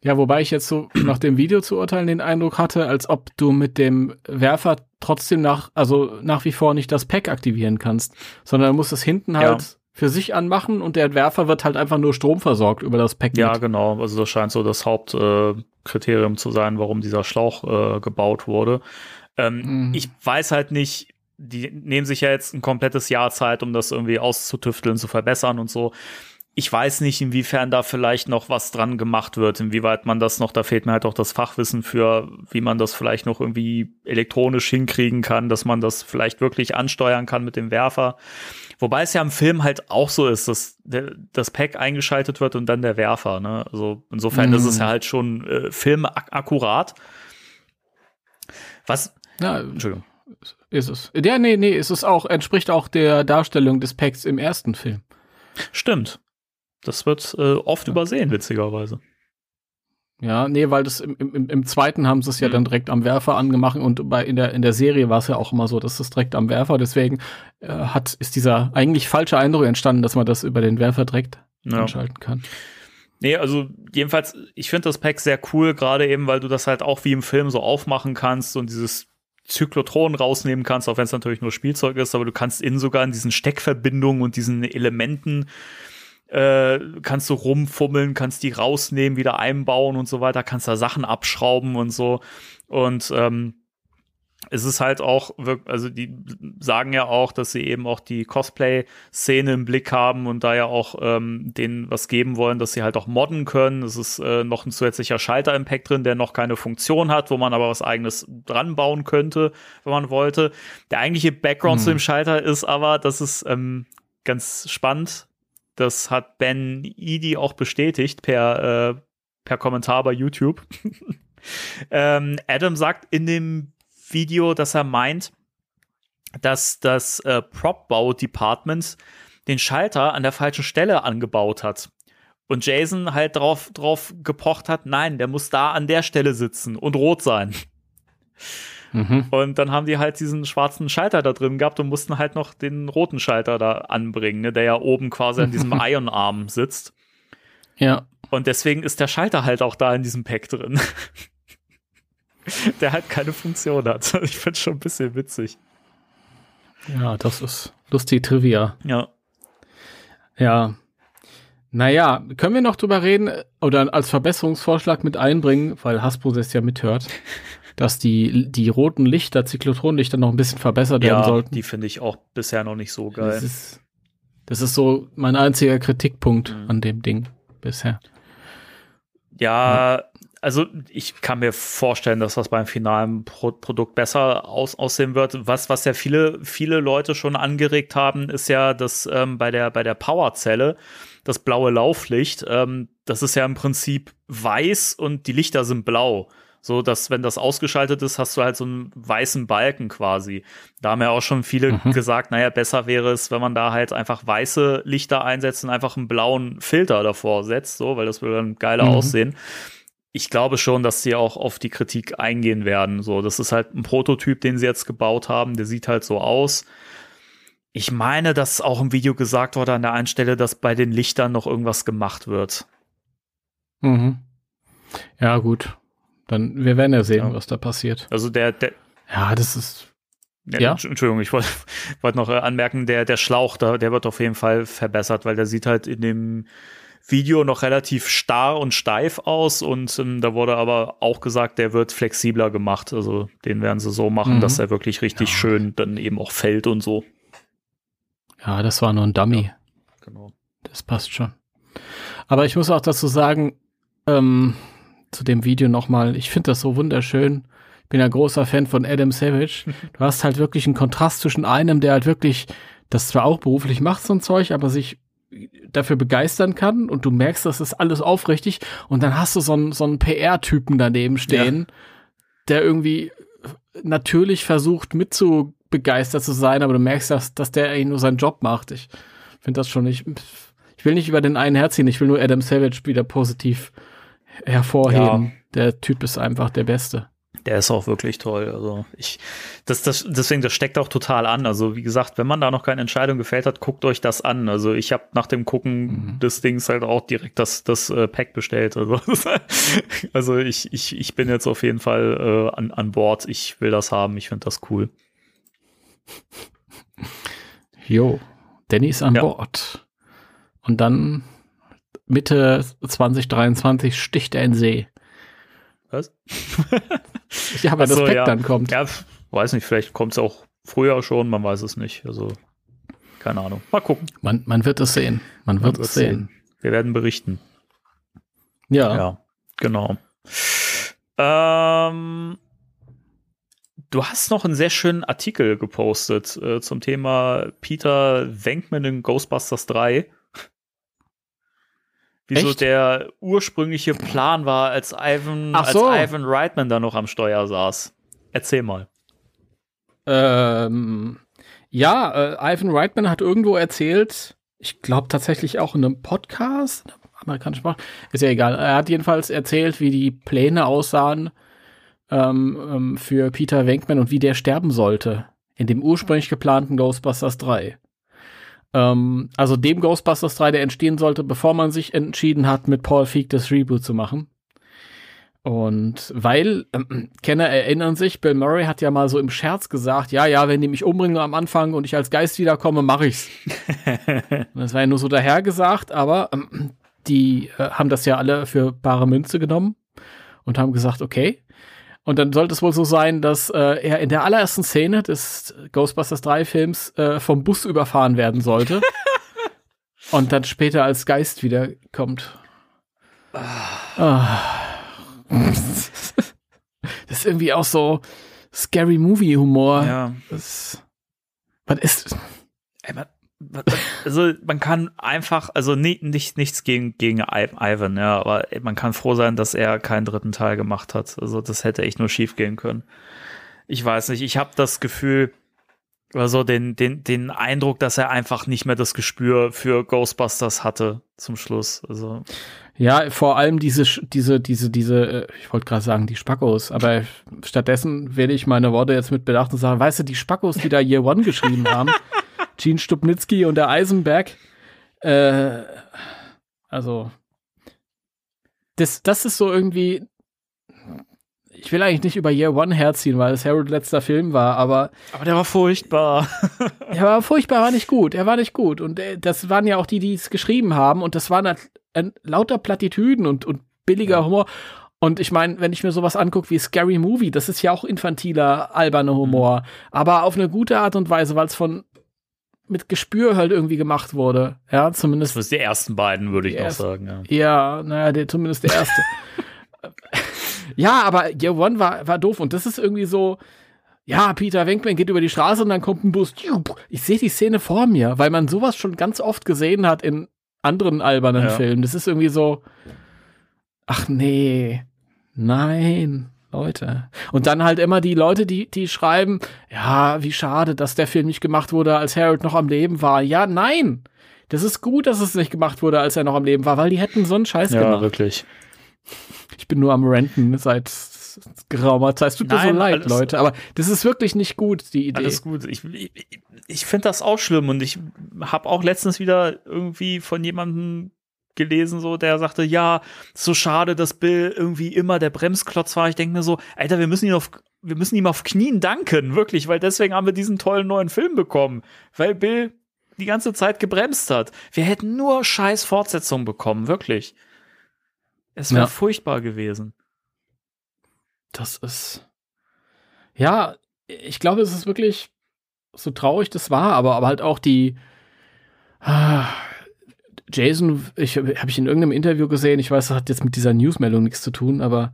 Ja, wobei ich jetzt so <clears throat> nach dem Video zu urteilen den Eindruck hatte, als ob du mit dem Werfer trotzdem nach, also nach wie vor nicht das Pack aktivieren kannst, sondern du musst es hinten halt ja für sich anmachen und der Werfer wird halt einfach nur Strom versorgt über das Pack. Ja, genau. Also das scheint so das Hauptkriterium äh, zu sein, warum dieser Schlauch äh, gebaut wurde. Ähm, mhm. Ich weiß halt nicht, die nehmen sich ja jetzt ein komplettes Jahr Zeit, um das irgendwie auszutüfteln, zu verbessern und so. Ich weiß nicht, inwiefern da vielleicht noch was dran gemacht wird, inwieweit man das noch, da fehlt mir halt auch das Fachwissen für, wie man das vielleicht noch irgendwie elektronisch hinkriegen kann, dass man das vielleicht wirklich ansteuern kann mit dem Werfer. Wobei es ja im Film halt auch so ist, dass der, das Pack eingeschaltet wird und dann der Werfer. Ne? Also insofern mm. ist es mhm. ja halt schon äh, filmakkurat. Was? Ja, Entschuldigung. Ist es. Ja, nee, nee, ist es auch, entspricht auch der Darstellung des Packs im ersten Film. Stimmt. Das wird äh, oft ja. übersehen, witzigerweise. Ja, nee, weil das im, im, im zweiten haben sie es ja mhm. dann direkt am Werfer angemacht und bei in der in der Serie war es ja auch immer so, dass es direkt am Werfer, deswegen äh, hat ist dieser eigentlich falsche Eindruck entstanden, dass man das über den Werfer direkt ja. einschalten kann. Nee, also jedenfalls, ich finde das Pack sehr cool, gerade eben, weil du das halt auch wie im Film so aufmachen kannst und dieses Zyklotron rausnehmen kannst, auch wenn es natürlich nur Spielzeug ist, aber du kannst innen sogar in diesen Steckverbindungen und diesen Elementen äh, kannst du rumfummeln, kannst die rausnehmen, wieder einbauen und so weiter, kannst da Sachen abschrauben und so. Und ähm, es ist halt auch, also die sagen ja auch, dass sie eben auch die Cosplay-Szene im Blick haben und da ja auch ähm, denen was geben wollen, dass sie halt auch modden können. Es ist äh, noch ein zusätzlicher Schalter im Pack drin, der noch keine Funktion hat, wo man aber was eigenes dran bauen könnte, wenn man wollte. Der eigentliche Background hm. zu dem Schalter ist aber, das ist ähm, ganz spannend. Das hat Ben Edie auch bestätigt per, äh, per Kommentar bei YouTube. <laughs> ähm, Adam sagt in dem Video, dass er meint, dass das äh, Prop-Bau-Department den Schalter an der falschen Stelle angebaut hat. Und Jason halt drauf, drauf gepocht hat, nein, der muss da an der Stelle sitzen und rot sein. Mhm. Und dann haben die halt diesen schwarzen Schalter da drin gehabt und mussten halt noch den roten Schalter da anbringen, ne, der ja oben quasi an diesem <laughs> Ion-Arm sitzt. Ja. Und deswegen ist der Schalter halt auch da in diesem Pack drin. <laughs> der halt keine Funktion hat. <laughs> Ich finde schon ein bisschen witzig. Ja, das ist lustig Trivia. Ja. Ja. Naja, können wir noch drüber reden oder als Verbesserungsvorschlag mit einbringen, weil Hasbro das ja mithört, dass die, die roten Lichter, Zyklotronlichter noch ein bisschen verbessert ja, werden sollten. Die finde ich auch bisher noch nicht so geil. Das ist, das ist so mein einziger Kritikpunkt mhm. an dem Ding bisher. Ja, also ich kann mir vorstellen, dass das beim finalen Pro Produkt besser aus aussehen wird. Was, was ja viele, viele Leute schon angeregt haben, ist ja, dass ähm, bei der, bei der Powerzelle das blaue Lauflicht, ähm, das ist ja im Prinzip weiß und die Lichter sind blau. So, dass, wenn das ausgeschaltet ist, hast du halt so einen weißen Balken quasi. Da haben ja auch schon viele mhm. gesagt, naja, besser wäre es, wenn man da halt einfach weiße Lichter einsetzt und einfach einen blauen Filter davor setzt, so, weil das würde dann geiler mhm. aussehen. Ich glaube schon, dass sie auch auf die Kritik eingehen werden. So, das ist halt ein Prototyp, den sie jetzt gebaut haben. Der sieht halt so aus. Ich meine, dass auch im Video gesagt wurde an der einen Stelle, dass bei den Lichtern noch irgendwas gemacht wird. Mhm. Ja, gut. Dann, wir werden ja sehen, ja. was da passiert. Also der, der Ja, das ist. Ja, ja? Entschuldigung, ich wollte <laughs> wollt noch äh, anmerken, der, der Schlauch, da, der wird auf jeden Fall verbessert, weil der sieht halt in dem Video noch relativ starr und steif aus und ähm, da wurde aber auch gesagt, der wird flexibler gemacht. Also den werden sie so machen, mhm. dass er wirklich richtig ja. schön dann eben auch fällt und so. Ja, das war nur ein Dummy. Ja, genau. Das passt schon. Aber ich muss auch dazu sagen, ähm, zu dem Video nochmal. Ich finde das so wunderschön. Ich bin ja großer Fan von Adam Savage. <laughs> Du hast halt wirklich einen Kontrast zwischen einem, der halt wirklich das zwar auch beruflich macht, so ein Zeug, aber sich dafür begeistern kann und du merkst, das ist alles aufrichtig und dann hast du so einen, so einen PR-Typen daneben stehen, ja. der irgendwie natürlich versucht mitzubegeistert zu sein, aber du merkst, dass, dass der eigentlich nur seinen Job macht. Ich finde das schon nicht, will nicht über den einen herziehen, ich will nur Adam Savage wieder positiv hervorheben. Ja. Der Typ ist einfach der Beste. Der ist auch wirklich toll. Also ich, das, das, deswegen, das steckt auch total an. Also wie gesagt, wenn man da noch keine Entscheidung gefällt hat, guckt euch das an. Also ich habe nach dem Gucken mhm. des Dings halt auch direkt das, das äh, Pack bestellt. Also, <laughs> also ich, ich, ich bin jetzt auf jeden Fall äh, an, an Bord. Ich will das haben. Ich finde das cool. Jo, Danny ist an ja. Bord. Und dann Mitte 2023 sticht er in See. Was? <laughs> ja, aber das Pack ja. dann kommt. Ja, weiß nicht, vielleicht kommt es auch früher schon, man weiß es nicht. Also, keine Ahnung. Mal gucken. Man, man wird es sehen. Man wird, man es sehen. sehen. Wir werden berichten. Ja. Ja, genau. Ähm, du hast noch einen sehr schönen Artikel gepostet äh, zum Thema Peter Venkman in Ghostbusters 3 wieso Echt? der ursprüngliche Plan war, als Ivan, so. als Ivan Reitman da noch am Steuer saß. Erzähl mal. Ähm, ja, äh, Ivan Reitman hat irgendwo erzählt, ich glaube tatsächlich auch in einem Podcast, amerikanischen Sprache, ist ja egal. Er hat jedenfalls erzählt, wie die Pläne aussahen ähm, ähm, für Peter Venkman und wie der sterben sollte in dem ursprünglich geplanten Ghostbusters 3. Ähm, also dem Ghostbusters 3, der entstehen sollte, bevor man sich entschieden hat, mit Paul Feig das Reboot zu machen. Und weil, äh, <clears throat> Kenner erinnern sich, Bill Murray hat ja mal so im Scherz gesagt, ja, ja, wenn die mich umbringen am Anfang und ich als Geist wiederkomme, mache ich's. <laughs> das war ja nur so dahergesagt, aber äh, die äh, haben das ja alle für bare Münze genommen und haben gesagt, okay, und dann sollte es wohl so sein, dass äh, er in der allerersten Szene des Ghostbusters 3 Films äh, vom Bus überfahren werden sollte. <laughs> und dann später als Geist wiederkommt. Ah. das ist irgendwie auch so Scary Movie Humor. Ja. Das, was ist. Ey, man, also man kann einfach, also nicht, nicht nichts gegen, gegen Ivan, ja, aber man kann froh sein, dass er keinen dritten Teil gemacht hat. Also das hätte echt nur schief gehen können. Ich weiß nicht, ich habe das Gefühl, also den, den, den Eindruck, dass er einfach nicht mehr das Gespür für Ghostbusters hatte zum Schluss. Also. Ja, vor allem diese, diese, diese, diese, äh, ich wollte gerade sagen, die Spackos, aber stattdessen werde ich meine Worte jetzt mit Bedacht und sagen, weißt du, die Spackos, die da Year One geschrieben haben, <laughs> Gene Stupnitzky und der Eisenberg. Äh, also, das, das ist so irgendwie. Ich will eigentlich nicht über Year One herziehen, weil es Harold letzter Film war, aber. Aber der war furchtbar. <laughs> er war furchtbar, war nicht gut. Er war nicht gut. Und äh, das waren ja auch die, die es geschrieben haben. Und das waren halt, äh, lauter Plattitüden und, und billiger ja. Humor. Und ich meine, wenn ich mir sowas angucke wie Scary Movie, das ist ja auch infantiler, alberner Humor, mhm. aber auf eine gute Art und Weise, weil es von mit Gespür halt irgendwie gemacht wurde. Ja, zumindest. Das sind die ersten beiden, würde ich noch sagen. Ja, ja naja, der, zumindest der erste. <laughs> ja, aber Year One war, war doof und das ist irgendwie so, ja, Peter Wenkman geht über die Straße und dann kommt ein Bus. Ich sehe die Szene vor mir, weil man sowas schon ganz oft gesehen hat in anderen albernen ja. Filmen. Das ist irgendwie so, ach nee, nein. Leute. Und dann halt immer die Leute, die, die schreiben, ja, wie schade, dass der Film nicht gemacht wurde, als Harold noch am Leben war. Ja, nein. Das ist gut, dass es nicht gemacht wurde, als er noch am Leben war, weil die hätten so einen Scheiß ja, gemacht. Ja, wirklich. Ich bin nur am Renten seit geraumer Zeit. Es tut mir so leid, Leute, aber das ist wirklich nicht gut, die Idee. Alles gut. Ich, ich, ich finde das auch schlimm und ich habe auch letztens wieder irgendwie von jemandem gelesen, so, der sagte, ja, so schade, dass Bill irgendwie immer der Bremsklotz war. Ich denke mir so, Alter, wir müssen ihn auf, wir müssen ihm auf Knien danken, wirklich, weil deswegen haben wir diesen tollen neuen Film bekommen. Weil Bill die ganze Zeit gebremst hat. Wir hätten nur scheiß Fortsetzungen bekommen, wirklich. Es wäre ja. furchtbar gewesen. Das ist. Ja, ich glaube, es ist wirklich so traurig das war, aber, aber halt auch die. Ah, Jason, ich habe ich in irgendeinem Interview gesehen, ich weiß, das hat jetzt mit dieser Newsmeldung nichts zu tun, aber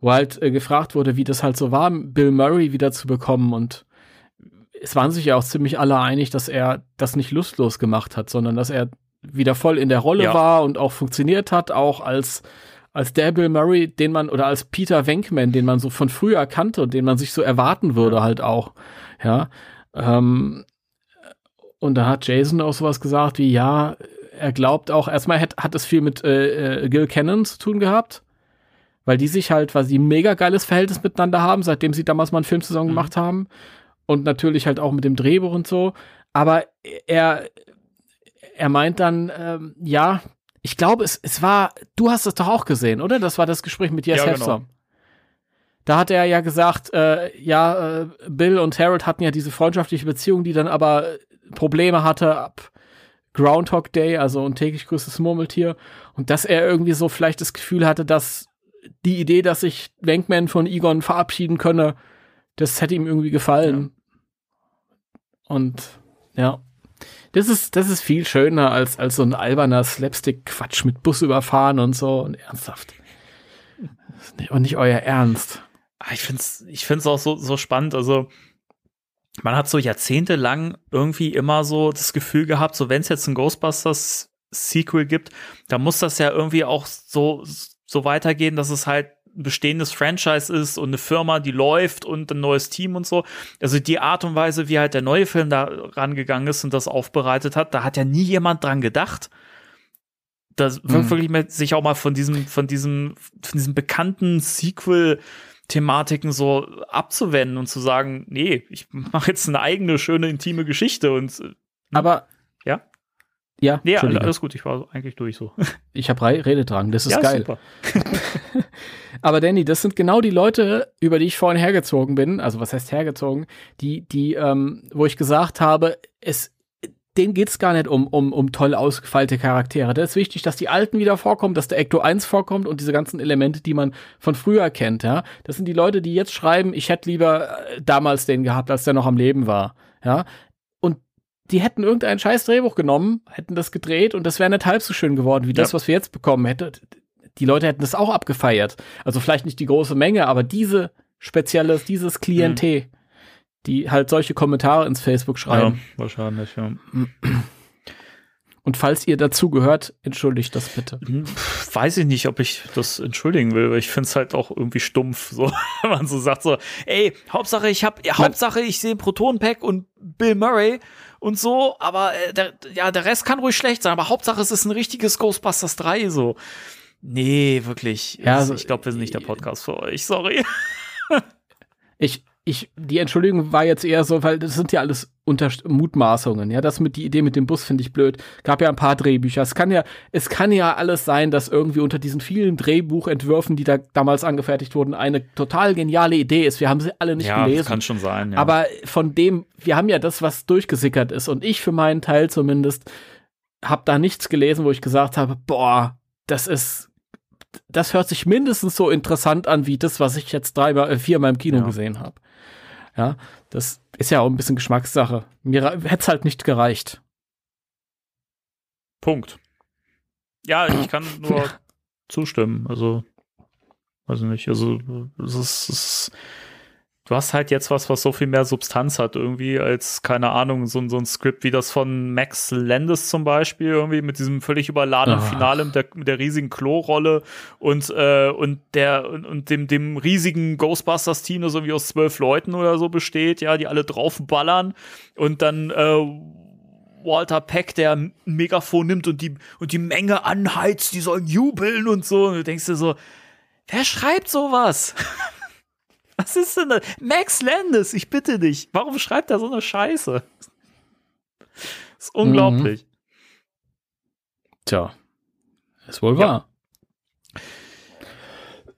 wo halt äh, gefragt wurde, wie das halt so war, Bill Murray wieder zu bekommen und es waren sich ja auch ziemlich alle einig, dass er das nicht lustlos gemacht hat, sondern dass er wieder voll in der Rolle ja. war und auch funktioniert hat, auch als als der Bill Murray, den man oder als Peter Venkman, den man so von früher kannte und den man sich so erwarten würde halt auch, ja. Ähm, und da hat Jason auch sowas gesagt wie, ja, er glaubt auch, erstmal hat, hat es viel mit äh, äh, Gil Cannon zu tun gehabt, weil die sich halt, weil sie ein mega geiles Verhältnis miteinander haben, seitdem sie damals mal einen Film zusammen Mhm. gemacht haben. Und natürlich halt auch mit dem Drehbuch und so. Aber er, er meint dann, ähm, ja, ich glaube, es, es war, du hast es doch auch gesehen, oder? Das war das Gespräch mit Yes Ja, Have genau. Da hat er ja gesagt, äh, ja, äh, Bill und Harold hatten ja diese freundschaftliche Beziehung, die dann aber Probleme hatte ab Groundhog Day, also ein täglich grüßtes Murmeltier. Und dass er irgendwie so vielleicht das Gefühl hatte, dass die Idee, dass sich Wankman von Egon verabschieden könne, das hätte ihm irgendwie gefallen. Und ja. Das ist, das ist viel schöner als, als so ein alberner Slapstick-Quatsch mit Bus überfahren und so und ernsthaft. <laughs> Und nicht euer Ernst. Ah, Ich finde es ich find's auch so, so spannend. Also, man hat so jahrzehntelang irgendwie immer so das Gefühl gehabt, so wenn es jetzt ein Ghostbusters Sequel gibt, dann muss das ja irgendwie auch so, so weitergehen, dass es halt ein bestehendes Franchise ist und eine Firma, die läuft und ein neues Team und so. Also die Art und Weise, wie halt der neue Film da rangegangen ist und das aufbereitet hat, da hat ja nie jemand dran gedacht. Das Mhm. wirklich sich auch mal von diesem, von diesem, von diesem bekannten Sequel Thematiken so abzuwenden und zu sagen, nee, ich mache jetzt eine eigene schöne intime Geschichte und äh, Aber. Ja? Ja, nee, alles gut, ich war eigentlich durch so. <laughs> ich habe Rededrang, das ist ja, geil. super. <laughs> Aber Danny, das sind genau die Leute, über die ich vorhin hergezogen bin. Also was heißt hergezogen? Die, die, ähm, wo ich gesagt habe, es, denen geht's gar nicht um, um, um toll ausgefeilte Charaktere. Das ist wichtig, dass die Alten wieder vorkommen, dass der Ecto 1 vorkommt und diese ganzen Elemente, die man von früher kennt, ja. Das sind die Leute, die jetzt schreiben, ich hätte lieber äh, damals den gehabt, als der noch am Leben war, ja. Und die hätten irgendein scheiß Drehbuch genommen, hätten das gedreht und das wäre nicht halb so schön geworden wie das, Ja. was wir jetzt bekommen hätten die Leute hätten das auch abgefeiert. Also vielleicht nicht die große Menge, aber diese spezielles, dieses Klientel, die halt solche Kommentare ins Facebook Ja, schreiben. wahrscheinlich, ja. Und falls ihr dazu gehört, entschuldigt das bitte. Hm, Weiß ich nicht, ob ich das entschuldigen will, weil ich finde es halt auch irgendwie stumpf, <laughs> so, wenn man so sagt, so, ey, Hauptsache ich hab, ja, Hauptsache ich sehe Proton-Pack und Bill Murray und so, aber äh, der, ja, der Rest kann ruhig schlecht sein, aber Hauptsache es ist ein richtiges Ghostbusters 3, so. Nee, wirklich. Ja, also- ich glaube, wir sind nicht der Podcast für euch, sorry. <laughs> Ich, ich, die Entschuldigung war jetzt eher so, weil das sind ja alles unter Mutmaßungen. Ja, das mit die Idee mit dem Bus finde ich blöd. Gab ja ein paar Drehbücher. Es kann ja, es kann ja alles sein, dass irgendwie unter diesen vielen Drehbuchentwürfen, die da damals angefertigt wurden, eine total geniale Idee ist. Wir haben sie alle nicht ja, gelesen. kann schon sein, ja. Aber von dem, wir haben ja das, was durchgesickert ist. Und ich für meinen Teil zumindest habe da nichts gelesen, wo ich gesagt habe, boah, das ist, das hört sich mindestens so interessant an wie das, was ich jetzt dreimal, äh, viermal im Kino Ja. gesehen habe. Ja, das ist ja auch ein bisschen Geschmackssache. Mir hätte es halt nicht gereicht. Punkt. Ja, ich kann <clears throat> nur zustimmen. Also, weiß ich nicht. Also, es ist, es ist, du hast halt jetzt was, was so viel mehr Substanz hat, irgendwie, als, keine Ahnung, so, ein- so ein Skript wie das von Max Landis zum Beispiel, irgendwie mit diesem völlig überladenen Ah. Finale mit der, mit der riesigen Klo-Rolle und, äh, und der, und, und dem, dem riesigen Ghostbusters-Team, das irgendwie aus zwölf Leuten oder so besteht, ja, die alle draufballern und dann, äh, Walter Peck, der ein Megafon nimmt und die, und die Menge anheizt, die sollen jubeln und so. Und du denkst dir so, wer schreibt sowas? <laughs> Was ist denn das? Max Landis, ich bitte dich. Warum schreibt er so eine Scheiße? Das ist unglaublich. Tja, ist wohl Ja. wahr.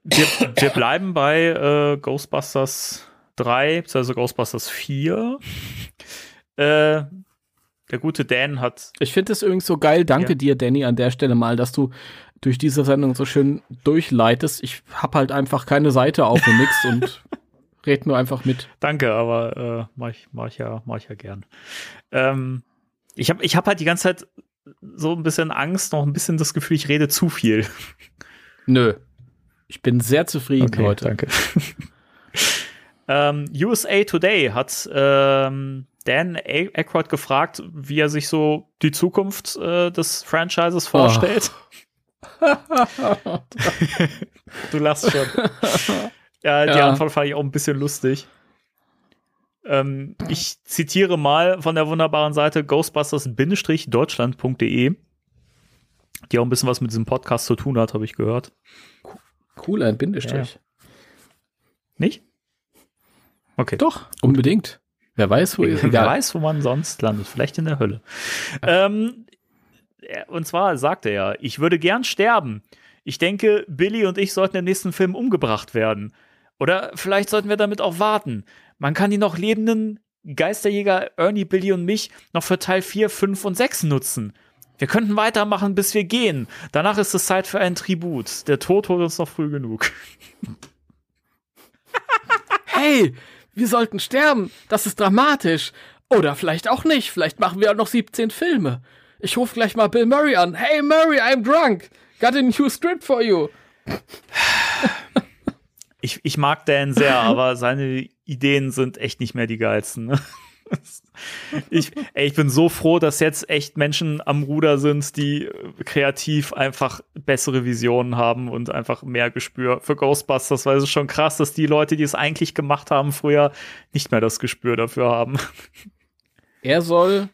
Wir, wir bleiben bei äh, Ghostbusters 3, beziehungsweise Ghostbusters 4. Äh, der gute Dan hat Ich finde es übrigens so geil. Danke Ja. dir, Danny, an der Stelle mal, dass du durch diese Sendung so schön durchleitest. Ich hab halt einfach keine Seite auf und nix <laughs> und red nur einfach mit. Danke, aber äh, mach, ich, mach, ich ja, mach ich ja gern. Ähm, ich habe ich hab halt die ganze Zeit so ein bisschen Angst, noch ein bisschen das Gefühl, ich rede zu viel. <laughs> Nö. Ich bin sehr zufrieden heute. danke. <laughs> ähm, USA Today hat ähm, Dan Aykroyd gefragt, wie er sich so die Zukunft äh, des Franchises vorstellt. <laughs> du lachst schon. Ja, die Ja. Antwort fand ich auch ein bisschen lustig. Ähm, ich zitiere mal von der wunderbaren Seite ghostbusters-deutschland.de. Die auch ein bisschen was mit diesem Podcast zu tun hat, habe ich gehört. Cool, ein Bindestrich. Ja. Nicht? Okay. Doch, unbedingt. Wer weiß, wo <laughs> Wer egal. weiß, wo man sonst landet. Vielleicht in der Hölle. Ähm, und zwar sagt er ja, ich würde gern sterben. Ich denke, Billy und ich sollten im nächsten Film umgebracht werden. Oder vielleicht sollten wir damit auch warten. Man kann die noch lebenden Geisterjäger Ernie, Billy und mich noch für Teil 4, 5 und 6 nutzen. Wir könnten weitermachen, bis wir gehen. Danach ist es Zeit für einen Tribut. Der Tod holt uns noch früh genug. <laughs> Hey, wir sollten sterben. Das ist dramatisch. Oder vielleicht auch nicht. Vielleicht machen wir auch noch 17 Filme. Ich rufe gleich mal Bill Murray an. Hey Murray, I'm drunk. Got a new script for you. <sighs> <laughs> Ich, ich mag Dan sehr, <laughs> aber seine Ideen sind echt nicht mehr die geilsten. Ne? <laughs> Ich, ey, ich bin so froh, dass jetzt echt Menschen am Ruder sind, die äh, kreativ einfach bessere Visionen haben und einfach mehr Gespür für Ghostbusters, weil es ist schon krass, dass die Leute, die es eigentlich gemacht haben früher, nicht mehr das Gespür dafür haben. Er soll,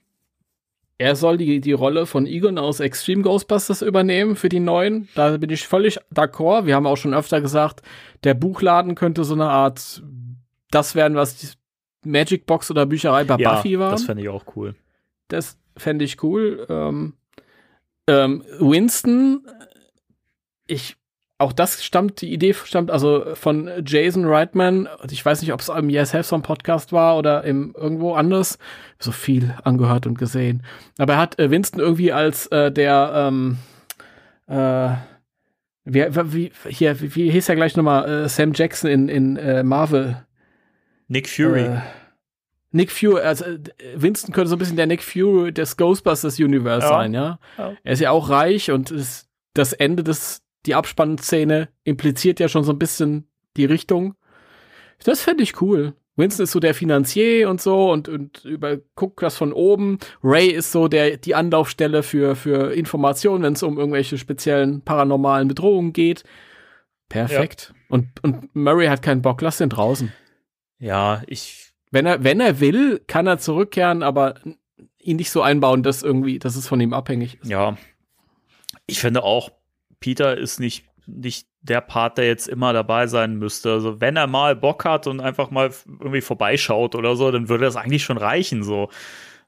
er soll die, die Rolle von Egon aus Extreme Ghostbusters übernehmen für die neuen. Da bin ich völlig d'accord. Wir haben auch schon öfter gesagt, der Buchladen könnte so eine Art das werden, was die Magic Box oder Bücherei bei Buffy war. das fände ich auch cool. Das fände ich cool. Ähm, ähm, Winston, ich, auch das stammt, die Idee stammt also von Jason Reitman. Ich weiß nicht, ob es im Yes Have Some Podcast war oder im irgendwo anders. So viel angehört und gesehen. Aber er hat äh, Winston irgendwie als äh, der, ähm, äh, wie, wie, hier, wie, wie hieß er gleich nochmal? Äh, Sam Jackson in, in äh, Marvel. Nick Fury. Äh, Nick Fury, also äh, Winston könnte so ein bisschen der Nick Fury des Ghostbusters Universe Ja. sein, ja? Ja. Er ist ja auch reich und es, das Ende des, die Abspannszene impliziert ja schon so ein bisschen die Richtung. Das fände ich cool. Winston ist so der Finanzier und so und, und über, guckt das von oben. Ray ist so der, die Anlaufstelle für, für Informationen, wenn es um irgendwelche speziellen paranormalen Bedrohungen geht. Perfekt. Und, und Murray hat keinen Bock, lass den draußen. ja, ich, Wenn er, wenn er will, kann er zurückkehren, aber ihn nicht so einbauen, dass irgendwie, dass es von ihm abhängig ist. Ja. Ich finde auch, Peter ist nicht, nicht der Part, der jetzt immer dabei sein müsste. Also, wenn er mal Bock hat und einfach mal irgendwie vorbeischaut oder so, dann würde das eigentlich schon reichen, so.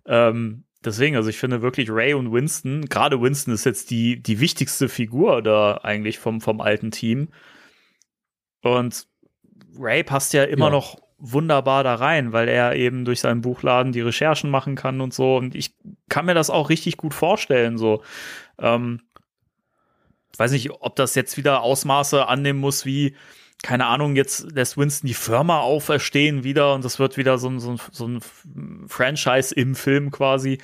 Ähm, deswegen, also ich finde wirklich Ray und Winston, gerade Winston ist jetzt die, die wichtigste Figur da eigentlich vom, vom alten Team. Und Ray passt ja immer Ja. noch wunderbar da rein, weil er eben durch seinen Buchladen die Recherchen machen kann und so. Und ich kann mir das auch richtig gut vorstellen, so. Ähm, weiß nicht, ob das jetzt wieder Ausmaße annehmen muss, wie, keine Ahnung, jetzt lässt Winston die Firma auferstehen wieder und das wird wieder so ein, so ein, so ein Franchise im Film quasi.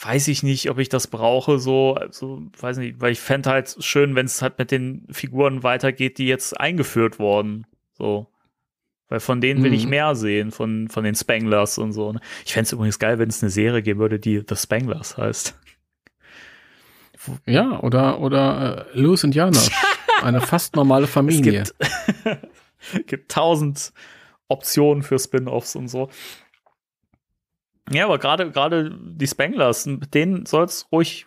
Weiß ich nicht, ob ich das brauche, so, also, weiß nicht, weil ich fände halt schön, wenn es halt mit den Figuren weitergeht, die jetzt eingeführt wurden. So. Weil von denen will ich Mhm. mehr sehen, von, von den Spanglers und so. ne? Ich fände es übrigens geil, wenn es eine Serie geben würde, die The Spanglers heißt. Ja, oder, oder äh, Louis und Jana. <laughs> Eine fast normale Familie. Es gibt, <laughs> gibt tausend Optionen für Spin-offs und so. Ja, aber gerade gerade die Spanglers, mit denen soll es ruhig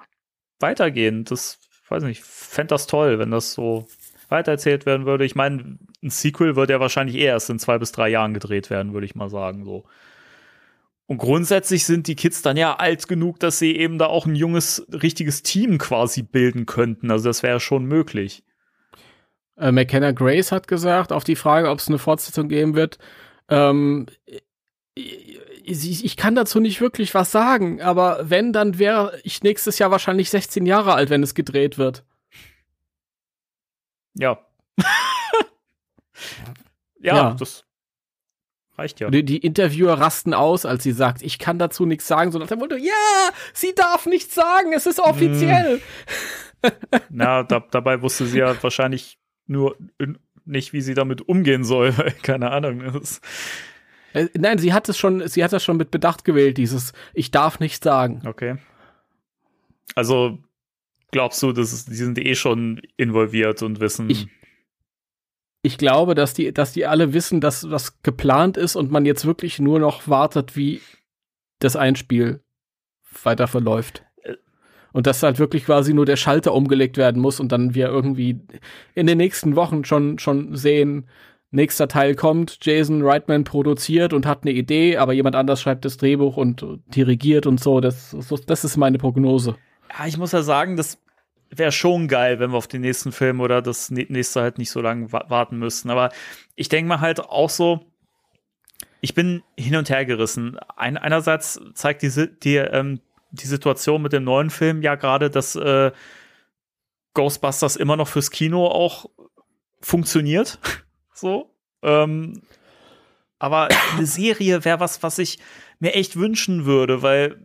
weitergehen. Das, weiß nicht, fände das toll, wenn das so weitererzählt werden würde. Ich meine, ein Sequel wird ja wahrscheinlich eher erst in zwei bis drei Jahren gedreht werden, würde ich mal sagen. So. Und grundsätzlich sind die Kids dann ja alt genug, dass sie eben da auch ein junges, richtiges Team quasi bilden könnten. Also das wäre schon möglich. Äh, McKenna Grace hat gesagt, auf die Frage, ob es eine Fortsetzung geben wird, ähm, ich, ich kann dazu nicht wirklich was sagen, aber wenn, dann wäre ich nächstes Jahr wahrscheinlich 16 Jahre alt, wenn es gedreht wird. Ja. <laughs> ja, Ja. das reicht ja. Die, die Interviewer rasten aus, als sie sagt, ich kann dazu nichts sagen, so nach dem Motto, ja, sie darf nichts sagen, es ist offiziell. Na, da, dabei wusste sie ja wahrscheinlich nur nicht, wie sie damit umgehen soll. <laughs> weil, Keine Ahnung. Das, Äh, nein, sie hat es schon, sie hat das schon mit Bedacht gewählt, dieses, ich darf nichts sagen. okay. Also glaubst du, dass es, die sind eh schon involviert und wissen. Ich- Ich glaube, dass die, dass die alle wissen, dass das geplant ist und man jetzt wirklich nur noch wartet, wie das Einspiel weiter verläuft. Äh. Und dass halt wirklich quasi nur der Schalter umgelegt werden muss und dann wir irgendwie in den nächsten Wochen schon, schon sehen, nächster Teil kommt, Jason Reitman produziert und hat eine Idee, aber jemand anders schreibt das Drehbuch und dirigiert und so. Das, das ist meine Prognose. Ja, ich muss ja sagen, das wäre schon geil, wenn wir auf den nächsten Film oder das nächste halt nicht so lange warten müssten. Aber ich denke mal halt auch so, ich bin hin und her gerissen. Ein, einerseits zeigt diese, die, ähm, die Situation mit dem neuen Film ja gerade, dass äh, Ghostbusters immer noch fürs Kino auch funktioniert. <laughs> so. Ähm, aber eine Serie wäre was, was ich mir echt wünschen würde, weil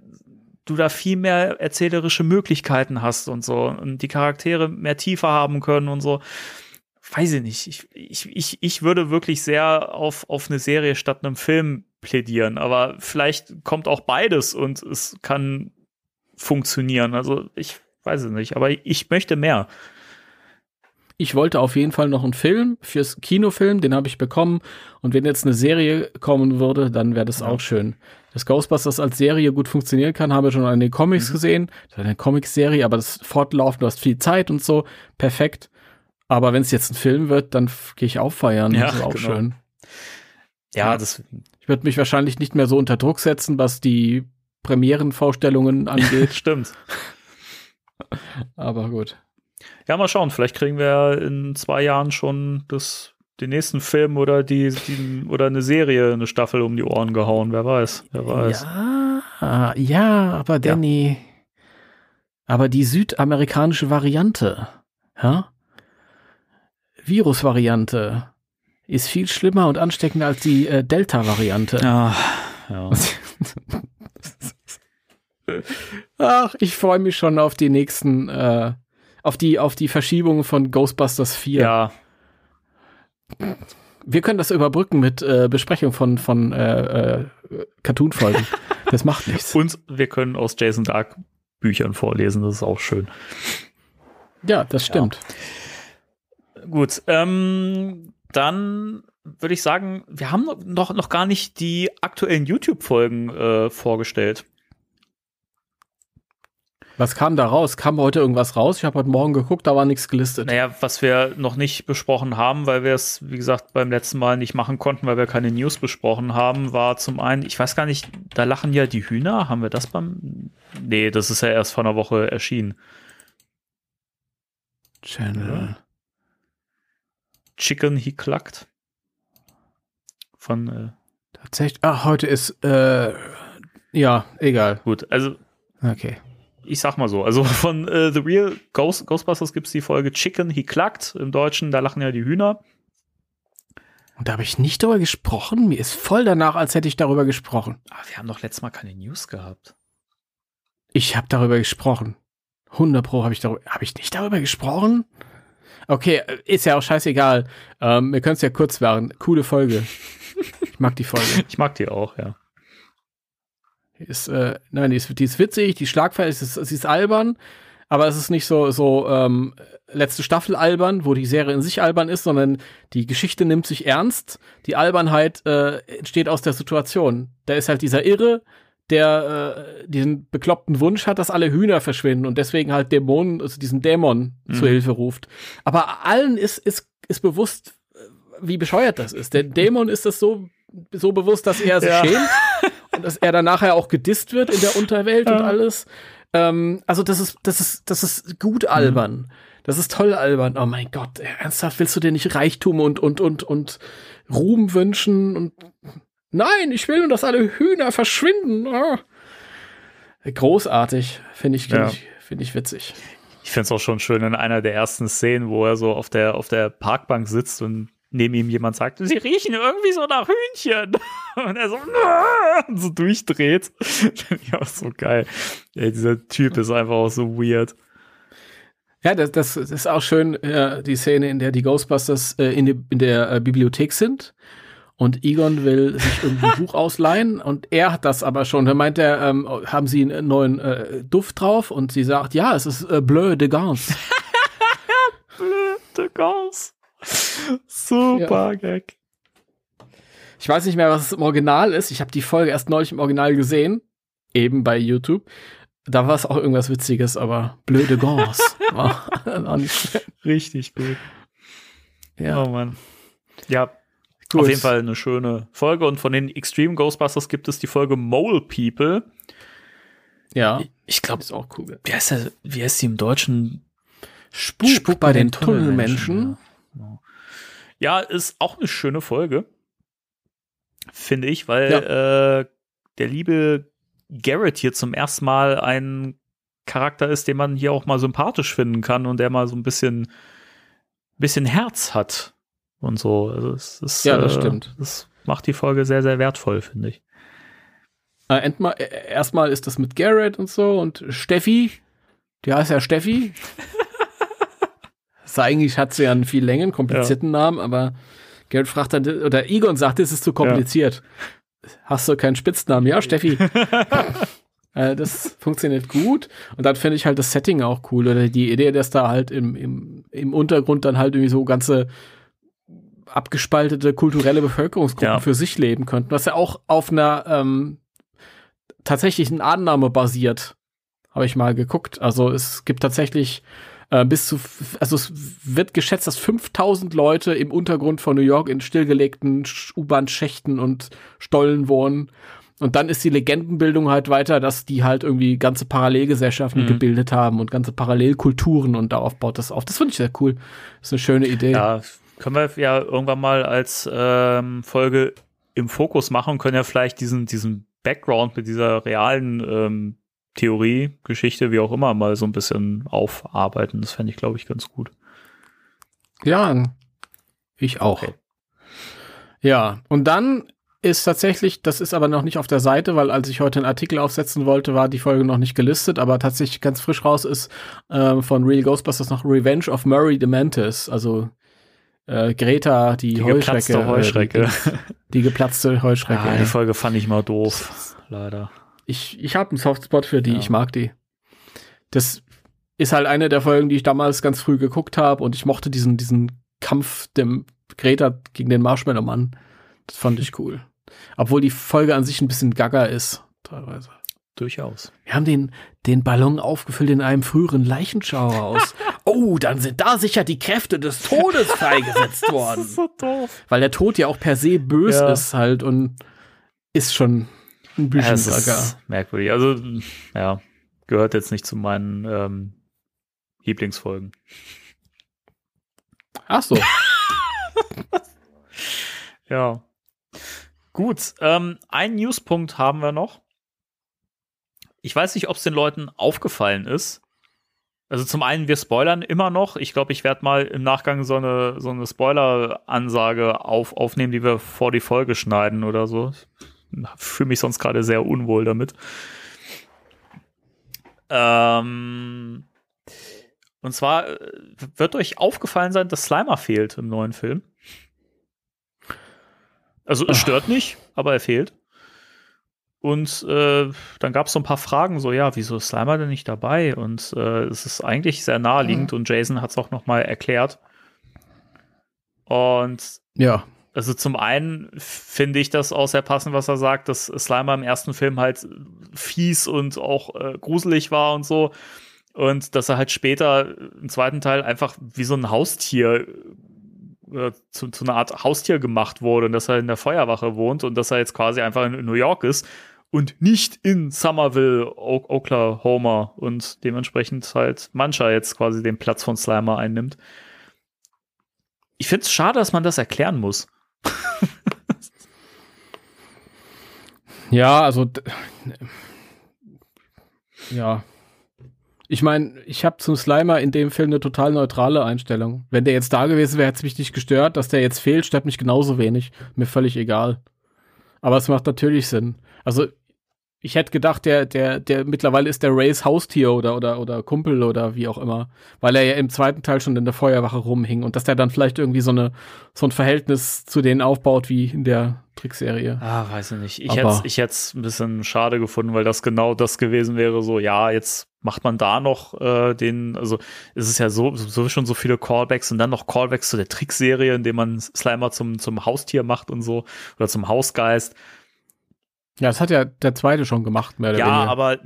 du da viel mehr erzählerische Möglichkeiten hast und so und die Charaktere mehr Tiefe haben können und so. Weiß ich nicht. Ich, ich, ich, ich würde wirklich sehr auf, auf eine Serie statt einem Film plädieren, aber vielleicht kommt auch beides und es kann funktionieren. Also ich weiß es nicht, aber ich möchte mehr. Ich wollte auf jeden Fall noch einen Film fürs Kinofilm, den habe ich bekommen. Und wenn jetzt eine Serie kommen würde, dann wäre das ja. auch schön dass Ghostbusters als Serie gut funktionieren kann, haben wir schon an den Comics mhm. gesehen. Das ist eine Comic-Serie, aber das fortlaufen, du hast viel Zeit und so, perfekt. Aber wenn es jetzt ein Film wird, dann gehe ich auch feiern. Ja, das ist auch genau. schön. Ja, ja, das. Ich würde mich wahrscheinlich nicht mehr so unter Druck setzen, was die Premierenvorstellungen <laughs> angeht. Stimmt. <laughs> aber gut. Ja, mal schauen. Vielleicht kriegen wir in zwei Jahren schon das den nächsten Film oder die, die, oder eine Serie, eine Staffel um die Ohren gehauen. Wer weiß, wer weiß. Ja, ja, aber Danny, ja. aber die südamerikanische Variante, ja? Virus-Variante ist viel schlimmer und ansteckender als die äh, Delta-Variante. Ja, <laughs> ja. Ach, ich freue mich schon auf die nächsten, äh, auf die, auf die Verschiebung von Ghostbusters 4. Ja, wir können das überbrücken mit äh, Besprechung von, von äh, äh, Cartoon-Folgen. <laughs> Das macht nichts. Und wir können aus Jason Dark Büchern vorlesen, das ist auch schön. Ja, das stimmt. Ja. Gut, ähm, dann würde ich sagen, wir haben noch, noch gar nicht die aktuellen YouTube-Folgen äh, vorgestellt. Was kam da raus? Kam heute irgendwas raus? Ich habe heute Morgen geguckt, da war nichts gelistet. Naja, was wir noch nicht besprochen haben, weil wir es, wie gesagt, beim letzten Mal nicht machen konnten, weil wir keine News besprochen haben, war zum einen, ich weiß gar nicht, da lachen ja die Hühner. Haben wir das beim. Nee, das ist ja erst vor einer Woche erschienen. Channel. Chicken He Clucked. Von. Äh Tatsächlich. Ach, heute ist. Äh, ja, egal. Gut, also. Okay ich sag mal so, also <laughs> von äh, The Real Ghost, Ghostbusters gibt es die Folge Chicken He Clucked im Deutschen, da lachen ja die Hühner. Und da habe ich nicht darüber gesprochen. Mir ist voll danach, als hätte ich darüber gesprochen. Aber wir haben doch letztes Mal keine News gehabt. Ich habe darüber gesprochen. 100 Pro habe ich darüber. Habe ich nicht darüber gesprochen? Okay, äh, ist ja auch scheißegal. Ähm, wir können es ja kurz werden. Coole Folge. ich mag die Folge. <laughs> Ich mag die auch, ja. Ist, äh, nein, die ist, die ist witzig, die Schlagfeier ist, sie ist albern, aber es ist nicht so, so ähm, letzte Staffel albern, wo die Serie in sich albern ist, sondern die Geschichte nimmt sich ernst. Die Albernheit äh, entsteht aus der Situation. Da ist halt dieser Irre, der äh, diesen bekloppten Wunsch hat, dass alle Hühner verschwinden und deswegen halt Dämonen, also diesen Dämon mhm. zur Hilfe ruft. Aber allen ist, ist, ist bewusst, wie bescheuert das ist. Der Dämon ist das so, so bewusst, dass er sich ja. schämt <laughs> dass er dann nachher auch gedisst wird in der <laughs> Unterwelt ja. und alles. Ähm, also das ist, das ist, das ist gut mhm. albern. Mhm. Das ist toll albern. Oh mein Gott, ernsthaft willst du dir nicht Reichtum und und und und Ruhm wünschen und nein, ich will nur, dass alle Hühner verschwinden. Oh. Großartig, finde ich, ja. ich, finde ich witzig. Ich finde es auch schon schön in einer der ersten Szenen, wo er so auf der auf der Parkbank sitzt und neben ihm jemand sagt, sie riechen irgendwie so nach Hühnchen. <laughs> Und er so, und so durchdreht. <laughs> Finde ich auch so geil. Ey, dieser Typ ist einfach auch so weird. Ja, das, das, ist auch schön, äh, die Szene, in der die Ghostbusters äh, in, die, in der äh, Bibliothek sind. Und Egon will sich irgendein <laughs> Buch ausleihen und er hat das aber schon. Da meint er, ähm, haben Sie einen neuen äh, Duft drauf? Und sie sagt, ja, es ist äh, Bleu de Gans. Bleu de Gans. Super ja. Gag. Ich weiß nicht mehr, was es im Original ist. Ich habe die Folge erst neulich im Original gesehen. Eben bei YouTube. Da war es auch irgendwas Witziges, aber blöde Gons. <laughs> war nicht Richtig gut. ja. Oh Mann. Ja, Gut. auf jeden Fall eine schöne Folge. Und von den Extreme Ghostbusters gibt es die Folge Mole People. Ja, Ich glaube, ist auch cool. wie heißt, der, wie heißt die im Deutschen? Spuk, bei den Tunnelmenschen. Ja. Ja, ist auch eine schöne Folge. Finde ich, weil äh, der liebe Garrett hier zum ersten Mal ein Charakter ist, den man hier auch mal sympathisch finden kann und der mal so ein bisschen, bisschen Herz hat und so. Also es ist, Ja, das äh, stimmt. Das macht die Folge sehr, sehr wertvoll, finde ich. Äh, äh, erstmal ist das mit Garrett und so und Steffi, die heißt ja Steffi. <laughs> eigentlich hat sie ja einen viel längeren, komplizierten Namen, aber Garrett fragt dann, oder Egon sagt, es ist zu kompliziert. Hast du keinen Spitznamen? Ja, Steffi. <laughs> äh, das funktioniert gut. Und dann finde ich halt das Setting auch cool. Oder die Idee, dass da halt im, im, im Untergrund dann halt irgendwie so ganze abgespaltete kulturelle Bevölkerungsgruppen Ja. für sich leben könnten, was ja auch auf einer ähm, tatsächlichen Annahme basiert, habe ich mal geguckt. Also es gibt tatsächlich äh, bis zu, also es wird geschätzt, dass 5000 Leute im Untergrund von New York in stillgelegten Sch- U-Bahn-Schächten und Stollen wohnen. Und dann ist die Legendenbildung halt weiter, dass die halt irgendwie ganze Parallelgesellschaften Mhm. gebildet haben und ganze Parallelkulturen und darauf baut das auf. Das finde ich sehr cool. Das ist eine schöne Idee. Ja, können wir ja irgendwann mal als ähm, Folge im Fokus machen und können ja vielleicht diesen, diesen Background mit dieser realen ähm, Theorie, Geschichte, wie auch immer, mal so ein bisschen aufarbeiten. Das fände ich, glaube ich, ganz gut. Ja, ich auch. Okay. Ja, und dann ist tatsächlich, das ist aber noch nicht auf der Seite, weil als ich heute einen Artikel aufsetzen wollte, war die Folge noch nicht gelistet, aber tatsächlich ganz frisch raus ist äh, von Real Ghostbusters noch Revenge of Murray Dementis, also äh, Greta, die, Die Heuschrecke. geplatzte äh, Heuschrecke. Die, die geplatzte Heuschrecke. <laughs> Ah, die Folge fand ich mal doof, leider. Ich, ich habe einen Softspot für die, Ja. ich mag die. Das ist halt eine der Folgen, die ich damals ganz früh geguckt habe und ich mochte diesen, diesen Kampf dem Greta gegen den Marshmallow-Mann. Das fand ich cool. <laughs> Obwohl die Folge an sich ein bisschen gaga ist, teilweise. Durchaus. Wir haben den, den Ballon aufgefüllt in einem früheren Leichenschauer aus. <laughs> oh, dann sind da sicher die Kräfte des Todes <laughs> freigesetzt worden. so doof. Weil der Tod ja auch per se böse Ja. ist halt und ist schon ein bisschen Es gaga. ist merkwürdig. Also, ja, gehört jetzt nicht zu meinen ähm, Lieblingsfolgen. Ach so. <laughs> Ja. Gut, ähm, einen Newspunkt haben wir noch. Ich weiß nicht, ob es den Leuten aufgefallen ist. Also zum einen, wir spoilern immer noch. Ich glaube, ich werde mal im Nachgang so eine, so eine Spoiler-Ansage auf, aufnehmen, die wir vor die Folge schneiden oder so. Fühle mich sonst gerade sehr unwohl damit. Ähm, und zwar äh, wird euch aufgefallen sein, dass Slimer fehlt im neuen Film. Also es stört nicht, aber er fehlt. Und äh, dann gab es so ein paar Fragen, so ja, wieso ist Slimer denn nicht dabei? Und äh, es ist eigentlich sehr naheliegend und Jason hat es auch noch mal erklärt. Und Ja. Also zum einen finde ich das auch sehr passend, was er sagt, dass Slimer im ersten Film halt fies und auch äh, gruselig war und so. Und dass er halt später im zweiten Teil einfach wie so ein Haustier äh, zu, zu einer Art Haustier gemacht wurde und dass er in der Feuerwache wohnt und dass er jetzt quasi einfach in New York ist und nicht in Somerville, o Oklahoma und dementsprechend halt mancher jetzt quasi den Platz von Slimer einnimmt. Ich finde es schade, dass man das erklären muss. Ja, also ja. Ich meine, ich habe zum Slimer in dem Film eine total neutrale Einstellung. Wenn der jetzt da gewesen wäre, hätte es mich nicht gestört. Dass der jetzt fehlt, stört mich genauso wenig. Mir völlig egal. Aber es macht natürlich Sinn. Also ich hätte gedacht, der, der, der mittlerweile ist der Rays Haustier oder, oder, oder Kumpel oder wie auch immer, weil er ja im zweiten Teil schon in der Feuerwache rumhing und dass der dann vielleicht irgendwie so eine, so ein Verhältnis zu denen aufbaut wie in der Trickserie. Ah, weiß ich nicht. Ich hätte es ich hätt's ein bisschen schade gefunden, weil das genau das gewesen wäre, so, ja, jetzt macht man da noch äh, den, also es ist ja so, so schon so viele Callbacks und dann noch Callbacks zu der Trickserie, indem man Slimer zum, zum Haustier macht und so, oder zum Hausgeist. Ja, das hat ja der zweite schon gemacht, mehr oder Ja, weniger. aber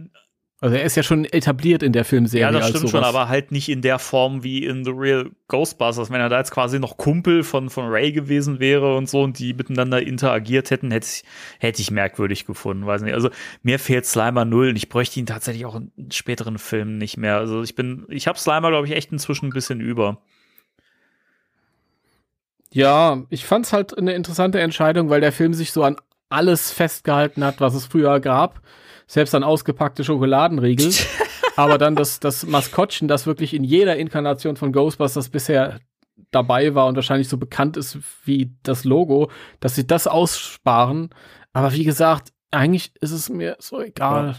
Also er ist ja schon etabliert in der Filmserie. Ja, das stimmt schon, aber halt nicht in der Form wie in The Real Ghostbusters. Wenn er da jetzt quasi noch Kumpel von, von Ray gewesen wäre und so und die miteinander interagiert hätten, hätte ich, hätte ich merkwürdig gefunden. Weiß nicht. Also mir fehlt Slimer null und ich bräuchte ihn tatsächlich auch in späteren Filmen nicht mehr. Also ich bin, ich habe Slimer, glaube ich, echt inzwischen ein bisschen über. Ja, ich fand's halt eine interessante Entscheidung, weil der Film sich so an alles festgehalten hat, was es früher gab. Selbst an ausgepackte Schokoladenriegel. <laughs> aber dann das, das Maskottchen, das wirklich in jeder Inkarnation von Ghostbusters bisher dabei war und wahrscheinlich so bekannt ist wie das Logo, dass sie das aussparen. Aber wie gesagt, eigentlich ist es mir so egal.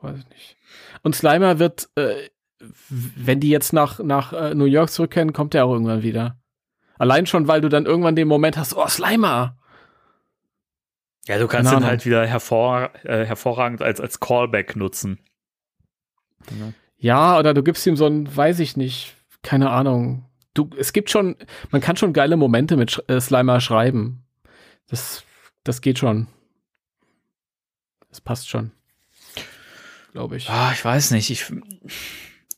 Weiß ich nicht. Und Slimer wird, äh, wenn die jetzt nach, nach äh, New York zurückkehren, kommt er auch irgendwann wieder. Allein schon, weil du dann irgendwann den Moment hast, oh, Slimer. Ja, du kannst ihn halt wieder hervor, äh, hervorragend als, als Callback nutzen. Ja, oder du gibst ihm so ein, weiß ich nicht, keine Ahnung. Du, es gibt schon, man kann schon geile Momente mit Sch äh, Slimer schreiben. Das, das geht schon. Das passt schon. Glaube ich. Ah, ich weiß nicht. Ich,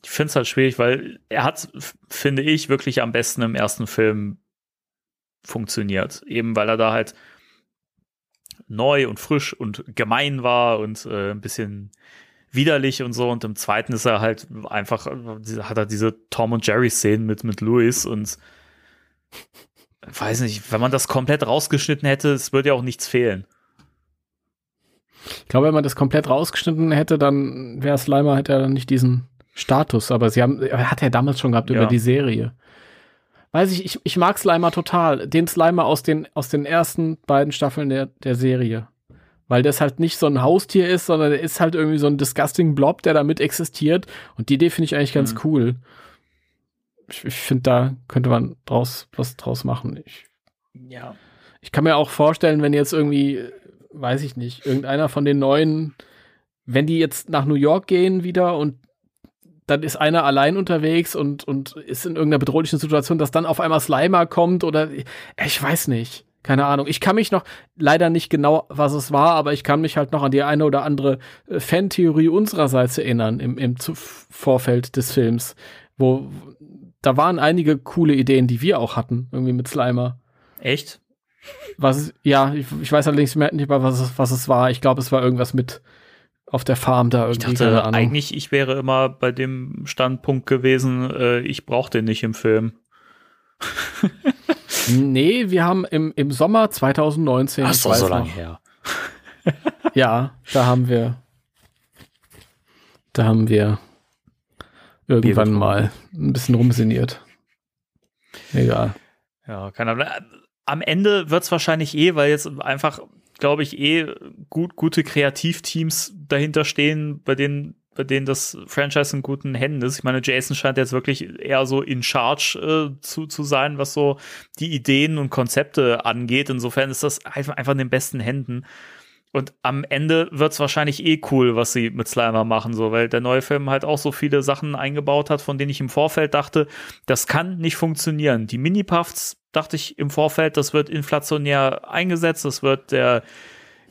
ich finde es halt schwierig, weil er hat, finde ich, wirklich am besten im ersten Film funktioniert. Eben weil er da halt neu und frisch und gemein war und äh, ein bisschen widerlich und so. Und im zweiten ist er halt einfach, äh, hat er diese Tom und Jerry Szenen mit, mit Louis und weiß nicht, wenn man das komplett rausgeschnitten hätte, es würde ja auch nichts fehlen. Ich glaube, wenn man das komplett rausgeschnitten hätte, dann wäre Slimer, hätte er dann nicht diesen Status. Aber sie haben, er hat er damals schon gehabt Ja. über die Serie. Weiß ich, ich, ich mag Slimer total. Den Slimer aus den, aus den ersten beiden Staffeln der, der Serie. Weil das halt nicht so ein Haustier ist, sondern der ist halt irgendwie so ein disgusting Blob, der damit existiert. Und die Idee finde ich eigentlich ganz Mhm. cool. Ich, ich finde, da könnte man draus, was draus machen. Ich, Ja. ich kann mir auch vorstellen, wenn jetzt irgendwie, weiß ich nicht, irgendeiner von den neuen, wenn die jetzt nach New York gehen wieder und dann ist einer allein unterwegs und, und ist in irgendeiner bedrohlichen Situation, dass dann auf einmal Slimer kommt oder ich weiß nicht. Keine Ahnung. Ich kann mich noch leider nicht genau, was es war, aber ich kann mich halt noch an die eine oder andere äh, Fantheorie unsererseits erinnern im, im Vorfeld des Films, wo da waren einige coole Ideen, die wir auch hatten, irgendwie mit Slimer. Echt? Was ja, ich, ich weiß allerdings nicht mehr, was es, was es war. Ich glaube, es war irgendwas mit auf der Farm da Ich irgendwie. keine dachte eigentlich, ich wäre immer bei dem Standpunkt gewesen, äh, ich brauche den nicht im Film. <laughs> Nee, wir haben im, im Sommer 2019. Ach ich so, weiß so lange her. <laughs> Ja, da haben wir. Da haben wir irgendwann mal ein bisschen rumsiniert. Egal. Ja, keine Ahnung. Am Ende wird es wahrscheinlich eh, weil jetzt einfach, glaube ich, eh gut, gute Kreativteams dahinter stehen, bei denen, bei denen das Franchise in guten Händen ist. Ich meine, Jason scheint jetzt wirklich eher so in Charge äh, zu, zu sein, was so die Ideen und Konzepte angeht. Insofern ist das einfach, einfach in den besten Händen. Und am Ende wird es wahrscheinlich eh cool, was sie mit Slimer machen, so, weil der neue Film halt auch so viele Sachen eingebaut hat, von denen ich im Vorfeld dachte, das kann nicht funktionieren. Die Mini-Puffs dachte ich im Vorfeld, das wird inflationär eingesetzt, das wird der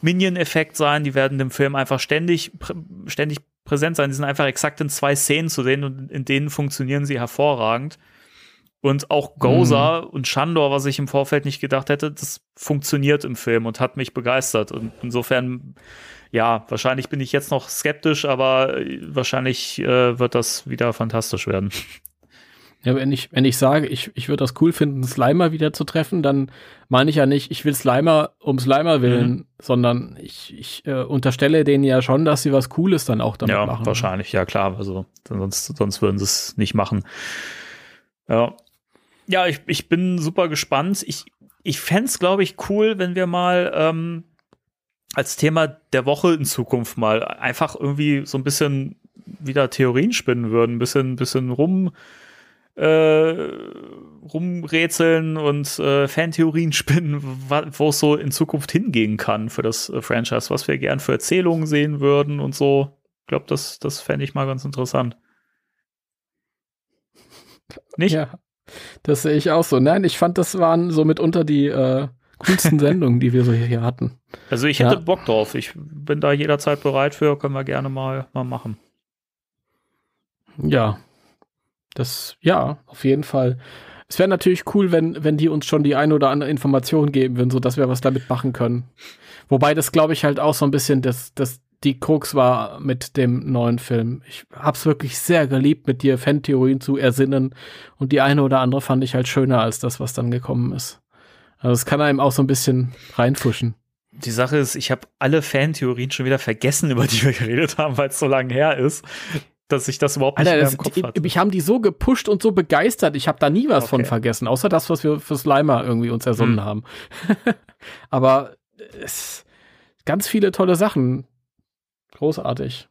Minion-Effekt sein, die werden dem Film einfach ständig, prä ständig präsent sein. Die sind einfach exakt in zwei Szenen zu sehen und in denen funktionieren sie hervorragend. Und auch Goza und Shandor, was ich im Vorfeld nicht gedacht hätte, das funktioniert im Film und hat mich begeistert. Und insofern, ja, wahrscheinlich bin ich jetzt noch skeptisch, aber äh, wahrscheinlich äh, wird das wieder fantastisch werden. Ja, wenn ich, wenn ich sage, ich, ich würde das cool finden, Slimer wieder zu treffen, dann meine ich ja nicht, ich will Slimer um Slimer willen, Mhm. sondern ich, ich äh, unterstelle denen ja schon, dass sie was Cooles dann auch damit ja, machen. wahrscheinlich, ja klar. Also sonst, sonst würden sie es nicht machen. Ja, ja ich, ich bin super gespannt. Ich, ich fände es, glaube ich, cool, wenn wir mal ähm, als Thema der Woche in Zukunft mal einfach irgendwie so ein bisschen wieder Theorien spinnen würden, ein bisschen, bisschen rum äh, rumrätseln und äh, Fantheorien <laughs> spinnen, wo es so in Zukunft hingehen kann für das äh, Franchise, was wir gern für Erzählungen sehen würden und so. Ich glaube, das, das fände ich mal ganz interessant. <laughs> Nicht? Ja, das sehe ich auch so. Nein, ich fand, das waren so mitunter die äh, coolsten <laughs> Sendungen, die wir so hier, hatten. Also ich hätte Ja. Bock drauf. Ich bin da jederzeit bereit für, können wir gerne mal, mal machen. Ja. Das, ja, auf jeden Fall. Es wäre natürlich cool, wenn, wenn die uns schon die eine oder andere Information geben würden, so dass wir was damit machen können. Wobei das, glaube ich, halt auch so ein bisschen das, das, die Krux war mit dem neuen Film. Ich hab's wirklich sehr geliebt, mit dir Fantheorien zu ersinnen und die eine oder andere fand ich halt schöner als das, was dann gekommen ist. Also es kann einem auch so ein bisschen reinfuschen. Die Sache ist, ich habe alle Fantheorien schon wieder vergessen, über die wir geredet haben, weil es so lange her ist dass ich das überhaupt nicht Alter, mehr das, im Kopf die, hatte. mich haben die so gepusht und so begeistert. Ich habe da nie was Okay. von vergessen, außer das, was wir für Slimer irgendwie uns ersonnen Hm. haben. <laughs> Aber es ganz viele tolle Sachen. Großartig.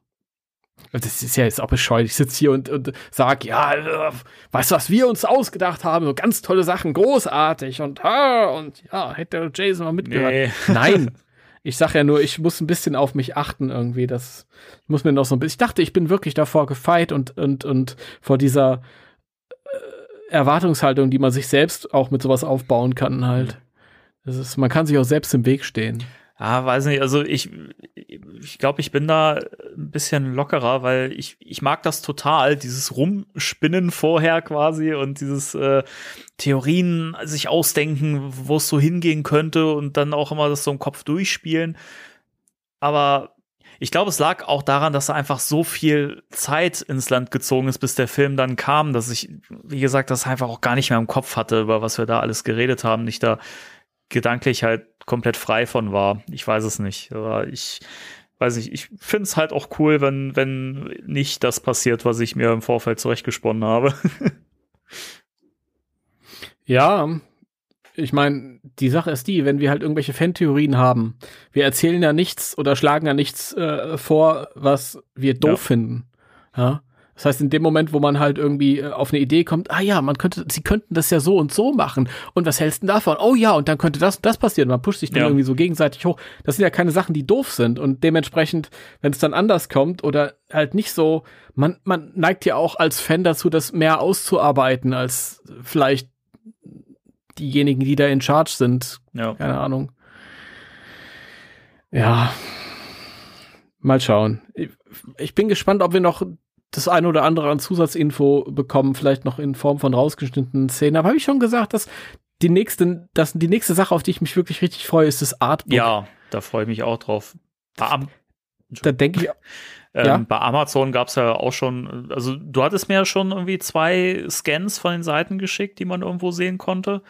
Das ist ja jetzt auch bescheuert. Ich sitze hier und, und sag, ja, weißt du, was wir uns ausgedacht haben? So ganz tolle Sachen, großartig und und ja, hätte Jason mal mitgehört. Nee. <laughs> Nein. Ich sag ja nur, ich muss ein bisschen auf mich achten irgendwie. Das muss mir noch so ein bisschen. Ich dachte, ich bin wirklich davor gefeit und, und, und vor dieser äh, Erwartungshaltung, die man sich selbst auch mit sowas aufbauen kann, halt. Das ist, man kann sich auch selbst im Weg stehen. Ah, weiß nicht, also ich, ich glaube, ich bin da ein bisschen lockerer, weil ich, ich mag das total, dieses Rumspinnen vorher quasi und dieses äh, Theorien sich ausdenken, wo es so hingehen könnte und dann auch immer das so im Kopf durchspielen. Aber ich glaube, es lag auch daran, dass da einfach so viel Zeit ins Land gezogen ist, bis der Film dann kam, dass ich, wie gesagt, das einfach auch gar nicht mehr im Kopf hatte, über was wir da alles geredet haben. Nicht da gedanklich halt komplett frei von war. Ich weiß es nicht. Aber ich weiß nicht, ich finde es halt auch cool, wenn, wenn nicht das passiert, was ich mir im Vorfeld zurechtgesponnen habe. <laughs> Ja, ich meine, die Sache ist die, wenn wir halt irgendwelche Fantheorien haben, wir erzählen ja nichts oder schlagen ja nichts äh, vor, was wir doof Ja. finden. Ja. Das heißt, in dem Moment, wo man halt irgendwie äh, auf eine Idee kommt, ah ja, man könnte, sie könnten das ja so und so machen. Und was hältst du davon? Oh ja, und dann könnte das und das passieren. Man pusht sich dann Ja. irgendwie so gegenseitig hoch. Das sind ja keine Sachen, die doof sind. Und dementsprechend, wenn es dann anders kommt oder halt nicht so, man, man neigt ja auch als Fan dazu, das mehr auszuarbeiten, als vielleicht diejenigen, die da in Charge sind. ja. Keine Ahnung. Ja. Mal schauen. Ich bin gespannt, ob wir noch das eine oder andere an Zusatzinfo bekommen, vielleicht noch in Form von rausgeschnittenen Szenen. Aber habe ich schon gesagt, dass die nächste, dass die nächste Sache, auf die ich mich wirklich richtig freue, ist das Artbook. ja, da freue ich mich auch drauf. Bei, Am Da denke ich, ähm, Ja. bei Amazon gab es ja auch schon, also du hattest mir ja schon irgendwie zwei Scans von den Seiten geschickt, die man irgendwo sehen konnte.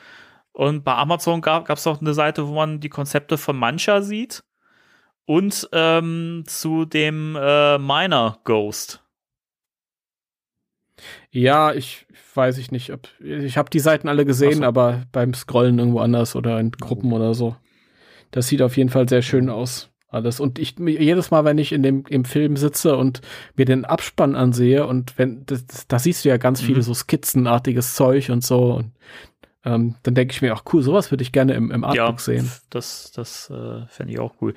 Und bei Amazon gab es auch eine Seite, wo man die Konzepte von Mancha sieht. Und ähm, zu dem äh, Miner Ghost. Ja, ich weiß ich nicht, ob ich habe die Seiten alle gesehen, Ach so. aber beim Scrollen irgendwo anders oder in Gruppen oder so. Das sieht auf jeden Fall sehr schön aus. Alles. Und ich jedes Mal, wenn ich in dem im Film sitze und mir den Abspann ansehe und wenn das, da siehst du ja ganz viele Mhm. so skizzenartiges Zeug und so und ähm, dann denke ich mir, ach cool, sowas würde ich gerne im, im Artbook sehen. Das, das äh, fände ich auch cool.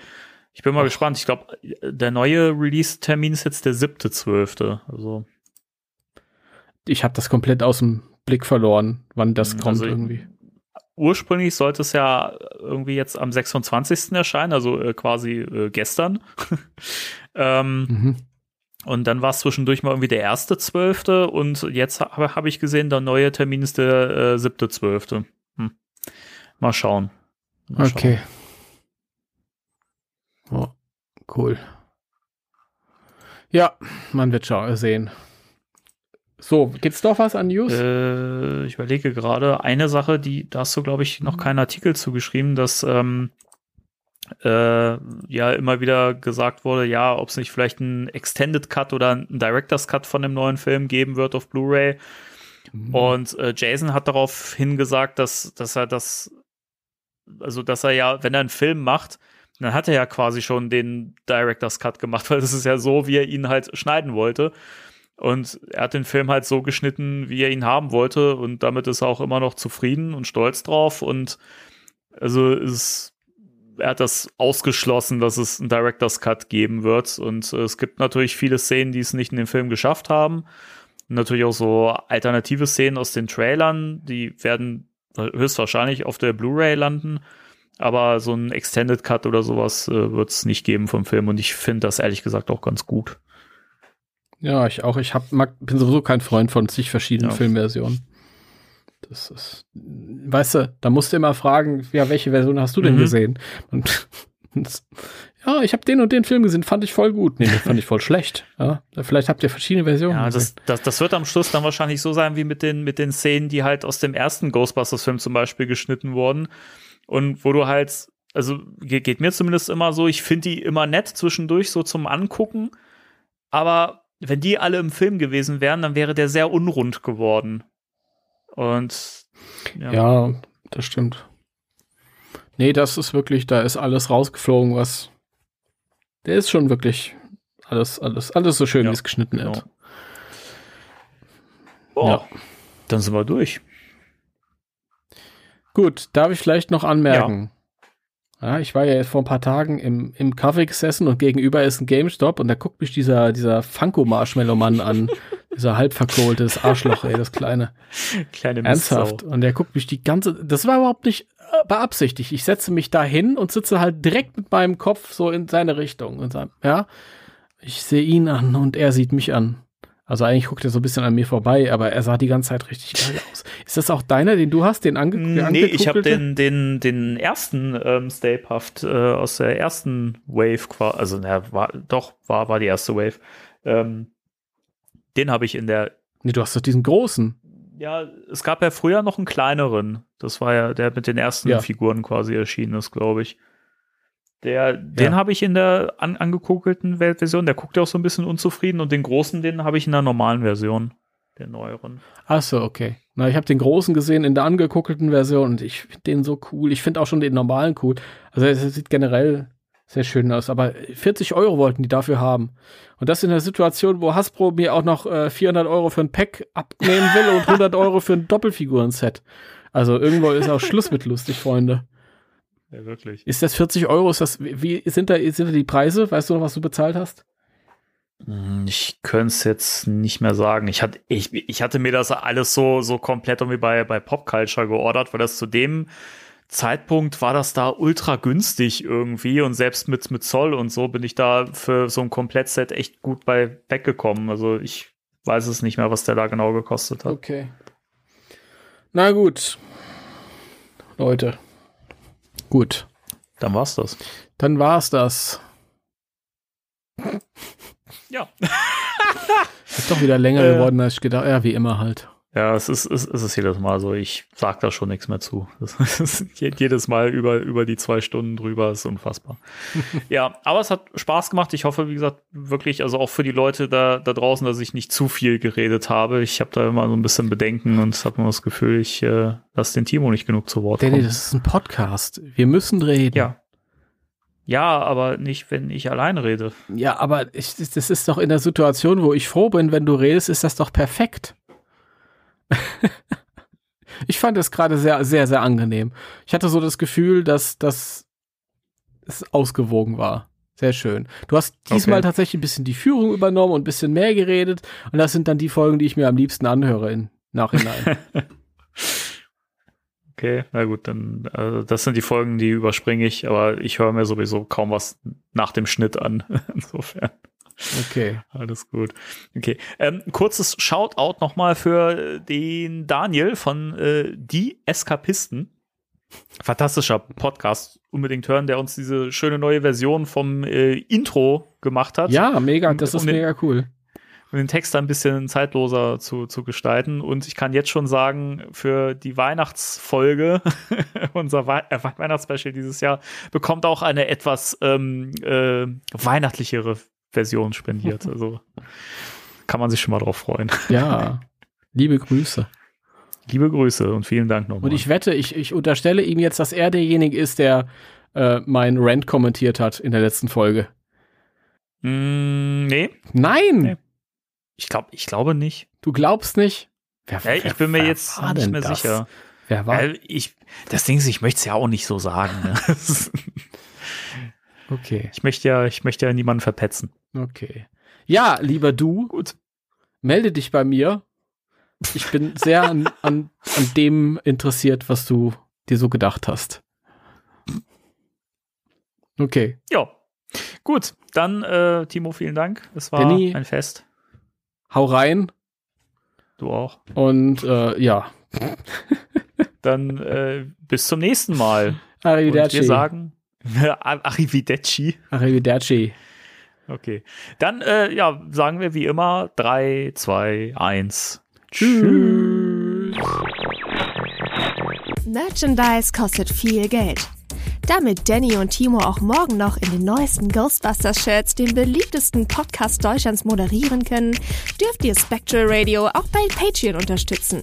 Ich bin mal gespannt. Ich glaube, der neue Release-Termin ist jetzt der siebte, zwölfte. Also Ich habe das komplett aus dem Blick verloren, wann das Mhm, kommt also irgendwie. ursprünglich sollte es ja irgendwie jetzt am 26. erscheinen, also äh, quasi äh, gestern. <laughs> ähm, Mhm. und dann war es zwischendurch mal irgendwie der erste zwölfte und jetzt habe hab ich gesehen, der neue Termin ist der äh, siebte zwölfte. Hm. Mal schauen. Mal schauen. Okay. Oh, cool. Ja, man wird schau sehen. So, gibt's noch was an News? Äh, ich überlege gerade, eine Sache, die, da hast du, glaube ich, noch keinen Artikel zugeschrieben, dass ähm, äh, ja immer wieder gesagt wurde, ja, ob es nicht vielleicht einen Extended Cut oder einen Director's Cut von dem neuen Film geben wird auf Blu-ray. Und äh, Jason hat darauf hingesagt, dass, dass er das, also dass er ja, wenn er einen Film macht, dann hat er ja quasi schon den Director's Cut gemacht, <laughs> weil das ist ja so, wie er ihn halt schneiden wollte. Und er hat den Film halt so geschnitten, wie er ihn haben wollte. Und damit ist er auch immer noch zufrieden und stolz drauf. Und also ist, er hat das ausgeschlossen, dass es einen Director's Cut geben wird. Und äh, es gibt natürlich viele Szenen, die es nicht in den Film geschafft haben. Natürlich auch so alternative Szenen aus den Trailern, die werden höchstwahrscheinlich auf der Blu-ray landen. Aber so ein Extended Cut oder sowas äh, wird es nicht geben vom Film. Und ich finde das ehrlich gesagt auch ganz gut. Ja, ich auch. Ich hab, mag, bin sowieso kein Freund von zig verschiedenen Ja. Filmversionen. Das ist, weißt du, da musst du immer fragen, ja, welche Version hast du denn Mhm. gesehen? Und, und <laughs> ja, ich habe den und den Film gesehen, fand ich voll gut. Nee, den fand ich voll schlecht. Ja, vielleicht habt ihr verschiedene Versionen. Ja, gesehen. das, das, das wird am Schluss dann wahrscheinlich so sein wie mit den, mit den Szenen, die halt aus dem ersten Ghostbusters-Film zum Beispiel geschnitten wurden. Und wo du halt, also geht, geht mir zumindest immer so, ich finde die immer nett zwischendurch so zum Angucken. Aber wenn die alle im Film gewesen wären, dann wäre der sehr unrund geworden. Und ja, Ja, das stimmt. Nee, das ist wirklich, da ist alles rausgeflogen, was. Der ist schon wirklich alles, alles, alles so schön, Ja, wie es geschnitten genau. ist. Oh, Ja. dann sind wir durch. Gut, darf ich vielleicht noch anmerken? Ja. Ich war ja jetzt vor ein paar Tagen im, im Kaffee gesessen und gegenüber ist ein GameStop und da guckt mich dieser, dieser Funko-Marshmallow-Mann an. <laughs> dieser halb verkohltes Arschloch, ey, das kleine. Kleine Ernsthaft. Und der guckt mich die ganze, das war überhaupt nicht äh, beabsichtigt. Ich setze mich da hin und sitze halt direkt mit meinem Kopf so in seine Richtung und sag, ja, ich sehe ihn an und er sieht mich an. Also eigentlich guckt er so ein bisschen an mir vorbei, aber er sah die ganze Zeit richtig geil aus. Ist das auch deiner, den du hast, den ange Nee, ich habe den, den, den ersten ähm, Stay Puft äh, aus der ersten Wave, also na, war, doch, war, war die erste Wave. Ähm, den habe ich in der, Nee, du hast doch diesen großen. ja, es gab ja früher noch einen kleineren. Das war ja der mit den ersten Ja. Figuren quasi erschienen ist, glaube ich. Der, den habe ich in der an, angekugelten Weltversion, der guckt ja auch so ein bisschen unzufrieden und den großen, den habe ich in der normalen Version, der neueren. Ach so, okay. Na, ich habe den großen gesehen in der angekugelten Version und ich finde den so cool. Ich finde auch schon den normalen cool. Also es sieht generell sehr schön aus, aber 40 Euro wollten die dafür haben. Und das in der Situation, wo Hasbro mir auch noch äh, 400 Euro für ein Pack abnehmen will und 100 Euro für ein Doppelfiguren-Set. Also irgendwo ist auch Schluss mit lustig, Freunde. Ja, wirklich. Ist das 40 Euro? Ist das, wie sind da, sind da die Preise? Weißt du noch, was du bezahlt hast? Hm, Ich könnte es jetzt nicht mehr sagen. Ich hatte, ich, ich hatte mir das alles so, so komplett irgendwie bei, bei Pop Culture geordert, weil das zu dem Zeitpunkt war das da ultra günstig irgendwie und selbst mit, mit Zoll und so bin ich da für so ein Komplettset echt gut bei weggekommen. Also ich weiß es nicht mehr, was der da genau gekostet hat. Okay. Na gut. Leute. Gut. Dann war's das. Dann war's das. Ja. <laughs> Ist doch wieder länger Äh. geworden, als ich gedacht Ja, wie immer halt. Ja, es ist, es, es ist jedes Mal so. Ich sag da schon nichts mehr zu. Das <laughs> ist je- jedes Mal über, über die zwei Stunden drüber. ist unfassbar. <laughs> ja, aber es hat Spaß gemacht. Ich hoffe, wie gesagt, wirklich, also auch für die Leute da, da draußen, dass ich nicht zu viel geredet habe. Ich habe da immer so ein bisschen Bedenken und habe immer das Gefühl, ich äh, lasse den Timo nicht genug zu Wort Danny, kommen. das ist ein Podcast. Wir müssen reden. Ja. Ja, aber nicht, wenn ich allein rede. Ja, aber ich, das ist doch in der Situation, wo ich froh bin, wenn du redest, ist das doch perfekt. <laughs> ich fand es gerade sehr, sehr, sehr angenehm. Ich hatte so das Gefühl, dass, dass es ausgewogen war. Sehr schön. Du hast diesmal Okay. tatsächlich ein bisschen die Führung übernommen und ein bisschen mehr geredet. Und das sind dann die Folgen, die ich mir am liebsten anhöre im Nachhinein. <laughs> Okay, na gut, dann also das sind die Folgen, die überspringe ich, aber ich höre mir sowieso kaum was nach dem Schnitt an. <laughs> Insofern. Okay. Alles gut. Okay. Ähm, kurzes Shoutout nochmal für den Daniel von äh, Die Eskapisten. Fantastischer Podcast. Unbedingt hören, der uns diese schöne neue Version vom äh, Intro gemacht hat. Ja, mega, das Um ist den- mega cool. um den Text ein bisschen zeitloser zu, zu gestalten. Und ich kann jetzt schon sagen, für die Weihnachtsfolge, <laughs> unser Wei äh, Weihnachtsspecial dieses Jahr, bekommt auch eine etwas ähm, äh, weihnachtlichere Version spendiert. <laughs> Also kann man sich schon mal drauf freuen. Ja. <laughs> Liebe Grüße. Liebe Grüße und vielen Dank nochmal. Und ich wette, ich, ich unterstelle ihm jetzt, dass er derjenige ist, der äh, mein Rant kommentiert hat in der letzten Folge. Mm, nee, Nein! Nee. ich, glaub, ich glaube nicht. Du glaubst nicht? Wer, Ja, ich bin mir jetzt nicht mehr das? sicher. Wer war? Weil ich, das Ding ist, ich möchte es ja auch nicht so sagen. Ne? <laughs> Okay, ich möchte ja, ich möchte ja niemanden verpetzen. okay. Ja, lieber du, Gut. melde dich bei mir. Ich bin sehr an, an, an dem interessiert, was du dir so gedacht hast. Okay. Ja. Gut, dann, äh, Timo, vielen Dank. Es war Danny. ein Fest. hau rein. Du auch. Und äh, ja. Dann äh, bis zum nächsten Mal. <laughs> Arrivederci. Und wir sagen <laughs> Arrivederci. Arrivederci. Okay. Dann äh, ja, sagen wir wie immer 3, 2, 1. Tschüss. Merchandise kostet viel Geld. Damit Danny und Timo auch morgen noch in den neuesten Ghostbusters-Shirts den beliebtesten Podcast Deutschlands moderieren können, dürft ihr Spectral Radio auch bei Patreon unterstützen.